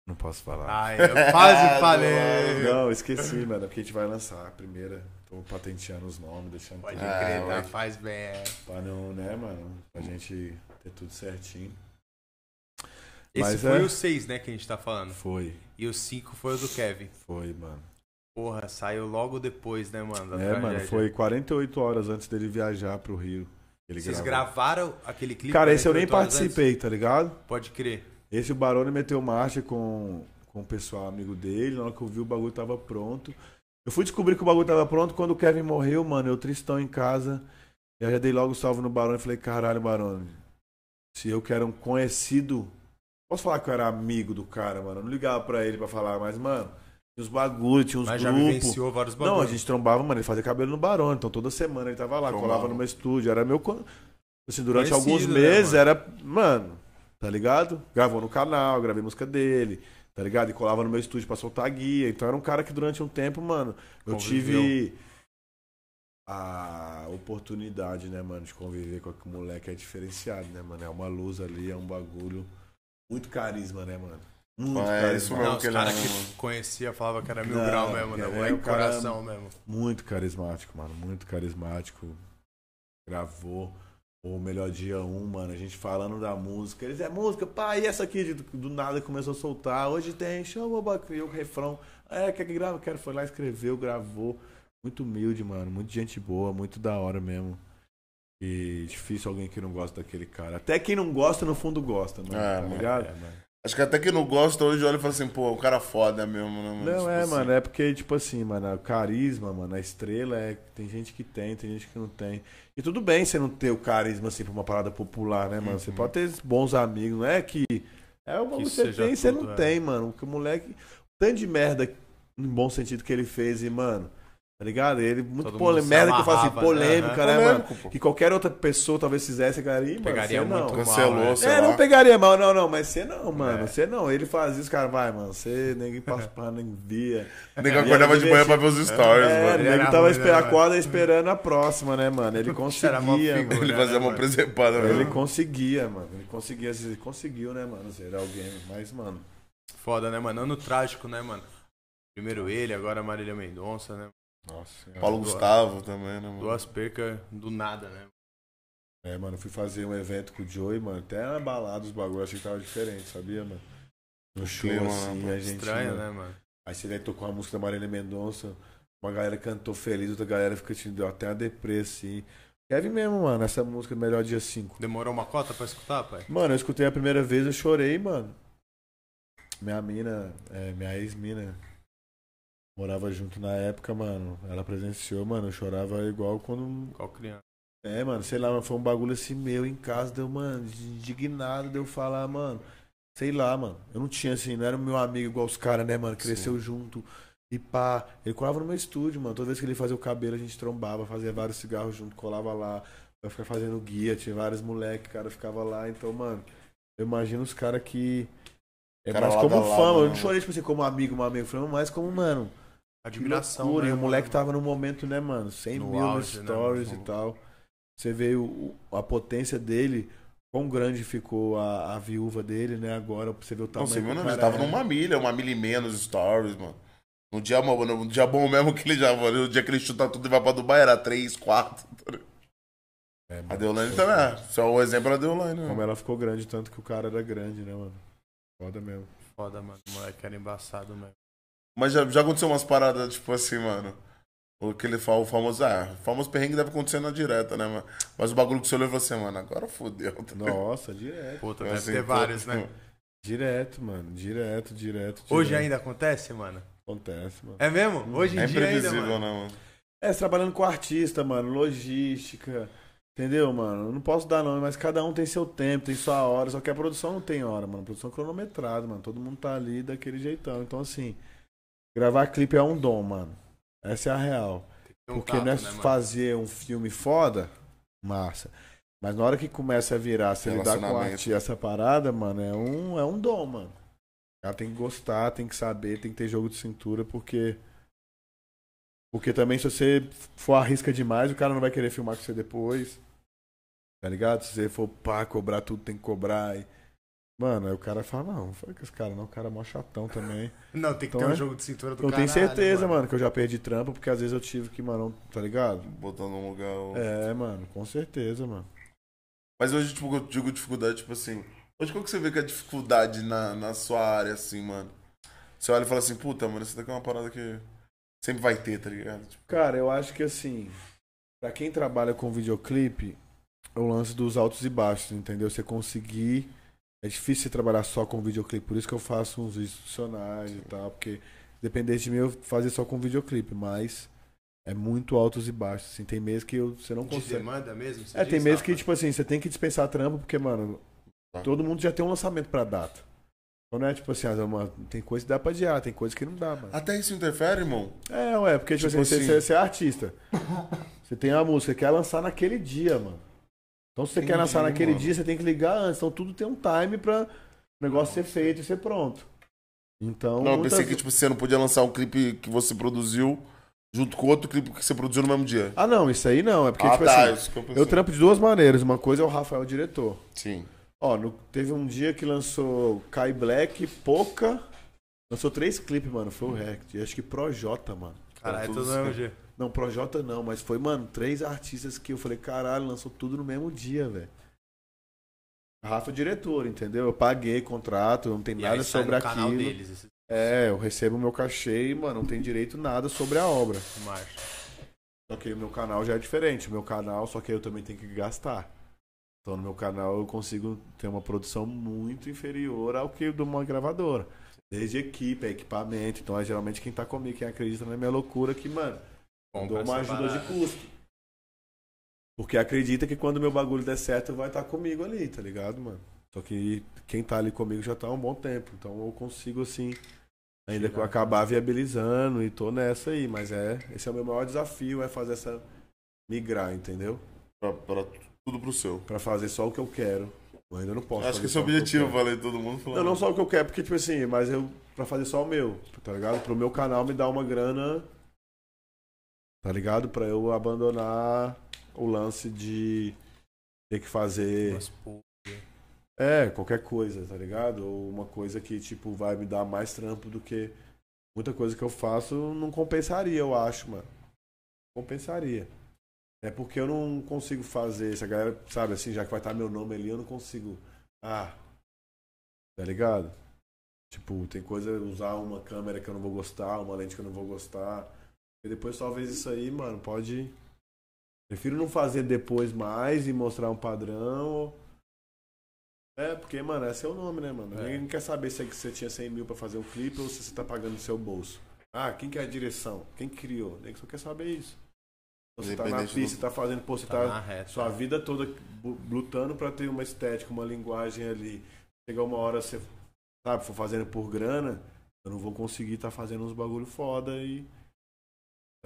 Não posso falar. Ai, eu quase falei. Não, esqueci, mano. Porque a gente vai lançar a primeira. Tô patenteando os nomes, deixando Pode tudo Ah, crer, tá? Faz bem. é. pra não, né, mano? Pra gente ter tudo certinho. Esse Mas foi é- o 6, né, que a gente tá falando. Foi, E o 5 foi o do Kevin. foi, mano. Porra, saiu logo depois, né, mano? da É, mano, foi 48 horas antes dele viajar pro Rio. Ele Vocês gravou. gravaram aquele clipe? Cara, esse eu nem 48 horas participei, tá ligado? antes? Pode crer. Esse o Barone meteu marcha com, com o pessoal amigo dele. Na hora que eu vi o bagulho tava pronto. Eu fui descobrir que o bagulho tava pronto quando o Kevin morreu, mano. Eu tristão em casa. Eu já dei logo salve no Barone e falei, caralho, Barone. Se eu que era um conhecido. Posso falar que eu era amigo do cara, mano? Eu não ligava pra ele pra falar, mas, mano, tinha uns bagulho, tinha uns Mas já grupos. vivenciou vários Não, bagulhos. a gente trombava, mano, ele fazia cabelo no Barone, então toda semana ele tava lá, Trombava. colava no meu estúdio, era meu. Assim, durante Conhecido, alguns né, meses mano? era. Mano, tá ligado? Gravou no canal, gravei música dele, tá ligado? E colava no meu estúdio pra soltar guia. Então era um cara que durante um tempo, mano, eu Conviveu. tive a oportunidade, né, mano, de conviver com aquele moleque é diferenciado, né, mano? É uma luz ali, é um bagulho. Muito carisma, né, mano? Muito Ah, é isso carismático. mesmo Não, os que ele caras é, que conhecia falavam que era mil Não, grau mesmo, né? é, Moleque o coração mesmo. Muito carismático, mano. Muito carismático. Gravou o Melhor Dia 1, mano. A gente falando da música. Eles é música, pá, e essa aqui de- do nada começou a soltar. Hoje tem, chama o refrão. É, quer que grava? Quero. Foi lá, escreveu, gravou. Muito humilde, mano. Muito gente boa, muito da hora mesmo. E difícil alguém que não gosta daquele cara. Até quem não gosta, no fundo gosta, mano. É, tá mano. ligado? É, mano. Acho que até quem não gosta hoje olha e fala assim, pô, o cara foda mesmo, né, mano? Não, Tipo é, assim. mano, é porque, tipo assim, mano, o carisma, mano, a estrela é. Tem gente que tem, tem gente que não tem. E tudo bem você não ter o carisma, assim, pra uma parada popular, né, mano? Você Uhum. pode ter bons amigos, não é que. É o bagulho que você tem e você não é. tem, mano. Porque o moleque. Tanto de merda, no bom sentido que ele fez, e, mano. Tá ligado? Ele, muito se merda que eu falo assim, né? polêmica, Aham. né, mano? Pô. Que qualquer outra pessoa talvez fizesse, cara, aí, mano, Pegaria você não. muito Cancelou, mal, né? sei É, lá. não pegaria mal, não, não, mas você não, mano. É. Você não. Ele faz isso, cara, vai, mano. Você, ninguém passa pra nem via. O nego acordava de manhã pra ver os stories, É, mano. ele tava esperando né, a mano? corda esperando a próxima, né, mano? Ele Era uma conseguia, figura. mano. Ele fazia uma mano? presepada Ele conseguia, mano. Ele conseguia, ele conseguiu, né, mano? Ser alguém, mas, mano. Foda, né, mano? Ano trágico, né, mano? Primeiro ele, agora a Marília Mendonça, né? Nossa. Paulo Duas- Gustavo também, né, mano? Duas percas do nada, né? É, mano, eu fui fazer um evento com o Joey, mano. Até na balada os bagulhos, achei que tava diferente, sabia, mano? No show, clima, assim, né, a gente. Estranho, mano, né, mano? Aí você daí tocou a música da Marília Mendonça, uma galera cantou feliz, outra galera fica te deu até uma deprê, assim. Kevin mesmo, mano, essa música Melhor Dia 5. Demorou uma cota pra escutar, pai? Mano, eu escutei a primeira vez, eu chorei, mano. Minha mina, é, minha ex-mina, morava junto na época, mano. Ela presenciou, mano, eu chorava igual quando. Qual criança? É, mano, sei lá, foi um bagulho assim meu em casa, deu, mano, indignado, deu falar, mano. Sei lá, mano. Eu não tinha assim, não era meu amigo igual os caras, né, mano? Cresceu junto. E pá, ele colava no meu estúdio, mano. Toda vez que ele fazia o cabelo, a gente trombava, fazia vários cigarros junto, colava lá. Vai ficar fazendo guia, tinha vários moleques, cara ficava lá. Então, mano, eu imagino os caras que. É Cara mais como lado, fã, eu né, não chorei, tipo assim, como amigo, um amigo, foi mais como, mano. Admiração. que loucura. né, E o moleque mano? tava no momento, né, mano? 100 No mil auge, né, stories mano? e tal. Você vê o, a potência dele, quão grande ficou a, a viúva dele, né? Agora você vê o Não, tamanho você que viu, não? Ele tava é. numa milha, uma milha e menos stories, mano. No dia, bom- no dia bom mesmo que ele já no dia que ele chuta tudo e vai pra Dubai, era 3, 4. É, A. Deolane também é. Só o exemplo era a Deolane, Como né? ela ficou grande, tanto que o cara era grande, né, mano? Foda mesmo. Foda, mano. O moleque era embaçado mesmo. Mas já, já aconteceu umas paradas, tipo assim, mano. O que ele fala, o famoso, ah, o famoso perrengue deve acontecer na direta, né, mano? Mas o bagulho que você olhou e falou assim, mano, agora fodeu. tá? Nossa, direto. Puta, Então, deve assim, ter pô, vários, né? Direto, mano. Direto, direto. Hoje direto. ainda acontece, mano? Acontece, mano. É mesmo? Hoje em É dia ainda, imprevisível, mano. né, mano? É, você trabalhando com artista, mano, logística. Entendeu, mano? Eu não posso dar nome, mas cada um tem seu tempo, tem sua hora. Só que a produção não tem hora, mano. A produção é cronometrada, mano. Todo mundo tá ali daquele jeitão. Então, assim, gravar clipe é um dom, mano. Essa é a real. Um Porque tato, não é né, mano? fazer um filme foda, massa. Mas na hora que começa a virar, se lidar com Relacionamento. arte essa parada, mano, é um, é um dom, mano. O cara tem que gostar, tem que saber, tem que ter jogo de cintura, porque. Porque também se você for arrisca demais, o cara não vai querer filmar com você depois. Tá ligado? Se você for pá, cobrar tudo, tem que cobrar. E... Mano, aí o cara fala, não, foi com esse cara, não, o cara é mó chatão também. Não, tem que Então ter um é- jogo de cintura do Eu caralho, tenho certeza, mano. que eu já perdi trampo, porque às vezes eu tive que, mano, tá ligado? Botando um lugar. o- É, mano, com certeza, mano. Mas hoje, tipo, eu digo dificuldade, tipo assim. Hoje qual que você vê que é dificuldade na, na sua área, assim, mano? Você olha e fala assim, puta, mano, isso daqui é uma parada que sempre vai ter, tá ligado? Tipo, Cara, eu acho que assim, pra quem trabalha com videoclipe, é o lance dos altos e baixos, entendeu? Você conseguir. É difícil você trabalhar só com videoclipe, por isso que eu faço uns institucionais e tal, porque dependente de mim eu fazer só com videoclipe, mas é muito altos e baixos. Assim, tem meses que eu- você não De consegue. demanda mesmo? É, tem meses que, Rafa? tipo assim, você tem que dispensar trampo, porque, mano, Tá. todo mundo já tem um lançamento pra data. Então não é tipo assim, ah, uma- tem coisa que dá pra adiar, tem coisa que não dá, mano. Até isso interfere, irmão? É, ué, porque tipo, Tipo assim, assim- Você, você é artista. Você tem a música, quer lançar naquele dia, mano. Então se você quer Entendi, lançar naquele mano. dia, você tem que ligar antes. Então tudo tem um time pra o negócio ser feito e ser pronto. Então. Não, eu muitas- pensei que, tipo, você não podia lançar um clipe que você produziu junto com outro clipe que você produziu no mesmo dia. Ah, não, isso aí não. É porque, ah, tipo tá, assim, isso que eu eu trampo de duas maneiras. Uma coisa é o Rafael o diretor. Sim. Ó, no- teve um dia que lançou Kai Black, Poca. Lançou três clipes, mano. Foi o Rect. E acho que Projota, mano. Caralho, é tudo no mesmo dia. Não, Projota não, mas foi, mano, três artistas que eu falei, caralho, lançou tudo no mesmo dia, velho. Rafa é diretor, entendeu? Eu paguei contrato, não tem E nada sobre aquilo. deles, esse É, eu recebo meu cachê e, mano, não tem direito nada sobre a obra. marcha. Só que o meu canal já é diferente. O meu canal, só que eu também tenho que gastar. Então no meu canal eu consigo ter uma produção muito inferior ao que de uma gravadora. Desde equipe, equipamento. Então é geralmente quem tá comigo, quem acredita na minha loucura, que, mano, Compra dou uma ajuda de custo. Porque acredita que quando meu bagulho der certo, vai estar comigo ali, tá ligado, mano? Só que quem tá ali comigo já tá há um bom tempo. Então eu consigo, assim, ainda que eu acabar viabilizando e tô nessa aí. Mas é, esse é o meu maior desafio, é fazer essa. migrar, entendeu? Pra, pra tudo pro seu. Pra fazer só o que eu quero. Eu ainda não posso. Acho que esse é o objetivo, eu quero. falei todo mundo falando. Não, não só o que eu quero, porque, tipo assim, mas eu. Pra fazer só o meu, tá ligado? Pro meu canal me dar uma grana. Tá ligado? Pra eu abandonar o lance de ter que fazer. É, qualquer coisa, tá ligado? Ou uma coisa que, tipo, vai me dar mais trampo do que. Muita coisa que eu faço não compensaria, eu acho, mano. Compensaria. É porque eu não consigo fazer. Essa galera, sabe assim, já que vai estar meu nome ali, eu não consigo. Ah. Tá ligado? Tipo, tem coisa, usar uma câmera que eu não vou gostar, uma lente que eu não vou gostar. E depois talvez isso aí, mano, pode. Prefiro não fazer depois mais e mostrar um padrão. É, porque, mano, é o nome, né, mano? É. Ninguém quer saber se é que você tinha 100 mil pra fazer um clipe ou se você tá pagando no seu bolso. Ah, quem que é a direção? Quem criou? Que só quer saber isso. Você tá na pista, do- você tá fazendo, pô, você Tá tá, reta. sua vida toda lutando pra ter uma estética, uma linguagem ali. Chegar uma hora você, sabe, for fazendo por grana, eu não vou conseguir estar fazendo uns bagulho foda e.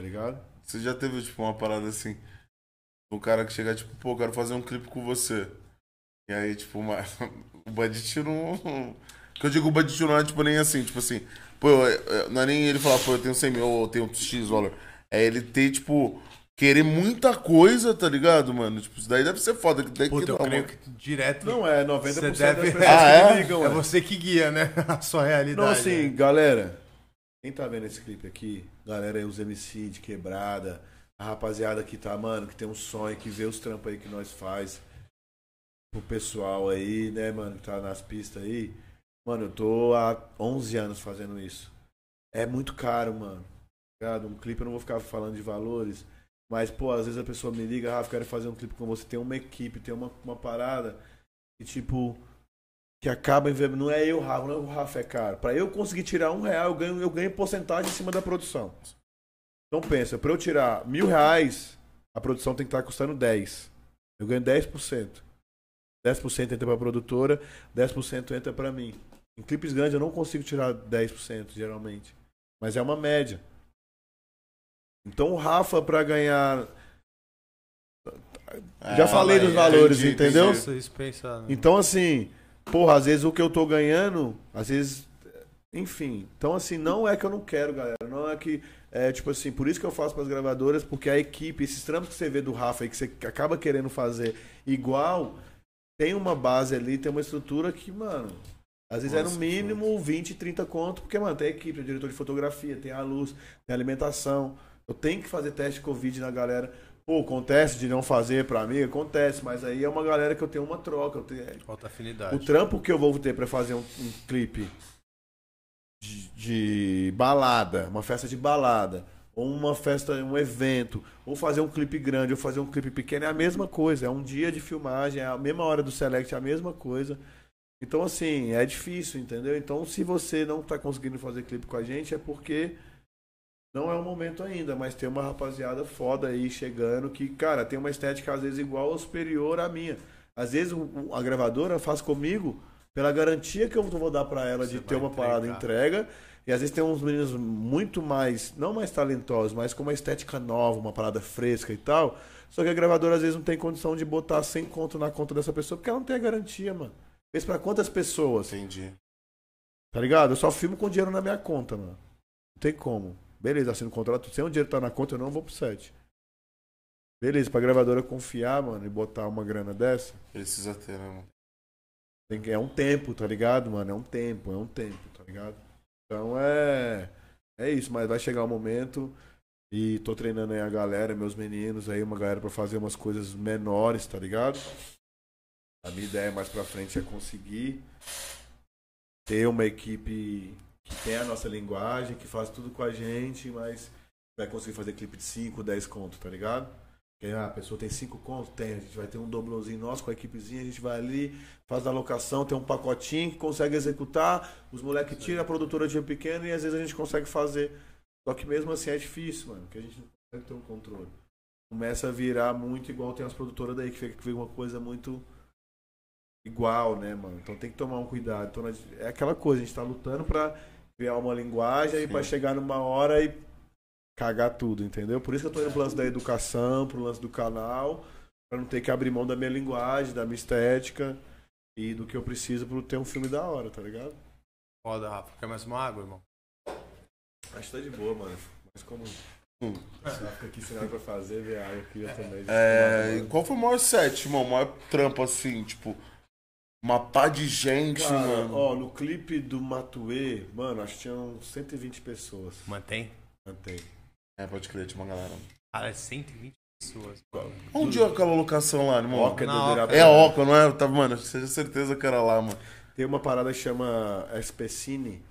Tá ligado? Você já teve, tipo, uma parada assim. O cara que chega, tipo, pô, quero fazer um clipe com você. E aí, tipo, uma... o Bandit não. Que eu digo o Bandit não é, tipo, nem assim, tipo assim. Pô, não é nem ele falar, pô, eu tenho 100 mil ou eu tenho X dólar. É ele ter, tipo, querer muita coisa, tá ligado, mano? Tipo, isso daí deve ser foda. que Daí Puta, que eu dá creio uma- que direto. Não é, 90% Você das deve- pessoas Ah, é? que ligam, É você que guia, né? A sua realidade. Então, assim, né? galera, quem tá vendo esse clipe aqui, galera aí, os MC de quebrada, a rapaziada que tá, mano, que tem um sonho, que vê os trampos aí que nós faz, o pessoal aí, né, mano, que tá nas pistas aí. Mano, eu tô há 11 anos fazendo isso. É muito caro, mano. tá? Um clipe eu não vou ficar falando de valores, mas, pô, às vezes a pessoa me liga, Rafa, quero fazer um clipe com você. Tem uma equipe, tem uma, uma parada que, tipo, que acaba em não é eu, Rafa, não é o Rafa é caro. Pra eu conseguir tirar um real, eu ganho, eu ganho porcentagem em cima da produção. Então pensa, pra eu tirar mil reais, a produção tem que estar custando 10. Eu ganho 10%. 10% entra pra produtora, 10% entra pra mim. Em clipes grandes eu não consigo tirar 10%, geralmente. Mas é uma média. Então o Rafa, pra ganhar. Já Ah, falei dos valores, entendi, entendeu? Isso, isso pensa. Então, assim, porra, às vezes o que eu tô ganhando, às vezes. Enfim. Então, assim, não é que eu não quero, galera. Não é que. É tipo assim, por isso que eu faço pras gravadoras, porque a equipe, esses trampos que você vê do Rafa aí, que você acaba querendo fazer igual, tem uma base ali, tem uma estrutura que, mano. Às vezes é no Nossa, mínimo 20, 30 conto, porque, mano, tem a equipe, tem o diretor de fotografia, tem a luz, tem a alimentação. Eu tenho que fazer teste de Covid na galera. Pô, acontece de não fazer pra mim? Acontece, mas aí é uma galera que eu tenho uma troca. Eu tenho, Falta afinidade. o trampo que eu vou ter pra fazer um, um clipe de, de balada, uma festa de balada, ou uma festa, um evento, ou fazer um clipe grande, ou fazer um clipe pequeno, é a mesma coisa. É um dia de filmagem, é a mesma hora do select, é a mesma coisa. Então, assim, é difícil, entendeu? Então, se você não tá conseguindo fazer clipe com a gente, é porque não é o momento ainda, mas tem uma rapaziada foda aí chegando que, cara, tem uma estética às vezes igual ou superior à minha. Às vezes a gravadora faz comigo pela garantia que eu vou dar pra ela Você de ter uma parada entregar. entrega. E às vezes tem uns meninos muito mais, não mais talentosos, mas com uma estética nova, uma parada fresca e tal. Só que a gravadora às vezes não tem condição de botar 100 conto na conta dessa pessoa, porque ela não tem a garantia, mano. Fez pra quantas pessoas? Entendi. Tá ligado? Eu só filmo com dinheiro na minha conta, mano. Não tem como. Beleza, assino o contrato. Sem o dinheiro tá na conta, eu não vou pro set. Beleza, pra gravadora confiar, mano, e botar uma grana dessa, Precisa ter, né, mano? tem é um tempo, tá ligado, mano? É um tempo, é um tempo, tá ligado? Então é. É isso, mas vai chegar o momento e tô treinando aí a galera, meus meninos aí, uma galera pra fazer umas coisas menores, tá ligado? A minha ideia mais pra frente é conseguir ter uma equipe que tem a nossa linguagem, que faz tudo com a gente, mas vai conseguir fazer clipe de 5, 10 contos, tá ligado? Porque ah, a pessoa tem 5 contos? Tem. A gente vai ter um doblozinho nosso com a equipezinha, a gente vai ali, faz a locação, tem um pacotinho que consegue executar, os moleques tiram a produtora de pequeno e às vezes a gente consegue fazer. Só que mesmo assim é difícil, mano, porque a gente não consegue ter um controle. Começa a virar muito igual tem as produtoras daí, que fica que fica uma coisa muito igual, né, mano? Então tem que tomar um cuidado. Então, é aquela coisa, a gente tá lutando pra criar uma linguagem e Sim. pra chegar numa hora e cagar tudo, entendeu? Por isso que eu tô indo pro lance da educação, pro lance do canal, pra não ter que abrir mão da minha linguagem, da minha estética e do que eu preciso pra ter um filme da hora, tá ligado? Foda, Rafa. Quer mais uma água, irmão? Acho que tá de boa, mano. Mas como Hum. fica aqui sem nada pra fazer, ver água aqui eu também. É, e qual foi o maior set, irmão? O maior trampo, assim, tipo... Uma pá de gente, Cara, mano. ó, no clipe do Matuê, mano, acho que tinham 120 pessoas. Mantém? Mantém. É, pode crer, tinha uma galera. Cara, é 120 pessoas. Onde é aquela locação lá, irmão? Oca Na do Oca. É a Oca, não é? Tá, mano, seja certeza que era lá, mano. Tem uma parada que chama SPCine.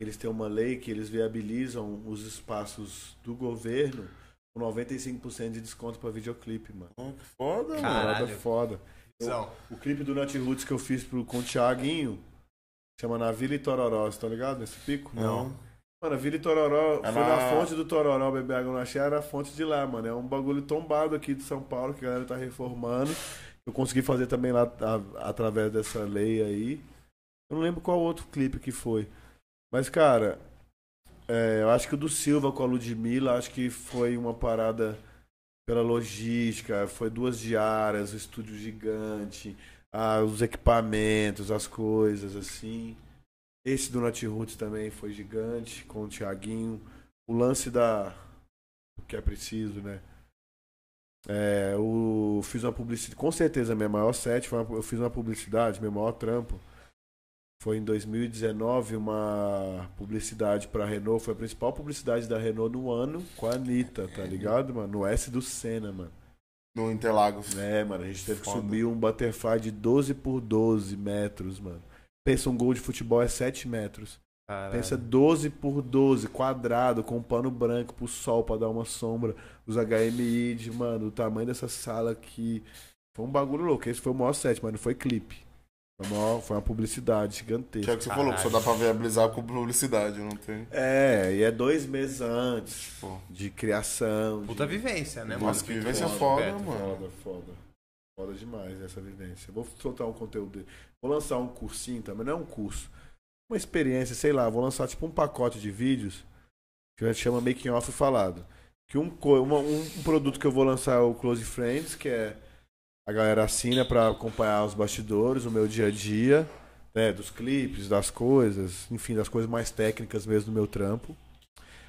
Eles têm uma lei que eles viabilizam os espaços do governo com 95% de desconto pra videoclipe, mano. Oh, que foda, mano. Caralho. Parada foda. Visão. O clipe do Nat Roots que eu fiz pro, com o Thiaguinho chama Na Vila e Tororó, você tá ligado nesse pico? Não. Mano, a Vila e Tororó É foi na- na fonte do Tororó, beber água no axé, era a fonte de lá, mano. É um bagulho tombado aqui de São Paulo que a galera tá reformando. Eu consegui fazer também lá a- através dessa lei aí. Eu não lembro qual outro clipe que foi. Mas, cara, é, eu acho que o do Silva com a Ludmilla, acho que foi uma parada pela logística, foi duas diárias, o estúdio gigante, ah, os equipamentos, as coisas, assim. Esse do Nat Roots também foi gigante, com o Thiaguinho. O lance da. O que é preciso, né? É, eu fiz uma publicidade. Com certeza, minha maior set, eu fiz uma publicidade, meu maior trampo. Foi em 2019 uma publicidade pra Renault. Foi a principal publicidade da Renault no ano com a Anitta, tá ligado, mano? No S do Senna, mano. No Interlagos. É, mano, a gente teve que Foda. subir um butterfly de 12 por 12 metros, mano. Pensa um gol de futebol é 7 metros. Caralho. Pensa 12 por 12, quadrado, com um pano branco pro sol pra dar uma sombra. Os HMI de, mano, o tamanho dessa sala aqui. Foi um bagulho louco. Esse foi o maior set, mano. Foi clipe. Maior- foi uma publicidade Que é gigantesca. o que você falou, que só dá pra viabilizar com publicidade, não tem. É, e é dois meses antes Pô. de criação. Puta de... vivência, né, Nossa, mano? que vivência foda, perto. mano. Foda, foda. Foda demais essa vivência. Vou soltar um conteúdo. dele. Vou lançar um cursinho também, não é um curso. Uma experiência, sei lá, vou lançar tipo um pacote de vídeos que a gente chama Making Off Falado. Que um, co- uma- um, um produto que eu vou lançar é o Close Friends, que é a galera assina pra acompanhar os bastidores, o meu dia a dia, né, dos clipes, das coisas, enfim, das coisas mais técnicas mesmo do meu trampo.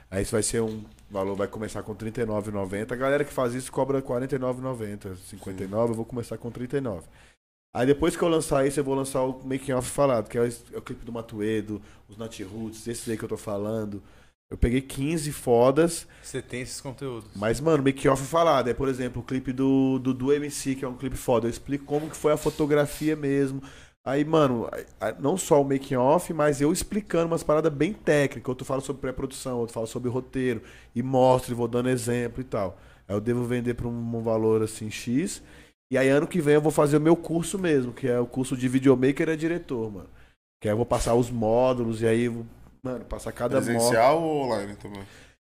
Aí isso vai ser um valor, vai começar com R$ 39,90. A galera que faz isso cobra R$ 49,90, 59, eu vou começar com 39. Aí depois que eu lançar isso, eu vou lançar o Making Off falado, que é o, é o clipe do Matuedo, os Nat Roots, esses aí que eu tô falando. Eu peguei 15 fodas, Você tem esses conteúdos. mas, mano, make off falado. É, por exemplo, o clipe do, do, do MC, que é um clipe foda. Eu explico como que foi a fotografia mesmo. Aí, mano, não só o making off, mas eu explicando umas paradas bem técnicas. Outro fala sobre pré-produção, outro fala sobre roteiro. E mostro, e vou dando exemplo e tal. Aí eu devo vender por um, valor assim, X. E aí ano que vem eu vou fazer o meu curso mesmo, que é o curso de videomaker e diretor, mano. Que aí eu vou passar os módulos e aí, mano, passar cada. Presencial ou online também?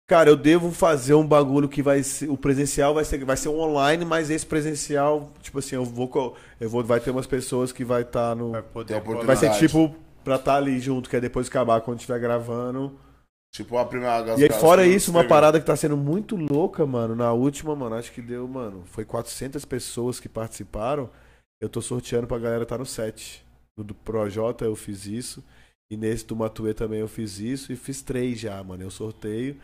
Cara, eu devo fazer um bagulho que vai ser. O presencial vai ser, vai ser um online, mas esse presencial, tipo assim, eu vou. Eu vou vai ter umas pessoas que vai estar no. Vai poder. oportunidade. Vai ser tipo pra estar ali junto, que é depois acabar quando estiver gravando. Tipo, a primeira. e aí, fora isso, uma parada que tá sendo muito louca, mano. Na última, mano, acho que deu, mano. Foi 400 pessoas que participaram. Eu tô sorteando pra galera tá no set. No do Projota eu fiz isso. E nesse do Matuê também eu fiz isso. E fiz três já, mano. Eu sorteio.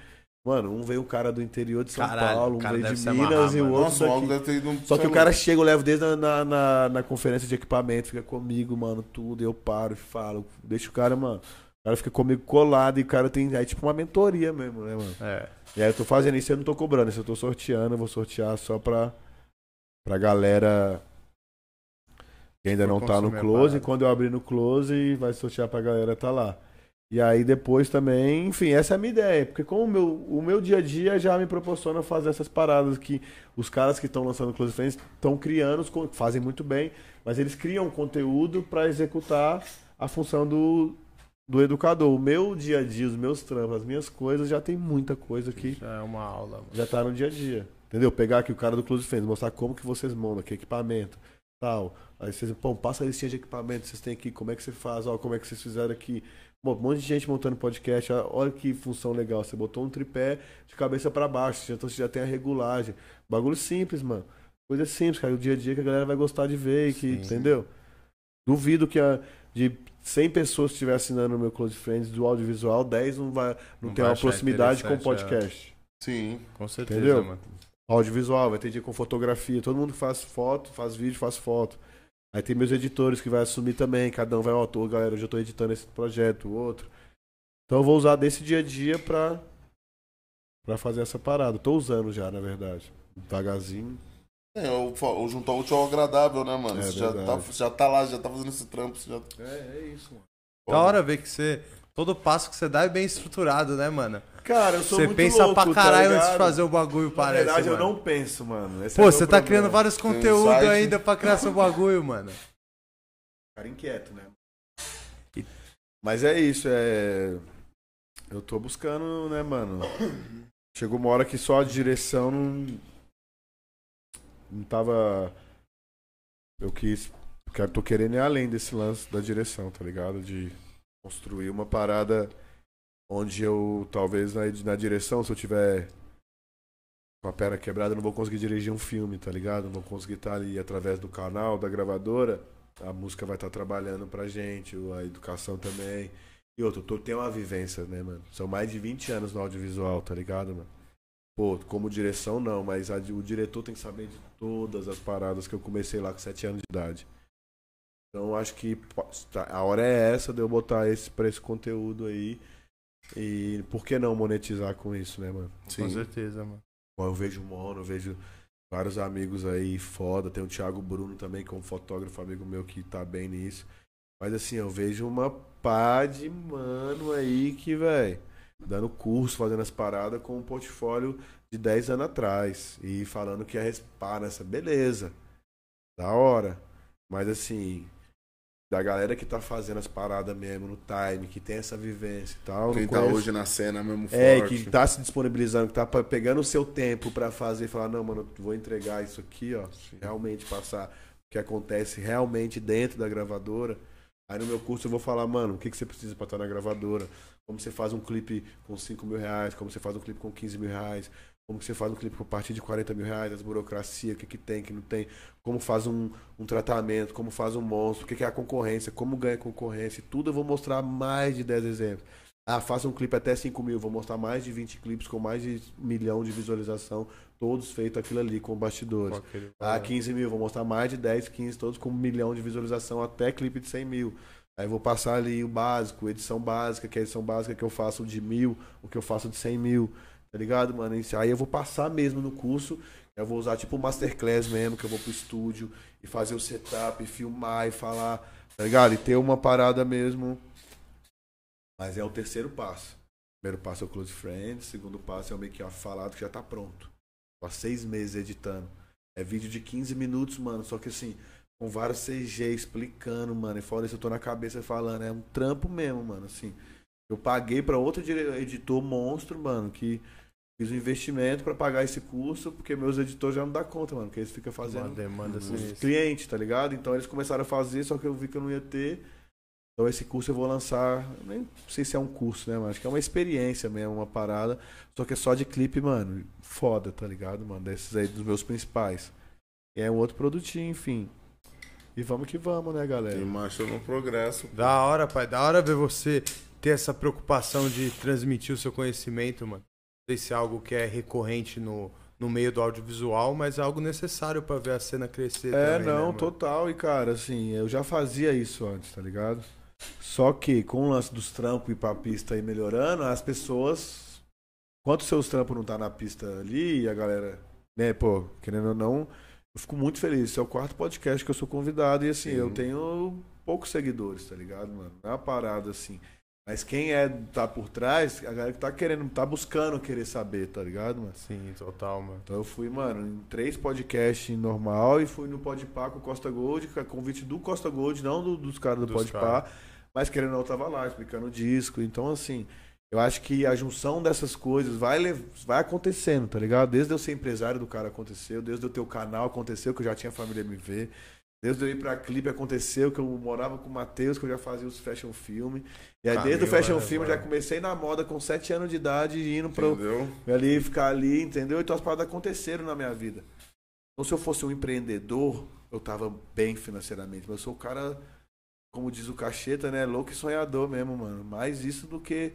Mano, um veio um cara do interior de São Caralho, Paulo, o um veio de Minas amarrar, e o outro Nossa, o ter ido. Só que o cara chega, eu levo desde na, na, na, na conferência de equipamento, fica comigo, mano, tudo. Eu paro e falo. Deixa o cara, mano. O cara fica comigo colado e o cara tem. É tipo uma mentoria mesmo, né, mano? É. E aí eu tô fazendo isso e eu não tô cobrando. Isso eu tô sorteando, eu vou sortear só pra, pra galera que ainda não tá no close. E quando eu abrir no close, vai sortear pra galera tá lá. E aí depois também, enfim, essa é a minha ideia. Porque como o meu, o meu dia a dia já me proporciona fazer essas paradas que os caras que estão lançando Close Friends estão criando, fazem muito bem, mas eles criam conteúdo pra executar a função do, do educador. O meu dia a dia, os meus trampos, as minhas coisas, já tem muita coisa que Já é uma aula, mano. já tá no dia a dia. Entendeu? Pegar aqui o cara do Close Friends, mostrar como que vocês montam, que equipamento, tal. Aí vocês, pô, passa a listinha de equipamento que vocês têm aqui, como é que você faz, ó, como é que vocês fizeram aqui. Pô, um monte de gente montando podcast, olha que função legal. Você botou um tripé de cabeça pra baixo, então você já tem a regulagem. Bagulho simples, mano. Coisa simples, cara. O dia a dia que a galera vai gostar de ver, que, Sim. entendeu? Duvido que a, de 100 pessoas que estiver assinando o meu Close Friends do audiovisual, 10 não vai não, Não tem uma proximidade com o é. podcast. Sim. Com certeza, Entendeu? mano. Audiovisual, vai ter dia com fotografia. Todo mundo que faz foto, faz vídeo, faz foto. Aí tem meus editores que vai assumir também. Cada um vai, ó, tô, galera, eu tô editando esse projeto, o outro. Então eu vou usar desse dia a dia pra, pra fazer essa parada. Tô usando já, na verdade. Devagarzinho. É, o, o juntar o útil ao agradável, né, mano? É você já tá, já tá lá, já tá fazendo esse trampo. Você já... É, é isso, mano. Da hora ver que você. Todo passo que você dá é bem estruturado, né, mano? Cara, eu sou Você muito pensa louco, pra caralho tá antes de fazer o bagulho, Na parece. verdade, eu mano. não penso, mano. Esse Pô, é você tá problema. criando vários conteúdos ainda pra criar seu bagulho, mano. Cara inquieto, né? Mas é isso, é. Eu tô buscando, né, mano? Chegou uma hora que só a direção não. Não tava. Eu quis. Quero, tô querendo ir além desse lance da direção, tá ligado? De construir uma parada onde eu, talvez na, na direção, se eu tiver com a perna quebrada, eu não vou conseguir dirigir um filme, tá ligado? Não vou conseguir estar ali através do canal, da gravadora. A música vai estar trabalhando pra gente, a educação também. E outro, tu tem uma vivência, né, mano? São mais de 20 anos no audiovisual, tá ligado, mano? Pô, como direção não, mas a- o diretor tem que saber de todas as paradas que eu comecei lá com 7 anos de idade. Então acho que tá- a hora é essa de eu botar esse pra esse conteúdo aí. E por que não monetizar com isso, né, mano? Com certeza, mano. Bom, eu vejo o Mono, eu vejo vários amigos aí foda. Tem o Thiago Bruno também, que é um fotógrafo amigo meu que tá bem nisso. Mas assim, eu vejo uma pá de mano aí que, velho, dando curso, fazendo as paradas com um portfólio de 10 anos atrás. E falando que é respar nessa. Beleza. Da hora. Mas assim, da galera que tá fazendo as paradas mesmo no time, que tem essa vivência e tal. Quem tá hoje na cena mesmo é, forte. que tá se disponibilizando, que tá pegando o seu tempo pra fazer e falar, não, mano, eu vou entregar isso aqui, ó. Realmente passar o que acontece realmente dentro da gravadora. Aí no meu curso eu vou falar, mano, o que, que você precisa pra estar na gravadora? Como você faz um clipe com 5 mil reais, como você faz um clipe com 15 mil reais, como você faz um clipe com a partir de 40 mil reais, as burocracias, o que, que tem, o que não tem, como faz um, um tratamento, como faz um monstro, o que, que é a concorrência, como ganha concorrência, tudo eu vou mostrar mais de 10 exemplos. Ah, faça um clipe até 5 mil, vou mostrar mais de 20 clipes com mais de um milhão de visualização, todos feitos aquilo ali com bastidores. Ah, 15 mil, vou mostrar mais de 10, 15, todos com um milhão de visualização, até clipe de 100 mil. Aí vou passar ali o básico, edição básica, que é a edição básica que eu faço de mil, o que eu faço de 100 mil, tá ligado, mano? Aí eu vou passar mesmo no curso, eu vou usar tipo Masterclass mesmo, que eu vou pro estúdio e fazer o setup, e filmar e falar, tá ligado? E ter uma parada mesmo. Mas é o terceiro passo. Primeiro passo é o Close Friends, segundo passo é o make-off falado que já tá pronto. Tô há seis meses editando. É vídeo de 15 minutos, mano. Só que assim, com vários CG explicando, mano. E fora isso, eu tô na cabeça falando. É um trampo mesmo, mano. Assim, eu paguei pra outro editor monstro, mano, que fiz um investimento pra pagar esse curso, porque meus editores já não dá conta, mano. Porque eles ficam Uma fazendo demanda os sinistra. clientes, tá ligado? Então eles começaram a fazer, só que eu vi que eu não ia ter. Então esse curso eu vou lançar, nem sei se é um curso, né, mas acho que é uma experiência mesmo, uma parada. Só que é só de clipe, mano. Foda, tá ligado, mano? Desses aí dos meus principais. E é um outro produtinho, enfim. E vamos que vamos, né, galera? Tem marcha no progresso. Da hora, pai. Da hora ver você ter essa preocupação de transmitir o seu conhecimento, mano. Não sei se é algo que é recorrente no, no meio do audiovisual, mas é algo necessário pra ver a cena crescer É, também, né, não, mano? total. E, cara, assim, eu já fazia isso antes, tá ligado? Só que com o lance dos trampos e pra pista aí melhorando, as pessoas. Enquanto seus trampos não tá na pista ali, e a galera, né, pô, querendo ou não, eu fico muito feliz. Esse é o quarto podcast que eu sou convidado e assim, Sim. eu tenho poucos seguidores, tá ligado, mano? Não é uma parada assim. Mas quem é, tá por trás, a galera que tá querendo, tá buscando querer saber, tá ligado, mano? Sim, total, mano. Então eu fui, mano, em três podcasts normal e fui no Podpah com o Costa Gold, a convite do Costa Gold, não do- dos caras do Dos Podpah, mas querendo ou não, eu tava lá explicando o disco. Então, assim, eu acho que a junção dessas coisas vai, vai acontecendo, tá ligado? Desde eu ser empresário do cara aconteceu, desde eu ter o canal aconteceu, que eu já tinha família MV. Desde eu ir pra clipe aconteceu, que eu morava com o Matheus, que eu já fazia os fashion film. E aí, Caminho desde o fashion film, eu já comecei na moda com sete anos de idade, indo pro, Entendeu? ali, ficar ali, entendeu? Então as paradas aconteceram na minha vida. Então se eu fosse um empreendedor, eu tava bem financeiramente. Mas eu sou o cara, como diz o Cacheta, né? Louco e sonhador mesmo, mano. Mais isso do que.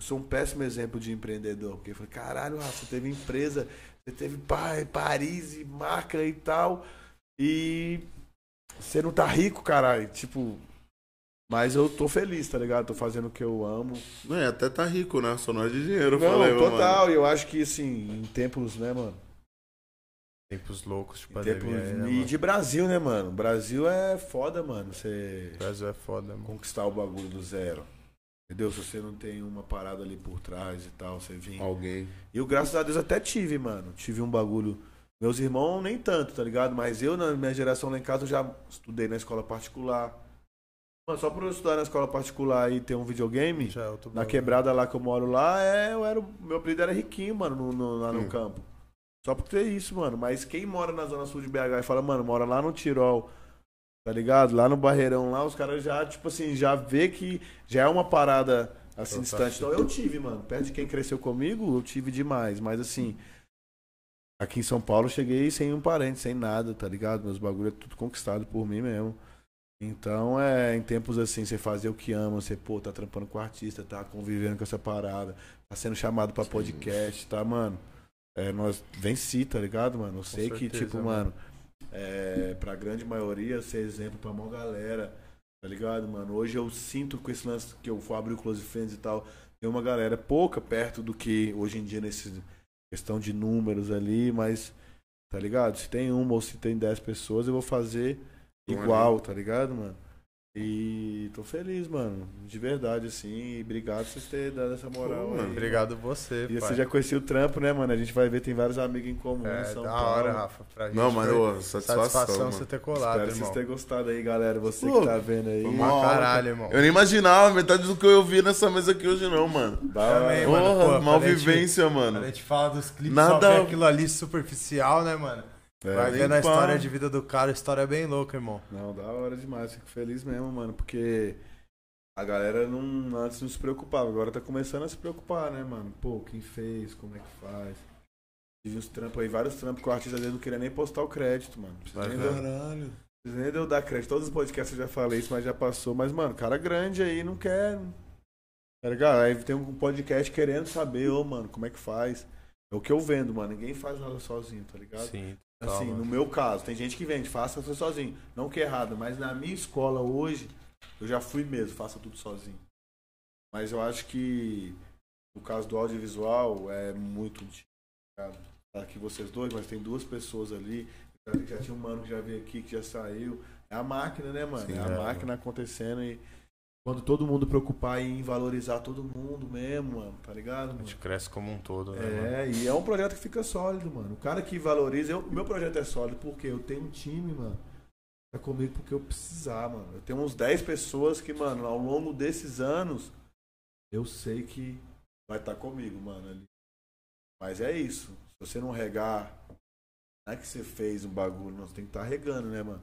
Eu sou um péssimo exemplo de empreendedor. Porque eu falei, caralho, você teve empresa, você teve pa- Paris e marca e tal. E você não tá rico, caralho. Tipo. Mas eu tô feliz, tá ligado? Tô fazendo o que eu amo. Não, é, até tá rico, né? Só não é de dinheiro, Não, falei, total. E eu acho que, assim, em tempos, né, mano? Tempos loucos de Em pandemia. tempo- aí, né, e mano? de Brasil, né, mano? Brasil é foda, mano. Você Brasil é foda, mano. conquistar o bagulho do zero. Entendeu? Se você não tem uma parada ali por trás e tal, você vem. Alguém. E eu, graças a Deus, até tive, mano. Tive um bagulho. Meus irmãos, nem tanto, tá ligado? Mas eu, na minha geração lá em casa, eu já estudei na escola particular. Mano, só por eu estudar na escola particular e ter um videogame, Já é na quebrada lá que eu moro lá, é, eu era, o- meu apelido era Riquinho, mano, no, no- lá no Hum. campo. Só por ter isso, mano. Mas quem mora na zona sul de BH e fala, mano, mora lá no Tirol, tá ligado? Lá no Barreirão, lá, os caras já, tipo assim, já vê que já é uma parada assim tá distante. Então eu tive, mano. Perto de quem cresceu comigo, eu tive demais. Mas assim, aqui em São Paulo eu cheguei sem um parente, sem nada, tá ligado? Meus bagulho é tudo conquistado por mim mesmo. Então é em tempos assim, você fazer o que ama, você, pô, tá trampando com artista, tá convivendo com essa parada, tá sendo chamado pra podcast, tá, mano? É, nós venci, tá ligado, mano? Eu sei que, certeza, tipo, mano. mano, é, pra grande maioria, ser exemplo pra maior galera, tá ligado, mano? Hoje eu sinto com esse lance que eu abrir o Close Friends e tal, tem uma galera pouca perto do que hoje em dia nesse questão de números ali, mas, tá ligado? Se tem uma ou se tem dez pessoas, eu vou fazer igual, tá ligado, mano? E tô feliz, mano. De verdade, assim. E obrigado por vocês terem dado essa moral Pô, aí. mano, Obrigado você, E pai. você já conhecia o trampo, né, mano? A gente vai ver, tem vários amigos em comum. É, São da Paulo. hora, Rafa. Pra gente Não, ô, satisfação, satisfação mano. você ter colado, Espero que vocês irmão. tenham gostado aí, galera. Você Pô, que tá vendo aí. uma caralho, irmão. Eu nem imaginava metade do que eu vi nessa mesa aqui hoje, não, mano. Da hora. Também, mano. Porra, pô, a gente- malvivência, A mano. gente fala dos clipes, Nada- só vê aquilo ali superficial, né, mano? É, Vai vendo a história de vida do cara, a história é bem louca, irmão. Não, da hora demais. Fico feliz mesmo, mano. Porque a galera não, antes não se preocupava. Agora tá começando a se preocupar, né, mano? Pô, quem fez? Como é que faz? Tive uns trampos aí, vários trampos que o artista às vezes não queria nem postar o crédito, mano. Não precisa Vai nem ver. dar- Caralho. Precisa nem de eu dar crédito. Todos os podcasts eu já falei isso, mas já passou. Mas, mano, cara grande aí não quer. Tá ligado? Aí tem um podcast querendo saber, ô, mano, como é que faz. É o que eu vendo, mano. Ninguém faz nada sozinho, tá ligado? Sim. Assim, Calma. no meu caso, tem gente que vende, faça tudo sozinho. Não que é errado, mas na minha escola hoje, eu já fui mesmo, faça tudo sozinho. Mas eu acho que no caso do audiovisual é muito complicado. Tá aqui vocês dois, mas tem duas pessoas ali. Já, já tinha um mano que já veio aqui, que já saiu. É a máquina, né, mano? Sim, é a é, máquina acontecendo e quando todo mundo preocupar em valorizar todo mundo mesmo, mano, tá ligado? A Mano? gente cresce como um todo, né, mano? É, e é um projeto que fica sólido, mano. O cara que valoriza. eu- O meu projeto é sólido porque eu tenho um time, mano. Tá comigo porque eu precisar, mano. Eu tenho uns 10 pessoas que, mano, ao longo desses anos, eu sei que vai estar comigo, mano. Ali. Mas é isso. Se você não regar, não é que você fez um bagulho, não. Você tem que estar regando, né, mano?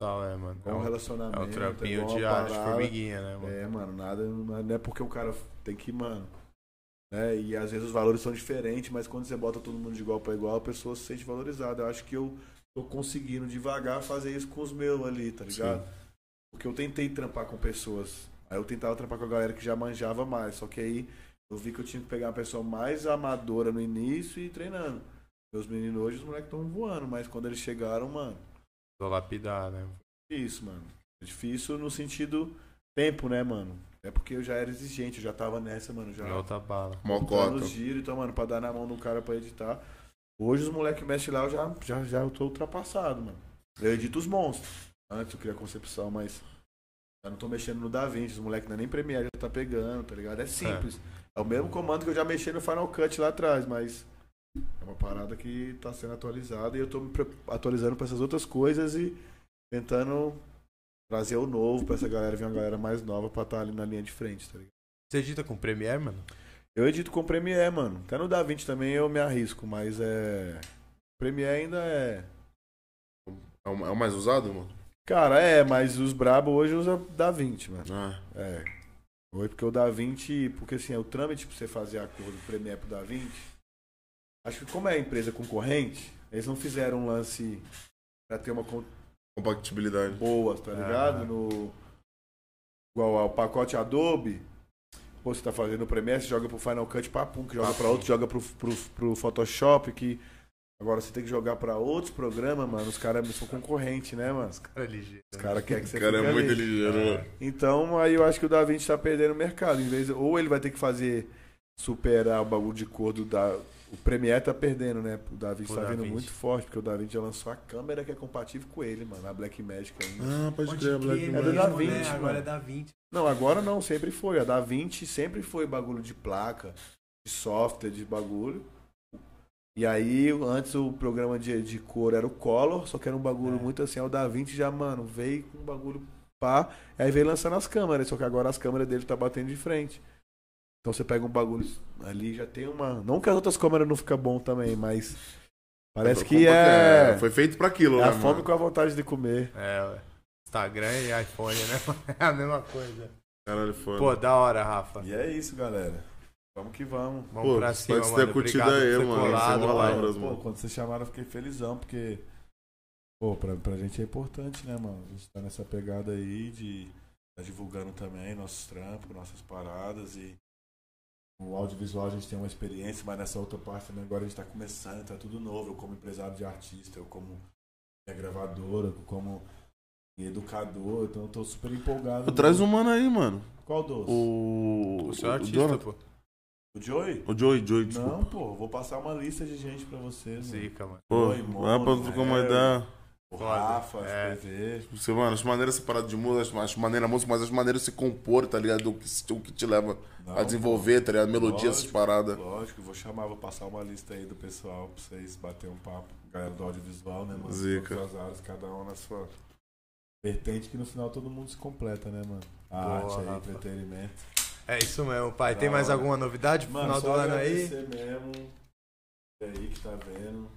Tal, é, mano. É É um relacionamento. é o trampinho igual uma diário de parada. formiguinha, né, mano? É, mano, nada. Não é porque o cara tem que, mano. Né? E às vezes os valores são diferentes, mas quando você bota todo mundo de igual para igual, a pessoa se sente valorizada. Eu acho que eu tô conseguindo devagar fazer isso com os meus ali, tá ligado? Porque eu tentei trampar com pessoas. Aí eu tentava trampar com a galera que já manjava mais. Só que aí eu vi que eu tinha que pegar uma pessoa mais amadora no início e ir treinando. Meus meninos hoje, os moleques estão voando, mas quando eles chegaram, mano. Tô lapidar, né? Difícil, mano. É difícil no sentido tempo, né, mano? É porque eu já era exigente, eu já tava nessa, mano. Já É outra bala. Mocota. os giros, então, mano, pra dar na mão do cara pra editar. Hoje os moleques mexem lá, eu já, já, já eu tô ultrapassado, mano. Eu edito os monstros. Antes eu queria concepção, mas. Eu não tô mexendo no DaVinci, os moleques não é nem Premiere, já tá pegando, tá ligado? É simples. É. o mesmo comando que eu já mexi no Final Cut lá atrás, mas. Uma parada que tá sendo atualizada e eu tô me atualizando pra essas outras coisas e tentando trazer o novo pra essa galera, vir uma galera mais nova pra estar ali na linha de frente, tá ligado? Você edita com Premiere, mano? Eu edito com Premiere, mano. Até no DaVinci também eu me arrisco, mas é. Premiere ainda é. É o é mais usado, mano? Cara, é, mas os brabo hoje usam DaVinci, mano. Ah, É. Hoje porque o DaVinci, porque assim, é o trâmite pra você fazer a curva do Premiere pro DaVinci. Acho que como é empresa concorrente, eles não fizeram um lance pra ter uma compatibilidade. boa, tá ligado? Ah. No igual ao pacote Adobe, pô, você tá fazendo o Premiere, você joga pro Final Cut, papum, que joga Papum. pra outro, joga pro, pro, pro Photoshop, que agora você tem que jogar pra outros programas, mano. Os caras são concorrentes, né, mano? Cara ligeiro. Os caras querem que O você cara fique é muito ligeiro, É. né? Então, aí eu acho que o DaVinci tá perdendo o mercado. Em vez, ou ele vai ter que fazer superar o bagulho de cor do, da, o Premiere tá perdendo, né? O DaVinci O tá vindo muito forte, porque o DaVinci já lançou a câmera que é compatível com ele, mano. A Black Magic ainda. Ah, pode, crer, Black É do Magic. Da né? Vinci, Agora é da 20. Não, agora não, sempre foi. A Da Vinci sempre foi bagulho de placa, de software, de bagulho. E aí, antes o programa de, de cor era o Color, só que era um bagulho É. muito assim. Aí O Da Vinci já, mano, veio com um bagulho pá. Aí veio lançando as câmeras, só que agora as câmeras dele tá batendo de frente. Então você pega um bagulho ali, já tem uma. Não que as outras câmeras não ficam bom também, mas. Parece que é. Foi feito pra aquilo, É né, a fome mano? com a vontade de comer. É, ué. Instagram e iPhone, né? É a mesma coisa. Caralho, foi. Pô, da hora, Rafa. E é isso, galera. Vamos que vamos. Vamos Pô, pra cima, pode ter mano. curtido Obrigado aí, mano, colado, sem palavras. Pô, mano. quando vocês chamaram, eu fiquei felizão, porque. Pô, pra, pra gente é importante, né, mano? A gente tá nessa pegada aí de. Tá divulgando também nossos trampos, nossas paradas e. O audiovisual a gente tem uma experiência, mas nessa outra parte também agora a gente tá começando, tá tudo novo. Eu como empresário de artista, eu como minha gravadora, eu como educador, então eu tô super empolgado. Pô, Traz um mano aí, mano. Qual doce? O. O seu o artista, Jonathan. pô. O Joey? O Joey, Joey, desculpa. Não, pô, vou passar uma lista de gente pra mano. Zica, mano. Pô, Oi, vai pra Mono, trocar uma ideia. O. Rafa, É. FPV. Você, mano, acho maneiro essa parada de música, acho, acho maneiro a música, mas acho maneiro se compor, tá ligado? O que, o que te leva Não, a desenvolver, tá ligado? Melodia, essas paradas. Lógico, vou chamar, vou passar uma lista aí do pessoal pra vocês baterem um papo. Galera do audiovisual, né, mano? Zica. Todas as áreas, cada um na sua vertente, que no final todo mundo se completa, né, mano? A Boa, arte aí, Rafa. entretenimento. É isso mesmo, pai. Tem Da mais hora. alguma novidade pro Mano, final do ano aí? mesmo. Aí que tá vendo.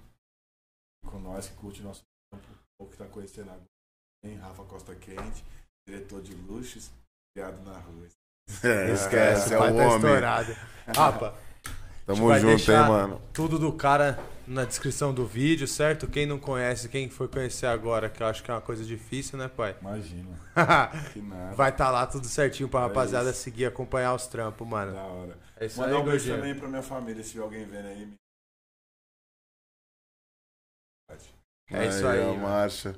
Com nós que curte nosso campo, ou que tá conhecendo agora. Hein? Rafa Costa Quente, diretor de luxos, criado na rua. É, Esquece, é o pai o tá homem. estourado. Rafa, Tamo junto, hein, mano. tudo do cara na descrição do vídeo, certo? Quem não conhece, quem foi conhecer agora, que eu acho que é uma coisa difícil, né, pai? Imagina, que nada. Vai estar lá tudo certinho pra É rapaziada isso. seguir, acompanhar os trampos, mano. Da hora. É isso Mandar aí, um beijo também pra minha família, se tiver alguém vendo aí. É isso aí, a mano. marcha.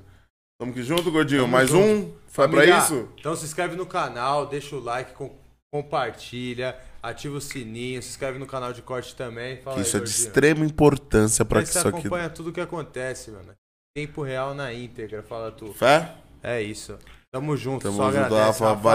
Tamo que junto, gordinho. Tamo Mais junto. um? Foi pra Família, isso? Então se inscreve no canal, deixa o like, com- compartilha, ativa o sininho, se inscreve no canal de corte também. Fala Que aí, isso é de gordinho. extrema importância pra Aí que isso aqui. acompanha tudo que acontece, mano. Tempo real na íntegra, fala tu. Fé? É isso. Tamo junto, Tamo só junto, agradece. Rafa.